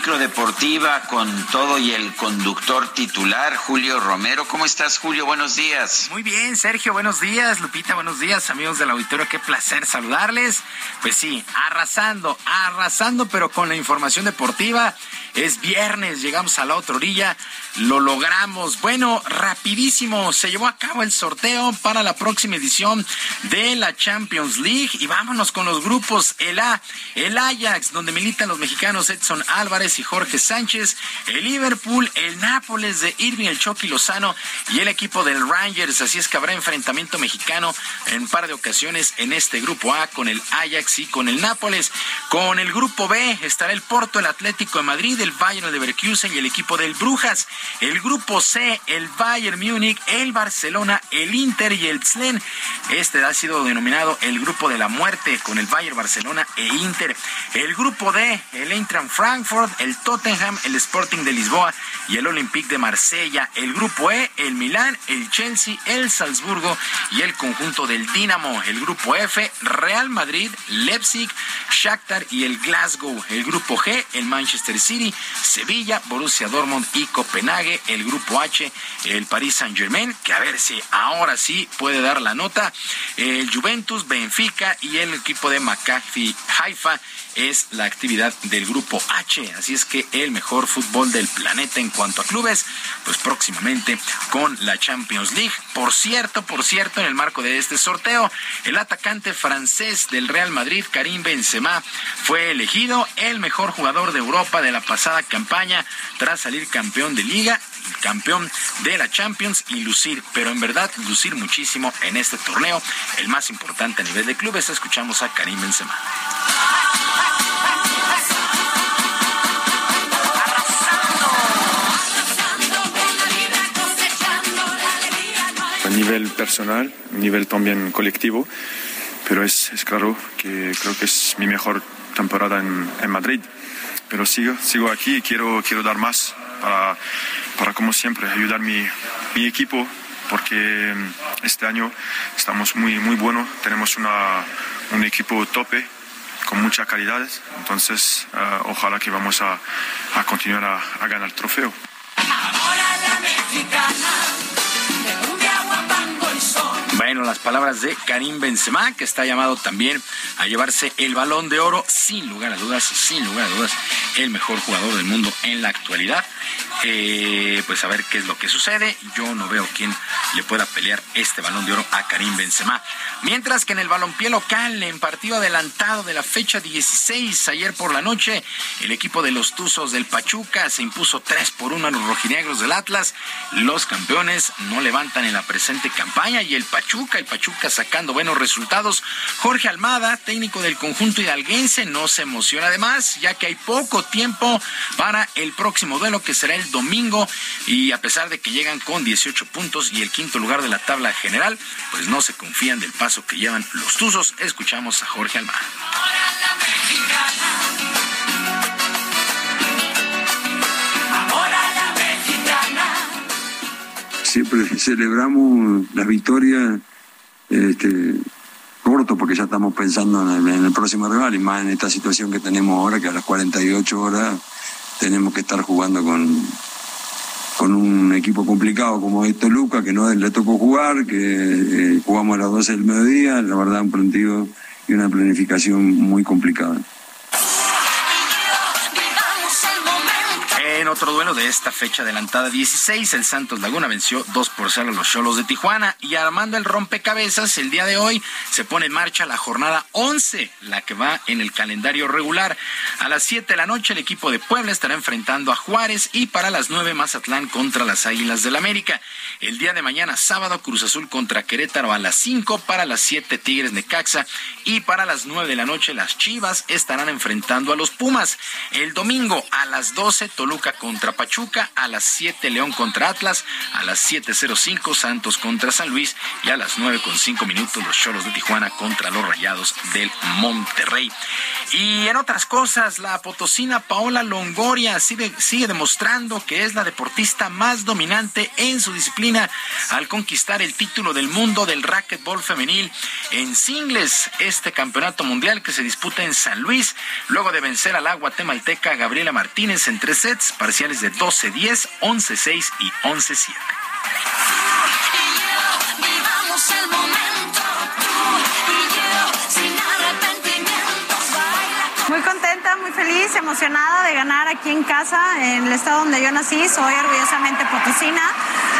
la micro deportiva con todo y el conductor titular, Julio Romero. ¿Cómo estás, Julio? Buenos días. Muy bien, Sergio, buenos días. Lupita, buenos días, amigos del auditorio. Qué placer saludarles. Pues sí, arrasando, arrasando, pero con la información deportiva. Es viernes, llegamos a la otra orilla, lo logramos. Bueno, rapidísimo, se llevó a cabo el sorteo para la próxima edición de la Champions League y vámonos con los grupos. El A, el Ajax, donde militan los mexicanos Edson Álvarez y Jorge Sánchez, el Liverpool, el Nápoles de Irving, el Chucky Lozano y el equipo del Rangers. Así es que habrá enfrentamiento mexicano en un par de ocasiones en este grupo A con el Ajax y con el Nápoles. Con el grupo B estará el Porto, el Atlético de Madrid, el Bayern de Leverkusen y el equipo del Brujas. El grupo C, el Bayern Múnich, el Barcelona, el Inter y el Zlen. Este ha sido denominado el grupo de la muerte con el Bayern, Barcelona e Inter. El grupo D, el Eintracht Frankfurt, el Tottenham, el Sporting de Lisboa y el Olympique de Marsella. El grupo E, el Milán, el Chelsea, el Salzburgo y el conjunto del Dinamo. El grupo F, Real Madrid, Leipzig, Shakhtar y el Glasgow. El grupo G, el Manchester City, Sevilla, Borussia Dortmund y Copenhague. El grupo H, el Paris Saint-Germain, que a ver si ahora sí puede dar la nota. El Juventus, Benfica y el equipo de Maccabi Haifa es la actividad del grupo H. Así es que el mejor fútbol del planeta en cuanto a clubes, pues próximamente con la Champions League. Por cierto, por cierto, en el marco de este sorteo, el atacante francés del Real Madrid, Karim Benzema, fue elegido el mejor jugador de Europa de la pasada campaña tras salir campeón de liga campeón de la Champions y lucir, pero en verdad lucir muchísimo en este torneo, el más importante a nivel de clubes. Escuchamos a Karim Benzema. A nivel personal, a nivel también colectivo, pero es, es, claro que creo que es mi mejor temporada en, en Madrid. Pero sigo, sigo aquí y quiero, quiero dar más para, para como siempre, ayudar mi, mi equipo, porque este año estamos muy, muy buenos, tenemos una, un equipo tope con mucha calidad, entonces uh, ojalá que vamos a, a continuar a, a ganar el trofeo. Las palabras de Karim Benzema, que está llamado también a llevarse el balón de oro, sin lugar a dudas, sin lugar a dudas, el mejor jugador del mundo en la actualidad. Eh, pues a ver qué es lo que sucede. Yo no veo quién le pueda pelear este balón de oro a Karim Benzema. Mientras que en el balompié local, en partido adelantado de la fecha 16, ayer por la noche, el equipo de los Tuzos del Pachuca se impuso 3 por 1 a los rojinegros del Atlas. Los campeones no levantan en la presente campaña y el Pachuca, el Pachuca sacando buenos resultados. Jorge Almada, técnico del conjunto hidalguense, no se emociona además, ya que hay poco tiempo para el próximo duelo que será el domingo y a pesar de que llegan con 18 puntos y el quinto lugar de la tabla general, pues no se confían del paso que llevan los Tuzos. Escuchamos a Jorge Almada. Siempre celebramos las victorias este, corto porque ya estamos pensando en el, próximo rival y más en esta situación que tenemos ahora que a las 48 horas tenemos que estar jugando con, con un equipo complicado como es Toluca, que no le tocó jugar, que eh, jugamos a las 12 del mediodía, la verdad un partido y una planificación muy complicada. Otro duelo de esta fecha adelantada 16, el Santos Laguna venció 2 por 0 a los Cholos de Tijuana y armando el rompecabezas, el día de hoy se pone en marcha la jornada 11, la que va en el calendario regular. A las 7 de la noche el equipo de Puebla estará enfrentando a Juárez y para las 9 Mazatlán contra las Águilas del América. El día de mañana sábado Cruz Azul contra Querétaro a las 5, para las 7 Tigres Necaxa y para las 9 de la noche las Chivas estarán enfrentando a los Pumas. El domingo a las 12 Toluca contra Pachuca, a las 7 León contra Atlas, a las 7.05 Santos contra San Luis y a las 9 con 5 minutos los Cholos de Tijuana contra los Rayados del Monterrey. Y en otras cosas, la potosina Paola Longoria sigue, sigue demostrando que es la deportista más dominante en su disciplina al conquistar el título del mundo del racquetball femenil en singles, este campeonato mundial que se disputa en San Luis, luego de vencer a la guatemalteca Gabriela Martínez en tres sets parciales de 12-10, 11-6 y 11-7. Muy contenta, muy feliz, emocionada de ganar aquí en casa, en el estado donde yo nací. Soy orgullosamente potosina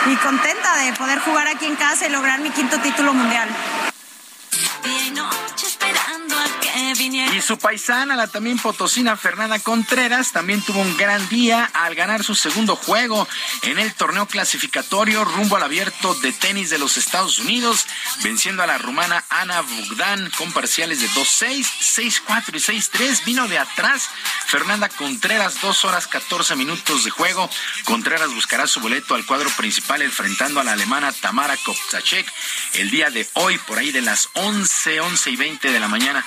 y contenta de poder jugar aquí en casa y lograr mi quinto título mundial. Y su paisana, la también potosina Fernanda Contreras, también tuvo un gran día al ganar su segundo juego en el torneo clasificatorio rumbo al abierto de tenis de los Estados Unidos, venciendo a la rumana Ana Bogdan con parciales de 2-6, 6-4 y 6-3. Vino de atrás Fernanda Contreras, 2 horas 14 minutos de juego. Contreras buscará su boleto al cuadro principal enfrentando a la alemana Tamara Kopzacek el día de hoy, por ahí de las 11, 11 y 20 de la mañana,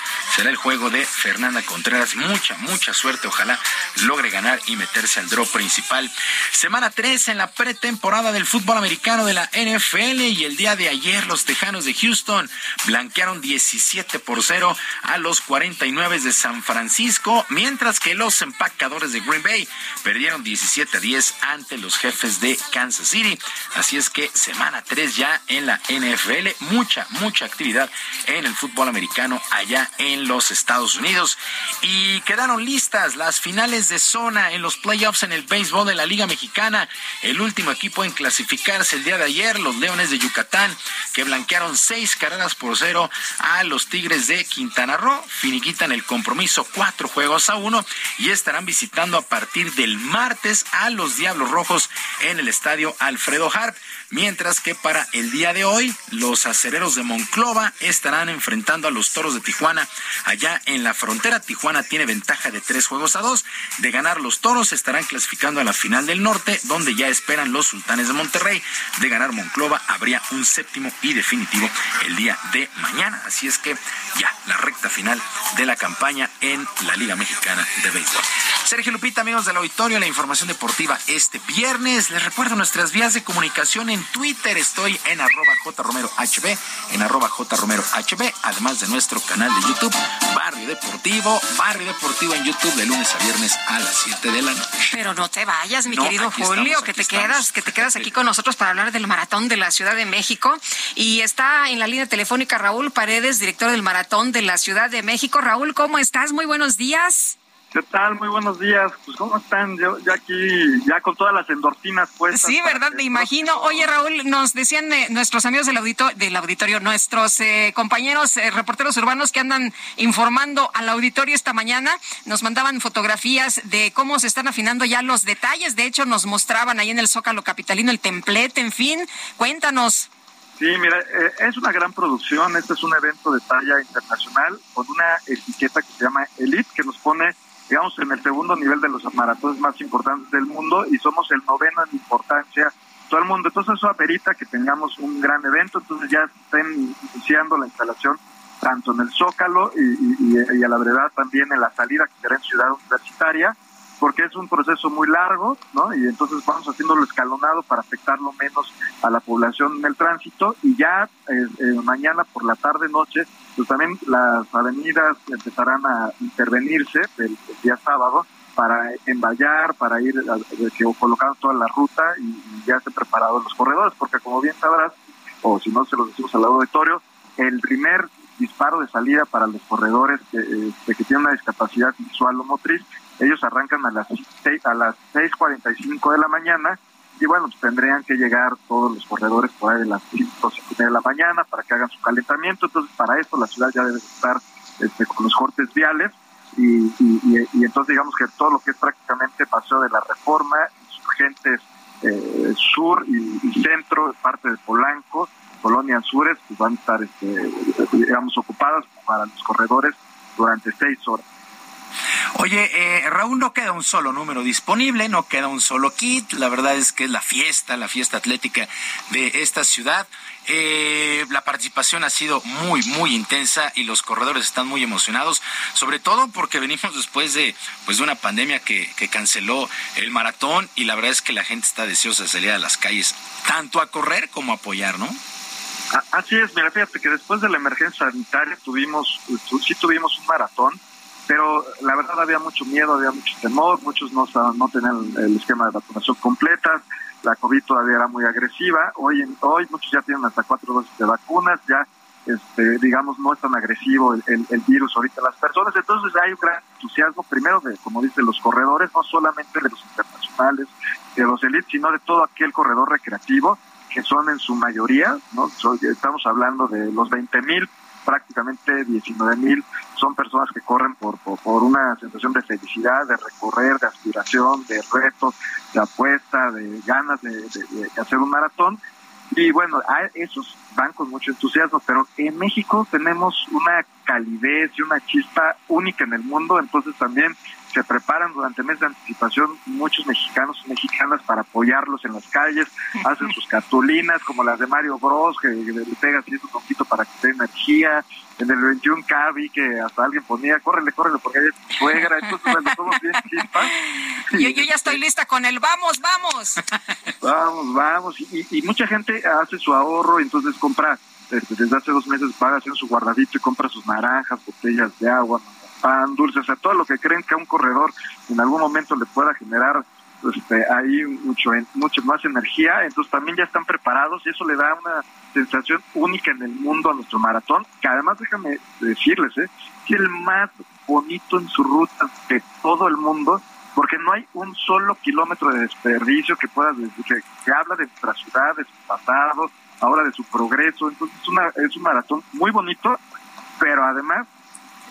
el juego de Fernanda Contreras. Mucha, mucha suerte. Ojalá logre ganar y meterse al draw principal. Semana 3 en la pretemporada del fútbol americano de la NFL y el día de ayer los Tejanos de Houston blanquearon 17 por 0 a los 49 de San Francisco, mientras que los empacadores de Green Bay perdieron 17 a 10 ante los jefes de Kansas City. Así es que semana 3 ya en la NFL, mucha, mucha actividad en el fútbol americano allá en los Estados Unidos. Y quedaron listas las finales de zona en los playoffs en el béisbol de la Liga Mexicana. El último equipo en clasificarse el día de ayer, los Leones de Yucatán, que blanquearon seis carreras por cero a los Tigres de Quintana Roo. Finiquitan el compromiso cuatro juegos a uno y estarán visitando a partir del martes a los Diablos Rojos en el estadio Alfredo Harp. Mientras que para el día de hoy, los acereros de Monclova estarán enfrentando a los toros de Tijuana. Allá en la frontera, Tijuana tiene ventaja de tres juegos a dos. De ganar los toros, estarán clasificando a la final del norte, donde ya esperan los sultanes de Monterrey. De ganar Monclova, habría un séptimo y definitivo el día de mañana. Así es que ya la recta final de la campaña en la Liga Mexicana de Béisbol. Sergio Lupita, amigos del auditorio, la información deportiva este viernes. Les recuerdo nuestras vías de comunicación en Twitter. Estoy en arroba jromerohb, en arroba jromerohb, además de nuestro canal de YouTube, Barrio Deportivo, Barrio Deportivo en YouTube de lunes a viernes a las 7 de la noche. Pero no te vayas, mi querido Julio, que te quedas, que te quedas aquí con nosotros para hablar del maratón de la Ciudad de México. Y está en la línea telefónica Raúl Paredes, director del maratón de la Ciudad de México. Raúl, ¿cómo estás? Muy buenos días. ¿Qué tal? Muy buenos días. Pues, ¿cómo están? Yo ya aquí, ya con todas las endorfinas puestas. Sí, ¿verdad? Me imagino. Oye, Raúl, nos decían eh, nuestros amigos del, auditorio, del auditorio, nuestros eh, compañeros eh, reporteros urbanos que andan informando al auditorio esta mañana, nos mandaban fotografías de cómo se están afinando ya los detalles. De hecho, nos mostraban ahí en el Zócalo Capitalino el templete, en fin. Cuéntanos. Sí, mira, es una gran producción. Este es un evento de talla internacional con una etiqueta que se llama Elite, que nos pone digamos, en el segundo nivel de los maratones más importantes del mundo y somos el noveno en importancia todo el mundo. Entonces eso amerita que tengamos un gran evento, entonces ya estén iniciando la instalación tanto en el Zócalo y, y a la verdad también en la salida que será en Ciudad Universitaria porque es un proceso muy largo, ¿no? Y entonces vamos haciéndolo escalonado para afectarlo menos a la población en el tránsito y ya eh, eh, mañana por la tarde noche, pues también las avenidas empezarán a intervenirse el, día sábado para envallar, para ir colocando toda la ruta y, ya esté preparados los corredores, porque como bien sabrás, o si no se lo decimos al auditorio, el primer disparo de salida para los corredores que, que tienen una discapacidad visual o motriz ellos arrancan a las seis, a las 6.45 de la mañana y bueno, pues tendrían que llegar todos los corredores por ahí de las 5 de la mañana para que hagan su calentamiento. Entonces, para esto la ciudad ya debe estar este, con los cortes viales y, y, entonces digamos que todo lo que es prácticamente paseo de la reforma, insurgentes eh, sur y, centro, parte de Polanco, Colonia Sures, pues van a estar, este, digamos, ocupadas para los corredores durante seis horas. Oye, eh, Raúl, no queda un solo número disponible, no queda un solo kit. La verdad es que es la fiesta, la fiesta atlética de esta ciudad. Eh, la participación ha sido muy, muy intensa y los corredores están muy emocionados, sobre todo porque venimos después de, pues, de una pandemia que, que canceló el maratón y la verdad es que la gente está deseosa de salir a las calles, tanto a correr como a apoyar, ¿no? Así es, mira, fíjate que después de la emergencia sanitaria tuvimos, sí tuvimos un maratón, pero la verdad había mucho miedo, había mucho temor, muchos no, no tenían el esquema de vacunación completa, la COVID todavía era muy agresiva, hoy hoy muchos ya tienen hasta cuatro dosis de vacunas, ya este, digamos no es tan agresivo el, el, virus ahorita las personas, entonces hay un gran entusiasmo primero de, como dicen los corredores, no solamente de los internacionales, de los elites, sino de todo aquel corredor recreativo que son en su mayoría, ¿no? Estamos hablando de los 20 mil, prácticamente 19 mil son personas que corren por, por, una sensación de felicidad, de recorrer, de aspiración, de reto, de apuesta, de ganas de, hacer un maratón. Y bueno, esos van con mucho entusiasmo, pero en México tenemos una calidez y una chispa única en el mundo, entonces también se preparan durante meses de anticipación muchos mexicanos y mexicanas para apoyarlos en las calles, hacen sus cartulinas como las de Mario Bros, que le pegas un poquito para que tenga energía, en el 21 K vi que hasta alguien ponía, córrele, córrele, porque hay es suegra, entonces bueno, todos bien chispas. Yo, yo ya estoy lista con el vamos, vamos. vamos, vamos, y, y mucha gente hace su ahorro, entonces compra, este, desde hace dos meses paga haciendo su guardadito y compra sus naranjas, botellas de agua, pan, dulces, sea, todo lo que creen que a un corredor en algún momento le pueda generar este, ahí mucho, mucho más energía, entonces también ya están preparados y eso le da una sensación única en el mundo a nuestro maratón, que además déjame decirles, ¿eh? que el más bonito en su ruta de todo el mundo, porque no hay un solo kilómetro de desperdicio que pueda que, que habla de nuestra ciudad, de su pasado, ahora de su progreso, entonces es, una, es un maratón muy bonito, pero además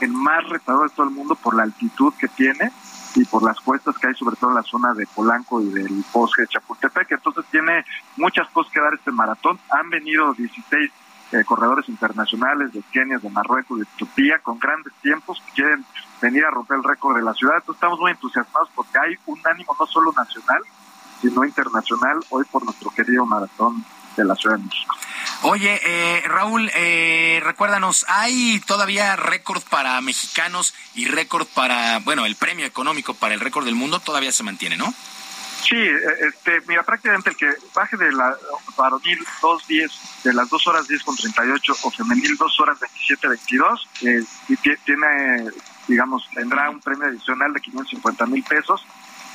el más retador de todo el mundo por la altitud que tiene y por las cuestas que hay, sobre todo en la zona de Polanco y del bosque de Chapultepec. Entonces tiene muchas cosas que dar este maratón. Han venido 16 eh, corredores internacionales de Kenia, de Marruecos, de Etiopía, con grandes tiempos que quieren venir a romper el récord de la ciudad. Entonces estamos muy entusiasmados porque hay un ánimo no solo nacional, sino internacional hoy por nuestro querido maratón de la Ciudad de México. Oye, eh, Raúl, eh, recuérdanos, ¿hay todavía récord para mexicanos y récord para, bueno, el premio económico para el récord del mundo todavía se mantiene, ¿no? Sí, eh, este, mira, prácticamente el que baje de la varonil 2.10, de las 2 horas 10 con 38 o femenil 2 horas 27 22, eh, tiene, digamos, tendrá un premio adicional de 550 mil pesos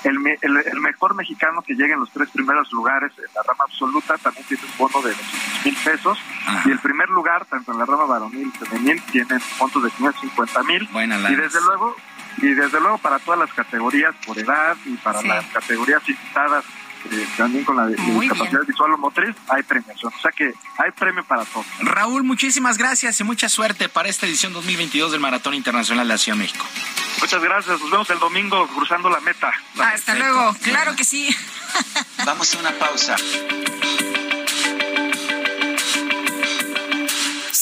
el, el, mejor mexicano que llegue en los tres primeros lugares en la rama absoluta también tiene un bono de 200 mil pesos. Y el primer lugar, tanto en la rama varonil y femenil, tiene fondos de 550 mil. Y desde luego, y desde luego para todas las categorías por edad y para las categorías invitadas eh, también con la discapacidad visual o motriz, hay premiación. O sea que hay premio para todos. Raúl, muchísimas gracias y mucha suerte para esta edición 2022 del Maratón Internacional de la Ciudad de México. Muchas gracias. Nos vemos el domingo cruzando la meta. Hasta luego. Claro que sí. Vamos a una pausa.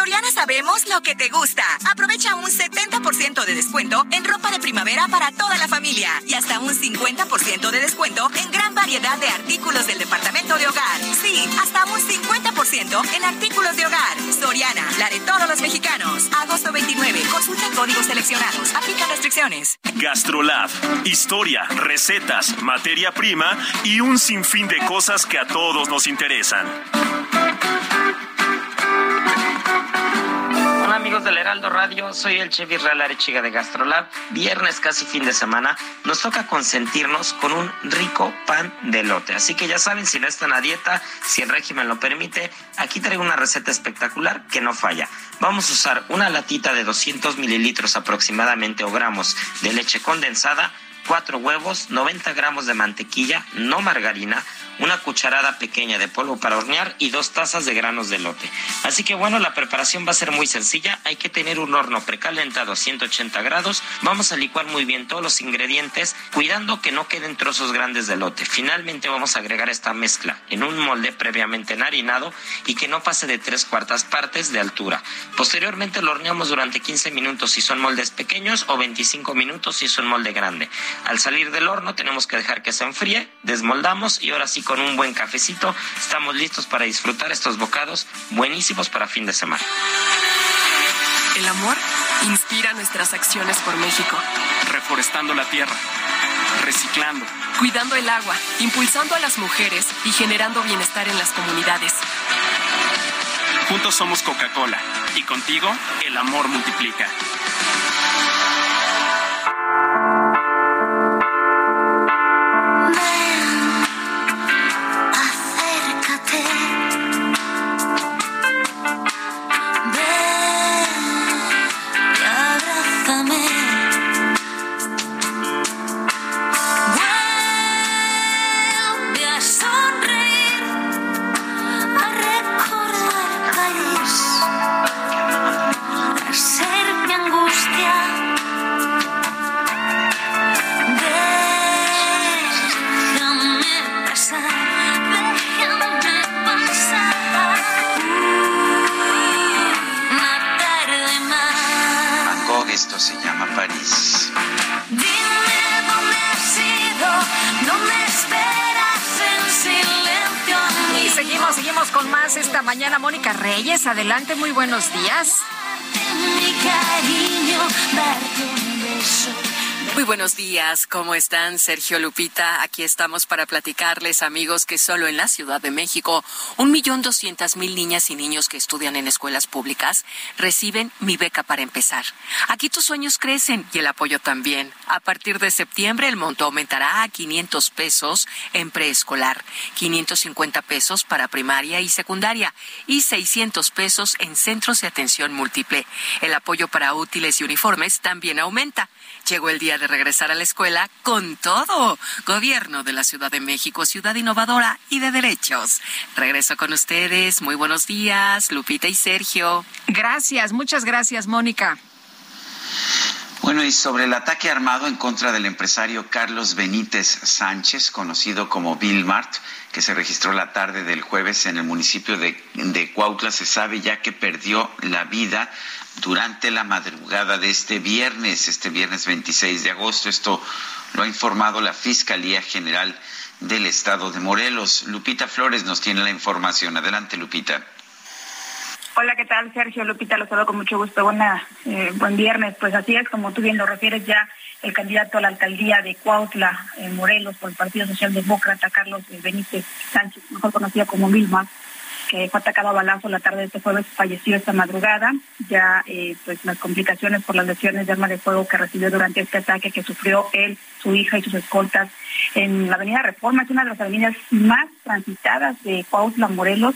Soriana sabemos lo que te gusta. Aprovecha un 70% de descuento en ropa de primavera para toda la familia y hasta un 50% de descuento en gran variedad de artículos del departamento de hogar. Sí, hasta un 50% en artículos de hogar. Soriana, la de todos los mexicanos. Agosto 29. Consulta códigos seleccionados. Aplica restricciones. Gastrolab. Historia, recetas, materia prima y un sinfín de cosas que a todos nos interesan amigos del Heraldo Radio, soy el chef Israel Arechiga de Gastrolab. Viernes, casi fin de semana, nos toca consentirnos con un rico pan de lote. Así que ya saben, si no están a dieta, si el régimen lo permite, aquí traigo una receta espectacular que no falla. Vamos a usar una latita de 200 mililitros aproximadamente o gramos de leche condensada, cuatro huevos, 90 gramos de mantequilla, no margarina, una cucharada pequeña de polvo para hornear y dos tazas de granos de lote. Así que bueno, la preparación va a ser muy sencilla. Hay que tener un horno precalentado a 180 grados. Vamos a licuar muy bien todos los ingredientes, cuidando que no queden trozos grandes de lote. Finalmente vamos a agregar esta mezcla en un molde previamente enharinado y que no pase de tres cuartas partes de altura. Posteriormente lo horneamos durante 15 minutos si son moldes pequeños o 25 minutos si es un molde grande. Al salir del horno tenemos que dejar que se enfríe, desmoldamos y ahora sí con un buen cafecito, estamos listos para disfrutar estos bocados buenísimos para fin de semana. El amor inspira nuestras acciones por México. Reforestando la tierra, reciclando, cuidando el agua, impulsando a las mujeres y generando bienestar en las comunidades. Juntos somos Coca-Cola y contigo el amor multiplica. ¿Cómo están? Sergio Lupita, aquí estamos para platicarles, amigos, que solo en la Ciudad de México, un millón doscientas mil niñas y niños que estudian en escuelas públicas reciben mi beca para empezar. Aquí tus sueños crecen y el apoyo también. A partir de septiembre, el monto aumentará a 500 pesos en preescolar, 550 pesos para primaria y secundaria y 600 pesos en centros de atención múltiple. El apoyo para útiles y uniformes también aumenta. Llegó el día de regresar a la escuela con todo. Gobierno de la Ciudad de México, ciudad innovadora y de derechos. Regreso con ustedes. Muy buenos días, Lupita y Sergio. Gracias, muchas gracias, Mónica. Bueno, y sobre el ataque armado en contra del empresario Carlos Benítez Sánchez, conocido como Bill Mart, que se registró la tarde del jueves en el municipio de, de Cuautla, se sabe ya que perdió la vida durante la madrugada de este viernes, este viernes 26 de agosto. Esto lo ha informado la Fiscalía General del Estado de Morelos. Lupita Flores nos tiene la información. Adelante, Lupita. Hola, ¿qué tal, Sergio? Lupita, lo saludo con mucho gusto. Buena, eh, buen viernes. Pues así es, como tú bien lo refieres, ya el candidato a la alcaldía de Cuautla, en Morelos, por el Partido Socialdemócrata, Carlos Benítez Sánchez, mejor conocido como Milma, que fue atacado a balazo la tarde de este jueves, falleció esta madrugada. Ya eh, pues las complicaciones por las lesiones de arma de fuego que recibió durante este ataque que sufrió él, su hija y sus escoltas en la avenida Reforma. Es una de las avenidas más transitadas de Cuautla, Morelos.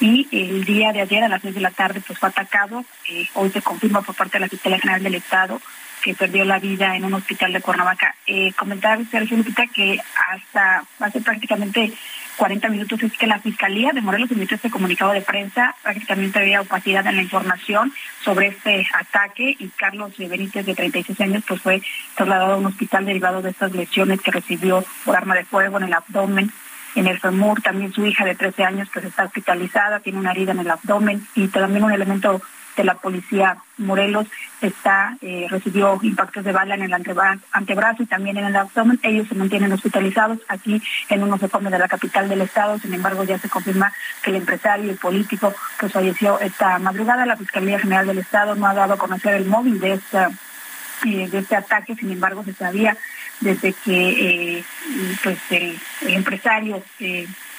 Y el día de ayer a las seis de la tarde pues fue atacado. Eh, hoy se confirma por parte de la Fiscalía General del Estado que perdió la vida en un hospital de Cuernavaca. Eh, comentar, Sergio Lupita, que hasta hace prácticamente 40 minutos es que la Fiscalía de Morelos emitió este comunicado de prensa. Prácticamente había opacidad en la información sobre este ataque y Carlos Benítez, de 36 años, pues fue trasladado a un hospital derivado de estas lesiones que recibió por arma de fuego en el abdomen en el femur, también su hija de 13 años pues está hospitalizada, tiene una herida en el abdomen y también un elemento de la policía Morelos está eh, recibió impactos de bala en el antebrazo y también en el abdomen. Ellos se mantienen hospitalizados aquí en un nosocomio de la capital del estado. Sin embargo, ya se confirma que el empresario y el político pues falleció esta madrugada. La Fiscalía General del Estado no ha dado a conocer el móvil de esta eh, de este ataque. Sin embargo, se sabía desde que eh, pues el, empresario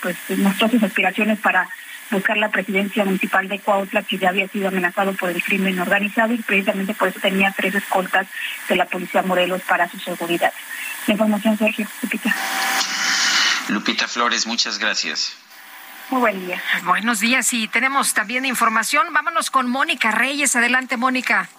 pues mostró sus aspiraciones para buscar la presidencia municipal de Cuautla, que ya había sido amenazado por el crimen organizado y precisamente por eso tenía tres escoltas de la Policía Morelos para su seguridad. La información, Sergio. Lupita. Lupita Flores, muchas gracias. Muy buen día. Buenos días y tenemos también información. Vámonos con Mónica Reyes. Adelante, Mónica.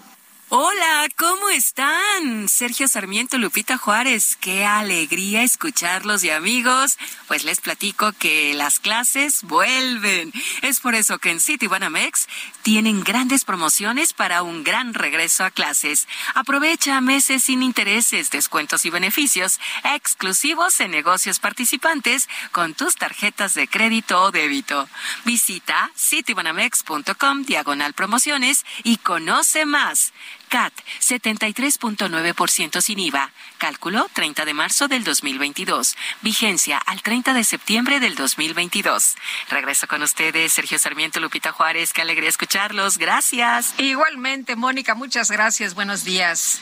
Hola, ¿cómo están? Sergio Sarmiento, Lupita Juárez, qué alegría escucharlos y amigos. Pues les platico que las clases vuelven. Es por eso que en City Banamex tienen grandes promociones para un gran regreso a clases. Aprovecha meses sin intereses, descuentos y beneficios exclusivos en negocios participantes con tus tarjetas de crédito o débito. Visita citybanamex.com diagonal promociones y conoce más. CAT 73.9% sin IVA. Cálculo 30 de marzo del 2022. Vigencia al 30 de septiembre del 2022. Regreso con ustedes, Sergio Sarmiento, Lupita Juárez. Qué alegría escucharlos. Gracias. Igualmente, Mónica, muchas gracias. Buenos días.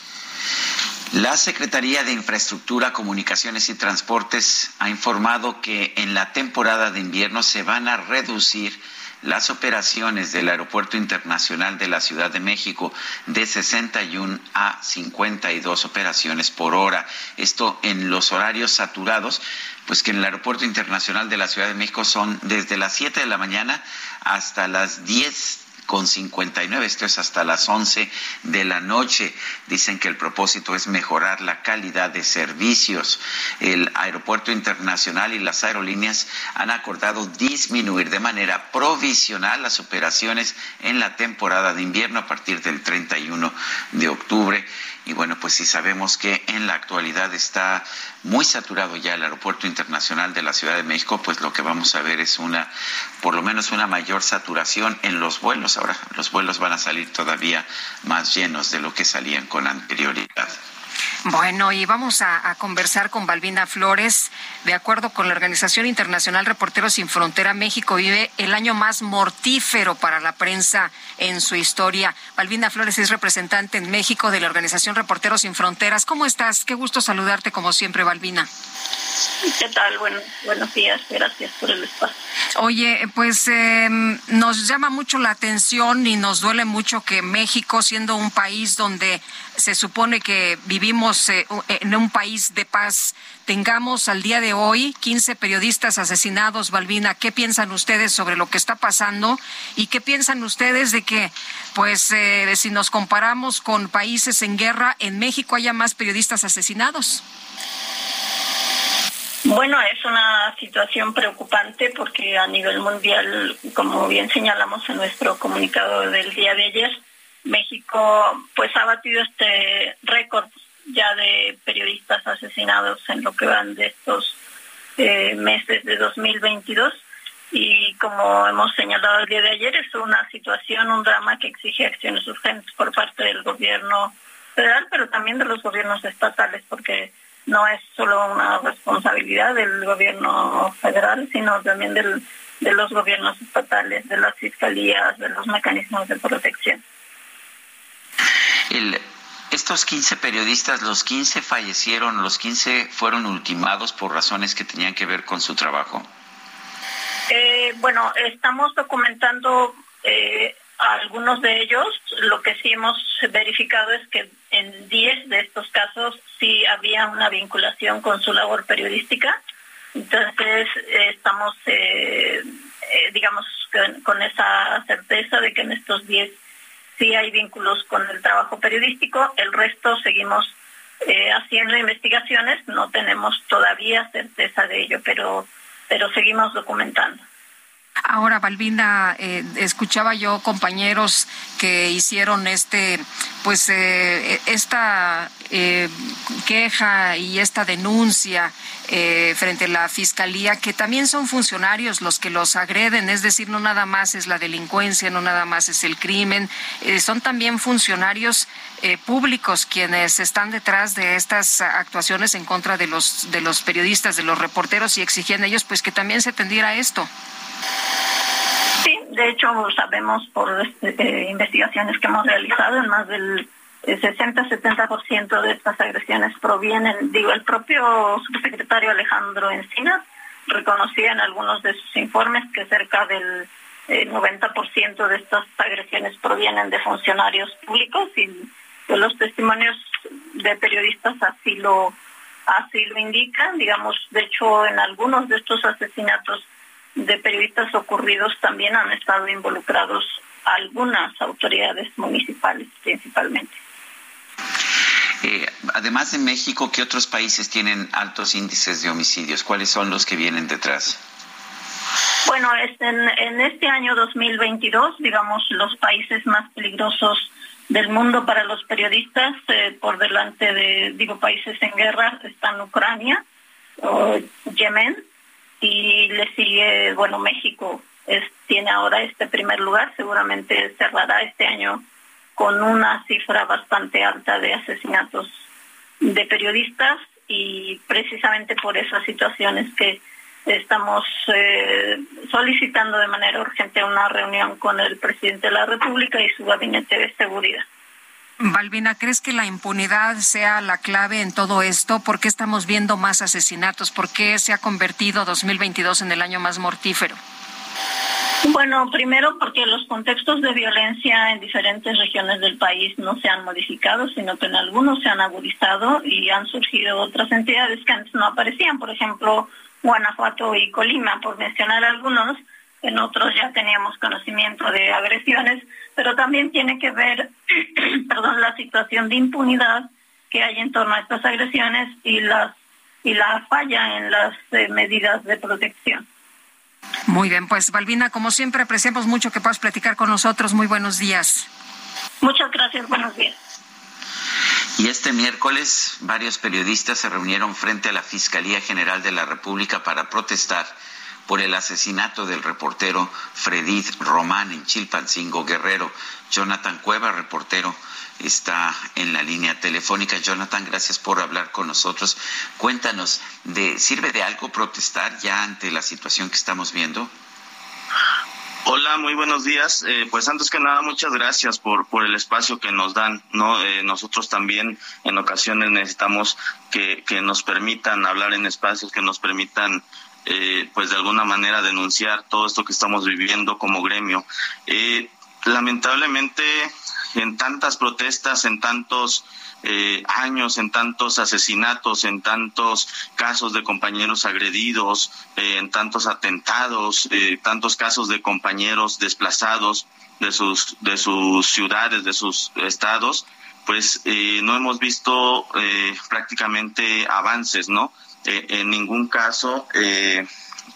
La Secretaría de Infraestructura, Comunicaciones y Transportes ha informado que en la temporada de invierno se van a reducir las operaciones del Aeropuerto Internacional de la Ciudad de México de 61 a 52 operaciones por hora. Esto en los horarios saturados, pues que en el Aeropuerto Internacional de la Ciudad de México son desde las 7 de la mañana hasta las 10 con 59, esto es hasta las 11 de la noche. Dicen que el propósito es mejorar la calidad de servicios. El Aeropuerto Internacional y las aerolíneas han acordado disminuir de manera provisional las operaciones en la temporada de invierno a partir del 31 de octubre. Y bueno, pues si sabemos que en la actualidad está muy saturado ya el aeropuerto internacional de la Ciudad de México, pues lo que vamos a ver es una, por lo menos una mayor saturación en los vuelos. Ahora los vuelos van a salir todavía más llenos de lo que salían con anterioridad. Bueno, y vamos a, conversar con Balbina Flores. De acuerdo con la Organización Internacional Reporteros Sin Frontera, México vive el año más mortífero para la prensa en su historia. Balbina Flores es representante en México de la Organización Reporteros Sin Fronteras. ¿Cómo estás? Qué gusto saludarte como siempre, Balbina. ¿Qué tal? Bueno, buenos días. Gracias por el espacio. Oye, pues em, nos llama mucho la atención y nos duele mucho que México, siendo un país donde se supone que vivimos eh, en un país de paz, tengamos al día de hoy 15 periodistas asesinados, Balbina. ¿Qué piensan ustedes sobre lo que está pasando? ¿Y qué piensan ustedes de que, pues, eh, si nos comparamos con países en guerra, en México haya más periodistas asesinados? Bueno, es una situación preocupante porque a nivel mundial, como bien señalamos en nuestro comunicado del día de ayer, México pues ha batido este récord ya de periodistas asesinados en lo que van de estos eh, meses de 2022 y como hemos señalado el día de ayer es una situación, un drama que exige acciones urgentes por parte del gobierno federal, pero también de los gobiernos estatales porque no es solo una responsabilidad del gobierno federal, sino también del, de los gobiernos estatales, de las fiscalías, de los mecanismos de protección. Estos 15 periodistas, los 15 fallecieron, los 15 fueron ultimados por razones que tenían que ver con su trabajo. Eh, bueno, estamos documentando eh, algunos de ellos. Lo que sí hemos verificado es que en 10 de estos casos sí había una vinculación con su labor periodística. Entonces eh, estamos, eh, eh, digamos, con, esa certeza de que en estos 10 sí hay vínculos con el trabajo periodístico. El resto seguimos haciendo investigaciones. No tenemos todavía certeza de ello, pero, pero seguimos documentando. Ahora, Balbina, eh, escuchaba yo compañeros que hicieron este, pues, eh, esta eh, queja y esta denuncia frente a la fiscalía, que también son funcionarios los que los agreden, es decir, no nada más es la delincuencia, no nada más es el crimen, son también funcionarios públicos quienes están detrás de estas actuaciones en contra de los de los periodistas, de los reporteros y exigían ellos, pues, que también se tendiera esto. Sí, de hecho sabemos por eh, investigaciones que hemos realizado, en más del 60-70% de estas agresiones provienen, digo, el propio subsecretario Alejandro Encinas reconocía en algunos de sus informes que cerca del el 90% de estas agresiones provienen de funcionarios públicos y los testimonios de periodistas así lo así lo indican. Digamos de hecho en algunos de estos asesinatos de periodistas ocurridos también han estado involucrados algunas autoridades municipales principalmente eh, además de México, ¿qué otros países tienen altos índices de homicidios? ¿Cuáles son los que vienen detrás? Bueno, en, en este año 2022, digamos, los países más peligrosos del mundo para los periodistas, eh, por delante de, digo, países en guerra, están Ucrania, o Yemen, y le sigue, bueno, México es, tiene ahora este primer lugar, seguramente cerrará este año con una cifra bastante alta de asesinatos de periodistas y precisamente por esas situaciones que estamos eh, solicitando de manera urgente una reunión con el presidente de la República y su gabinete de seguridad. Balbina, ¿crees que la impunidad sea la clave en todo esto? ¿Por qué estamos viendo más asesinatos? ¿Por qué se ha convertido 2022 en el año más mortífero? Bueno, primero porque los contextos de violencia en diferentes regiones del país no se han modificado, sino que en algunos se han agudizado y han surgido otras entidades que antes no aparecían, por ejemplo, Guanajuato y Colima, por mencionar algunos, en otros ya teníamos conocimiento de agresiones, pero también tiene que ver, perdón, la situación de impunidad que hay en torno a estas agresiones y las y la falla en las eh, medidas de protección. Muy bien, pues Balbina, como siempre, apreciamos mucho que puedas platicar con nosotros. Muy buenos días. Muchas gracias, buenos días. Y este miércoles varios periodistas se reunieron frente a la Fiscalía General de la República para protestar por el asesinato del reportero Fredid Román en Chilpancingo Guerrero. Jonathan Cueva, reportero, está en la línea telefónica. Jonathan, gracias por hablar con nosotros. Cuéntanos, ¿de, ¿sirve de algo protestar ya ante la situación que estamos viendo? Hola, muy buenos días. Eh, pues antes que nada, muchas gracias por, por el espacio que nos dan. No, eh, nosotros también en ocasiones necesitamos que, que nos permitan hablar en espacios, que nos permitan eh, pues de alguna manera denunciar todo esto que estamos viviendo como gremio. Eh, lamentablemente, en tantas protestas, en tantos eh, años, en tantos asesinatos, en tantos casos de compañeros agredidos, en tantos atentados, tantos casos de compañeros desplazados de sus, de sus ciudades, de sus estados, pues no hemos visto prácticamente avances, ¿no? Eh, en ningún caso eh,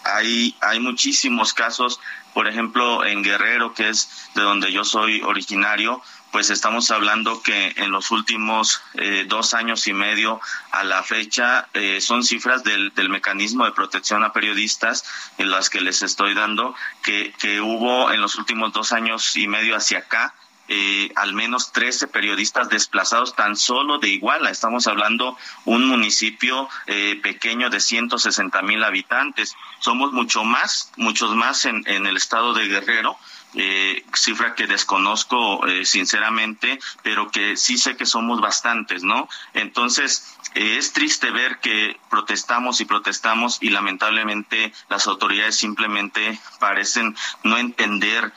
hay, hay muchísimos casos, por ejemplo, en Guerrero, que es de donde yo soy originario, pues estamos hablando que en los últimos eh, dos años y medio a la fecha son cifras del, del, mecanismo de protección a periodistas en las que les estoy dando que, que hubo en los últimos dos años y medio hacia acá eh, al menos 13 periodistas desplazados tan solo de Iguala. Estamos hablando un municipio eh, pequeño de 160 mil habitantes. Somos mucho más, muchos más en, en el estado de Guerrero. Eh, cifra que desconozco eh, sinceramente, pero que sí sé que somos bastantes, ¿no? Entonces, eh, es triste ver que protestamos y protestamos y lamentablemente las autoridades simplemente parecen no entender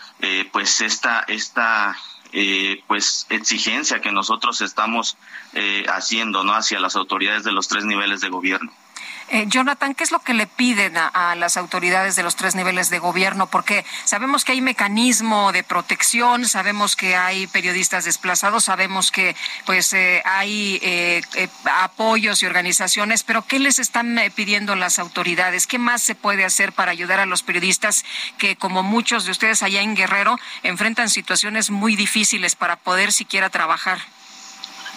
pues esta, esta eh, pues exigencia que nosotros estamos eh, haciendo no hacia las autoridades de los tres niveles de gobierno. Eh, Jonathan, ¿qué es lo que le piden a, las autoridades de los tres niveles de gobierno? Porque sabemos que hay mecanismo de protección, sabemos que hay periodistas desplazados, sabemos que pues eh, hay eh, apoyos y organizaciones, pero ¿qué les están pidiendo las autoridades? ¿Qué más se puede hacer para ayudar a los periodistas que, como muchos de ustedes allá en Guerrero, enfrentan situaciones muy difíciles para poder siquiera trabajar?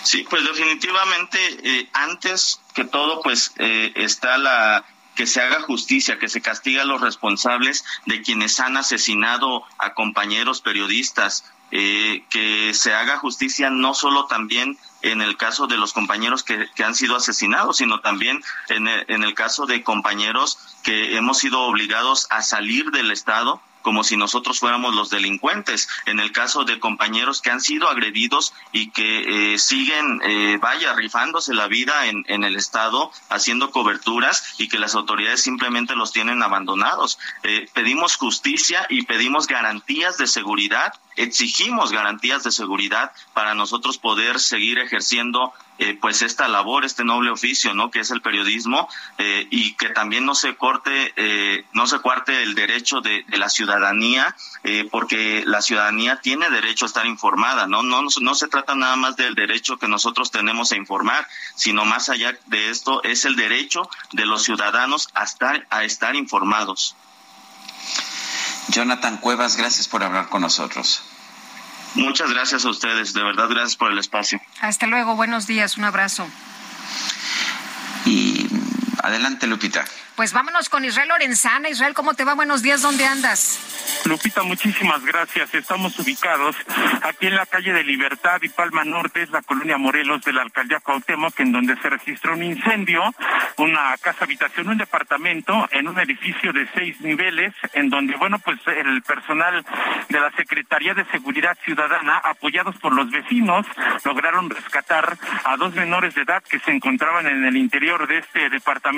Sí, pues definitivamente eh, antes que todo pues eh, está la que se haga justicia, que se castiga a los responsables de quienes han asesinado a compañeros periodistas, eh, que se haga justicia no solo también en el caso de los compañeros que, que han sido asesinados, sino también en el, en el caso de compañeros que hemos sido obligados a salir del Estado como si nosotros fuéramos los delincuentes. En el caso de compañeros que han sido agredidos y que eh, siguen, eh, vaya, rifándose la vida en, en, el Estado, haciendo coberturas y que las autoridades simplemente los tienen abandonados. Eh, pedimos justicia y pedimos garantías de seguridad exigimos garantías de seguridad para nosotros poder seguir ejerciendo eh, pues esta labor, este noble oficio, ¿no? Que es el periodismo eh, y que también no se corte, eh, no se cuarte el derecho de, la ciudadanía, porque la ciudadanía tiene derecho a estar informada, ¿no? ¿no? No se trata nada más del derecho que nosotros tenemos a informar, sino más allá de esto es el derecho de los ciudadanos a estar, a estar informados. Jonathan Cuevas, gracias por hablar con nosotros. Muchas gracias a ustedes, de verdad gracias por el espacio. Hasta luego, buenos días, un abrazo. Y adelante, Lupita. Pues vámonos con Israel Lorenzana. Israel, ¿cómo te va? Buenos días, ¿dónde andas? Lupita, muchísimas gracias. Estamos ubicados aquí en la calle de Libertad y Palma Norte, es la colonia Morelos de la alcaldía Cuauhtémoc, en donde se registró un incendio, una casa habitación, un departamento en un edificio de seis niveles, en donde, bueno, pues el personal de la Secretaría de Seguridad Ciudadana, apoyados por los vecinos, lograron rescatar a dos menores de edad que se encontraban en el interior de este departamento.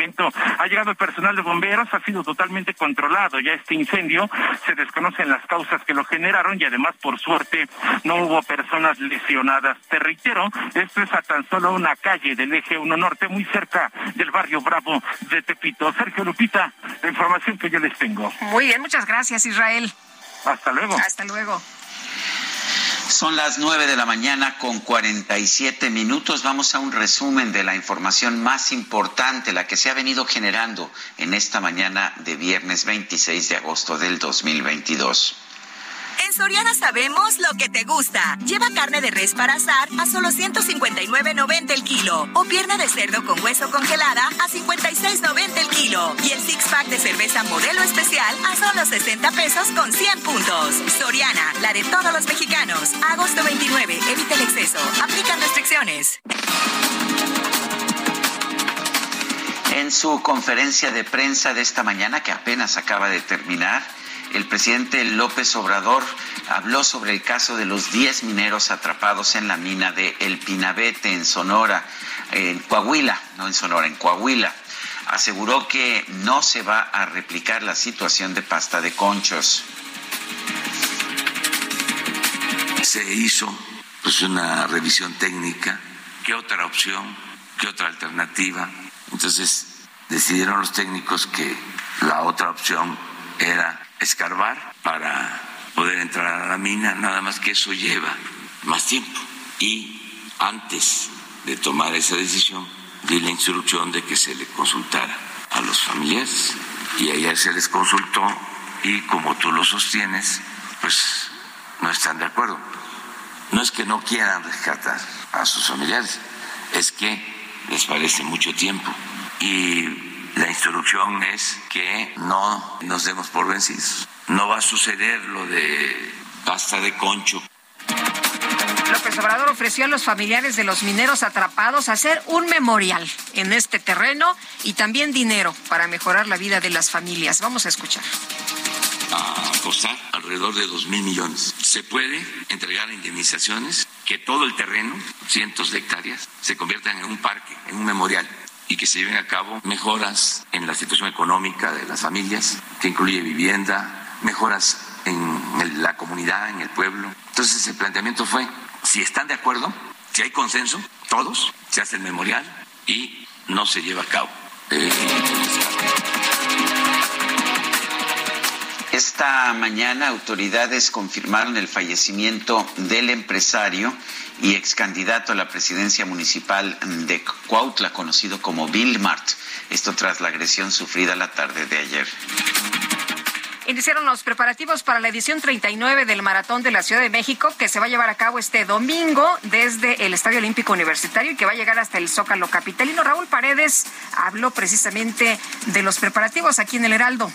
Ha llegado el personal de bomberos ha sido totalmente controlado. Ya este incendio se desconocen las causas que lo generaron y además, por suerte, no hubo personas lesionadas. Te reitero, esto es a tan solo una calle del eje 1 Norte, muy cerca del barrio Bravo de Tepito. Sergio Lupita, la información que yo les tengo. Muy bien, muchas gracias, Israel. Hasta luego. Hasta luego. Son las nueve de la mañana con cuarenta y siete minutos. Vamos a un resumen de la información más importante, la que se ha venido generando en esta mañana de viernes 26 de agosto del 2022. En Soriana sabemos lo que te gusta. Lleva carne de res para asar a solo 159.90 el kilo o pierna de cerdo con hueso congelada a 56.90 el kilo y el six pack de cerveza modelo especial a solo 60 pesos con 100 puntos. Soriana, la de todos los mexicanos. Agosto 29, evita el exceso. Aplican restricciones. En su conferencia de prensa de esta mañana, que apenas acaba de terminar, el presidente López Obrador habló sobre el caso de los 10 mineros atrapados en la mina de El Pinabete en Sonora, en Coahuila, no en Sonora, en Coahuila. Aseguró que no se va a replicar la situación de pasta de conchos. Se hizo pues una revisión técnica, ¿qué otra opción? ¿Qué otra alternativa? Entonces decidieron los técnicos que la otra opción era escarbar para poder entrar a la mina, nada más que eso lleva más tiempo. Y antes de tomar esa decisión, di la instrucción de que se le consultara a los familiares. Y ayer se les consultó y como tú lo sostienes, pues no están de acuerdo. No es que no quieran rescatar a sus familiares, es que les parece mucho tiempo. Y la instrucción es que no nos demos por vencidos. No va a suceder lo de pasta de concho. López Obrador ofreció a los familiares de los mineros atrapados hacer un memorial en este terreno y también dinero para mejorar la vida de las familias. Vamos a escuchar. A costar alrededor de dos mil millones. Se puede entregar indemnizaciones que todo el terreno, cientos de hectáreas, se conviertan en un parque, en un memorial y que se lleven a cabo mejoras en la situación económica de las familias, que incluye vivienda, mejoras en la comunidad, en el pueblo. Entonces el planteamiento fue, si están de acuerdo, si hay consenso, todos, se hace el memorial y no se lleva a cabo. Esta mañana autoridades confirmaron el fallecimiento del empresario y ex candidato a la presidencia municipal de Cuautla, conocido como Bill Mart. Esto tras la agresión sufrida la tarde de ayer. Iniciaron los preparativos para la edición 39 del Maratón de la Ciudad de México, que se va a llevar a cabo este domingo desde el Estadio Olímpico Universitario y que va a llegar hasta el Zócalo Capitalino. Raúl Paredes habló precisamente de los preparativos aquí en el Heraldo.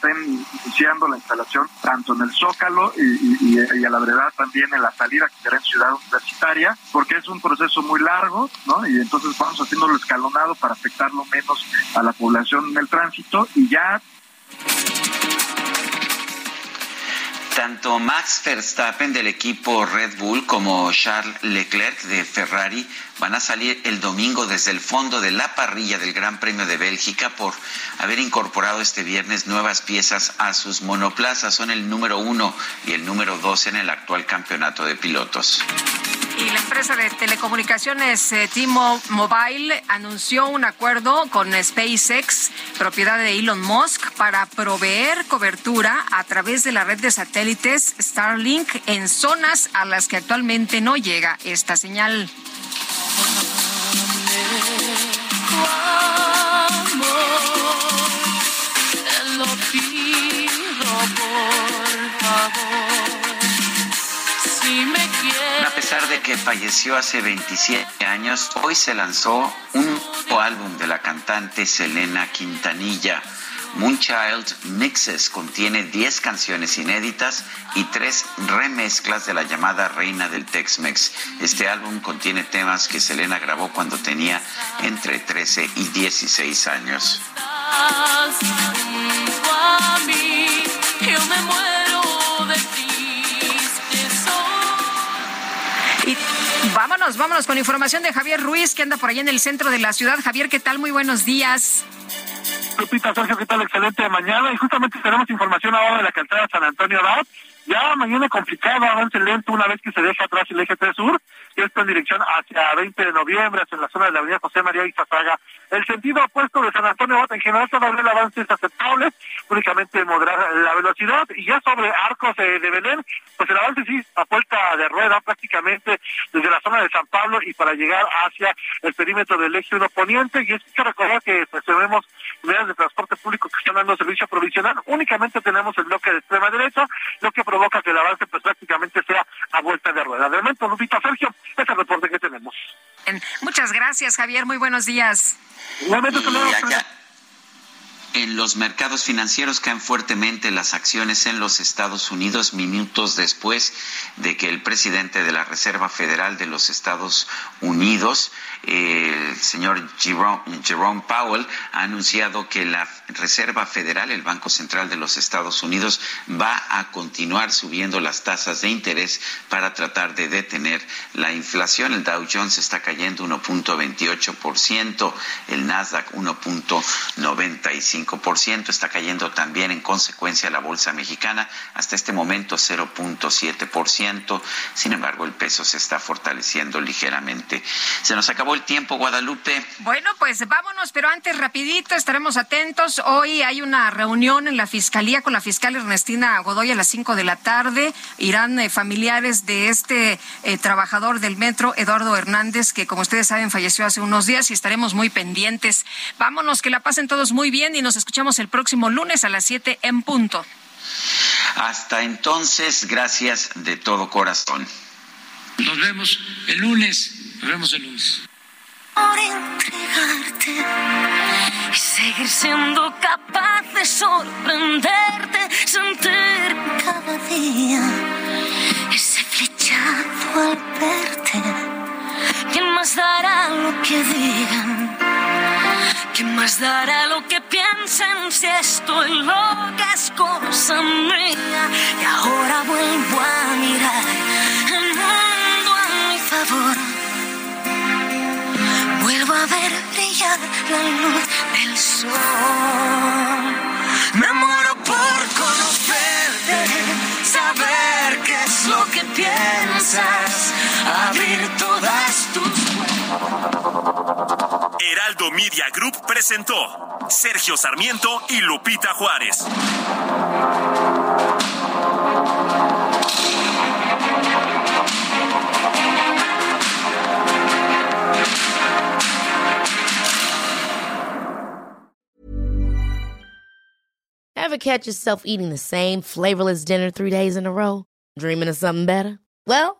Estén iniciando la instalación tanto en el Zócalo y, a la verdad también en la salida que será en Ciudad Universitaria, porque es un proceso muy largo, ¿no? Y entonces vamos haciéndolo escalonado para afectarlo menos a la población en el tránsito y ya tanto Max Verstappen del equipo Red Bull como Charles Leclerc de Ferrari van a salir el domingo desde el fondo de la parrilla del Gran Premio de Bélgica por haber incorporado este viernes nuevas piezas a sus monoplazas. Son el número uno y el número dos en el actual campeonato de pilotos. Y la empresa de telecomunicaciones eh, T-Mobile anunció un acuerdo con SpaceX, propiedad de Elon Musk, para proveer cobertura a través de la red de satélites Starlink en zonas a las que actualmente no llega esta señal. A pesar de que falleció hace 27 años, hoy se lanzó un álbum de la cantante Selena Quintanilla. Moonchild Mixes contiene 10 canciones inéditas y 3 remezclas de la llamada Reina del Tex-Mex. Este álbum contiene temas que Selena grabó cuando tenía entre 13 y 16 años. Y vámonos, vámonos con información de Javier Ruiz, que anda por allá en el centro de la ciudad. Javier, ¿qué tal? Muy buenos días. Lupita, Sergio, ¿qué tal? Excelente mañana. Y justamente tenemos información ahora de la calzada San Antonio Abad. Ya mañana complicado, avance lento una vez que se deja atrás el eje 3 sur, y esto en dirección hacia 20 de noviembre, hacia la zona de la avenida José María Izazaga. El sentido opuesto de San Antonio en general todavía el avance es aceptable, únicamente moderar la velocidad, y ya sobre Arcos de Belén, pues el avance sí a vuelta de rueda prácticamente desde la zona de San Pablo y para llegar hacia el perímetro del eje 1 poniente, y es que recordar que pues tenemos medios de transporte público que están dando servicio provisional, únicamente tenemos el bloque de extrema derecha, lo que provoca que el avance pues prácticamente sea a vuelta de rueda. De momento, Lupita Sergio, es el reporte que tenemos. Muchas gracias, Javier. Muy buenos días. En los mercados financieros caen fuertemente las acciones en los Estados Unidos minutos después de que el presidente de la Reserva Federal de los Estados Unidos, el señor Jerome, Powell, ha anunciado que la Reserva Federal, el Banco Central de los Estados Unidos, va a continuar subiendo las tasas de interés para tratar de detener la inflación. El Dow Jones está cayendo 1.28%, el Nasdaq 1.95% está cayendo también en consecuencia la bolsa mexicana, hasta este momento 0.7%. Sin embargo, el peso se está fortaleciendo ligeramente. Se nos acabó el tiempo, Guadalupe. Bueno, pues vámonos, pero antes rapidito estaremos atentos. Hoy hay una reunión en la Fiscalía con la fiscal Ernestina Godoy a las 5 de la tarde. Irán eh, familiares de este eh, trabajador del metro, Eduardo Hernández, que como ustedes saben falleció hace unos días y estaremos muy pendientes. Vámonos, que la pasen todos muy bien y nos escuchamos el próximo lunes a las 7 en punto. Hasta entonces, gracias de todo corazón. Nos vemos el lunes. Nos vemos el lunes. Por entregarte y seguir siendo capaz de sorprenderte, sentir cada día ese flechazo al verte. ¿Quién más dará lo que digan? ¿Qué más dará lo que piensen si estoy loca es cosa mía? Y ahora vuelvo a mirar el mundo a mi favor. Vuelvo a ver brillar la luz del sol. Me muero por conocerte, saber qué es lo que piensas, abrir todas tus Heraldo Media Group presentó Sergio Sarmiento y Lupita Juárez. Ever catch yourself eating the same flavorless dinner three days in a row? Dreaming of something better? Well,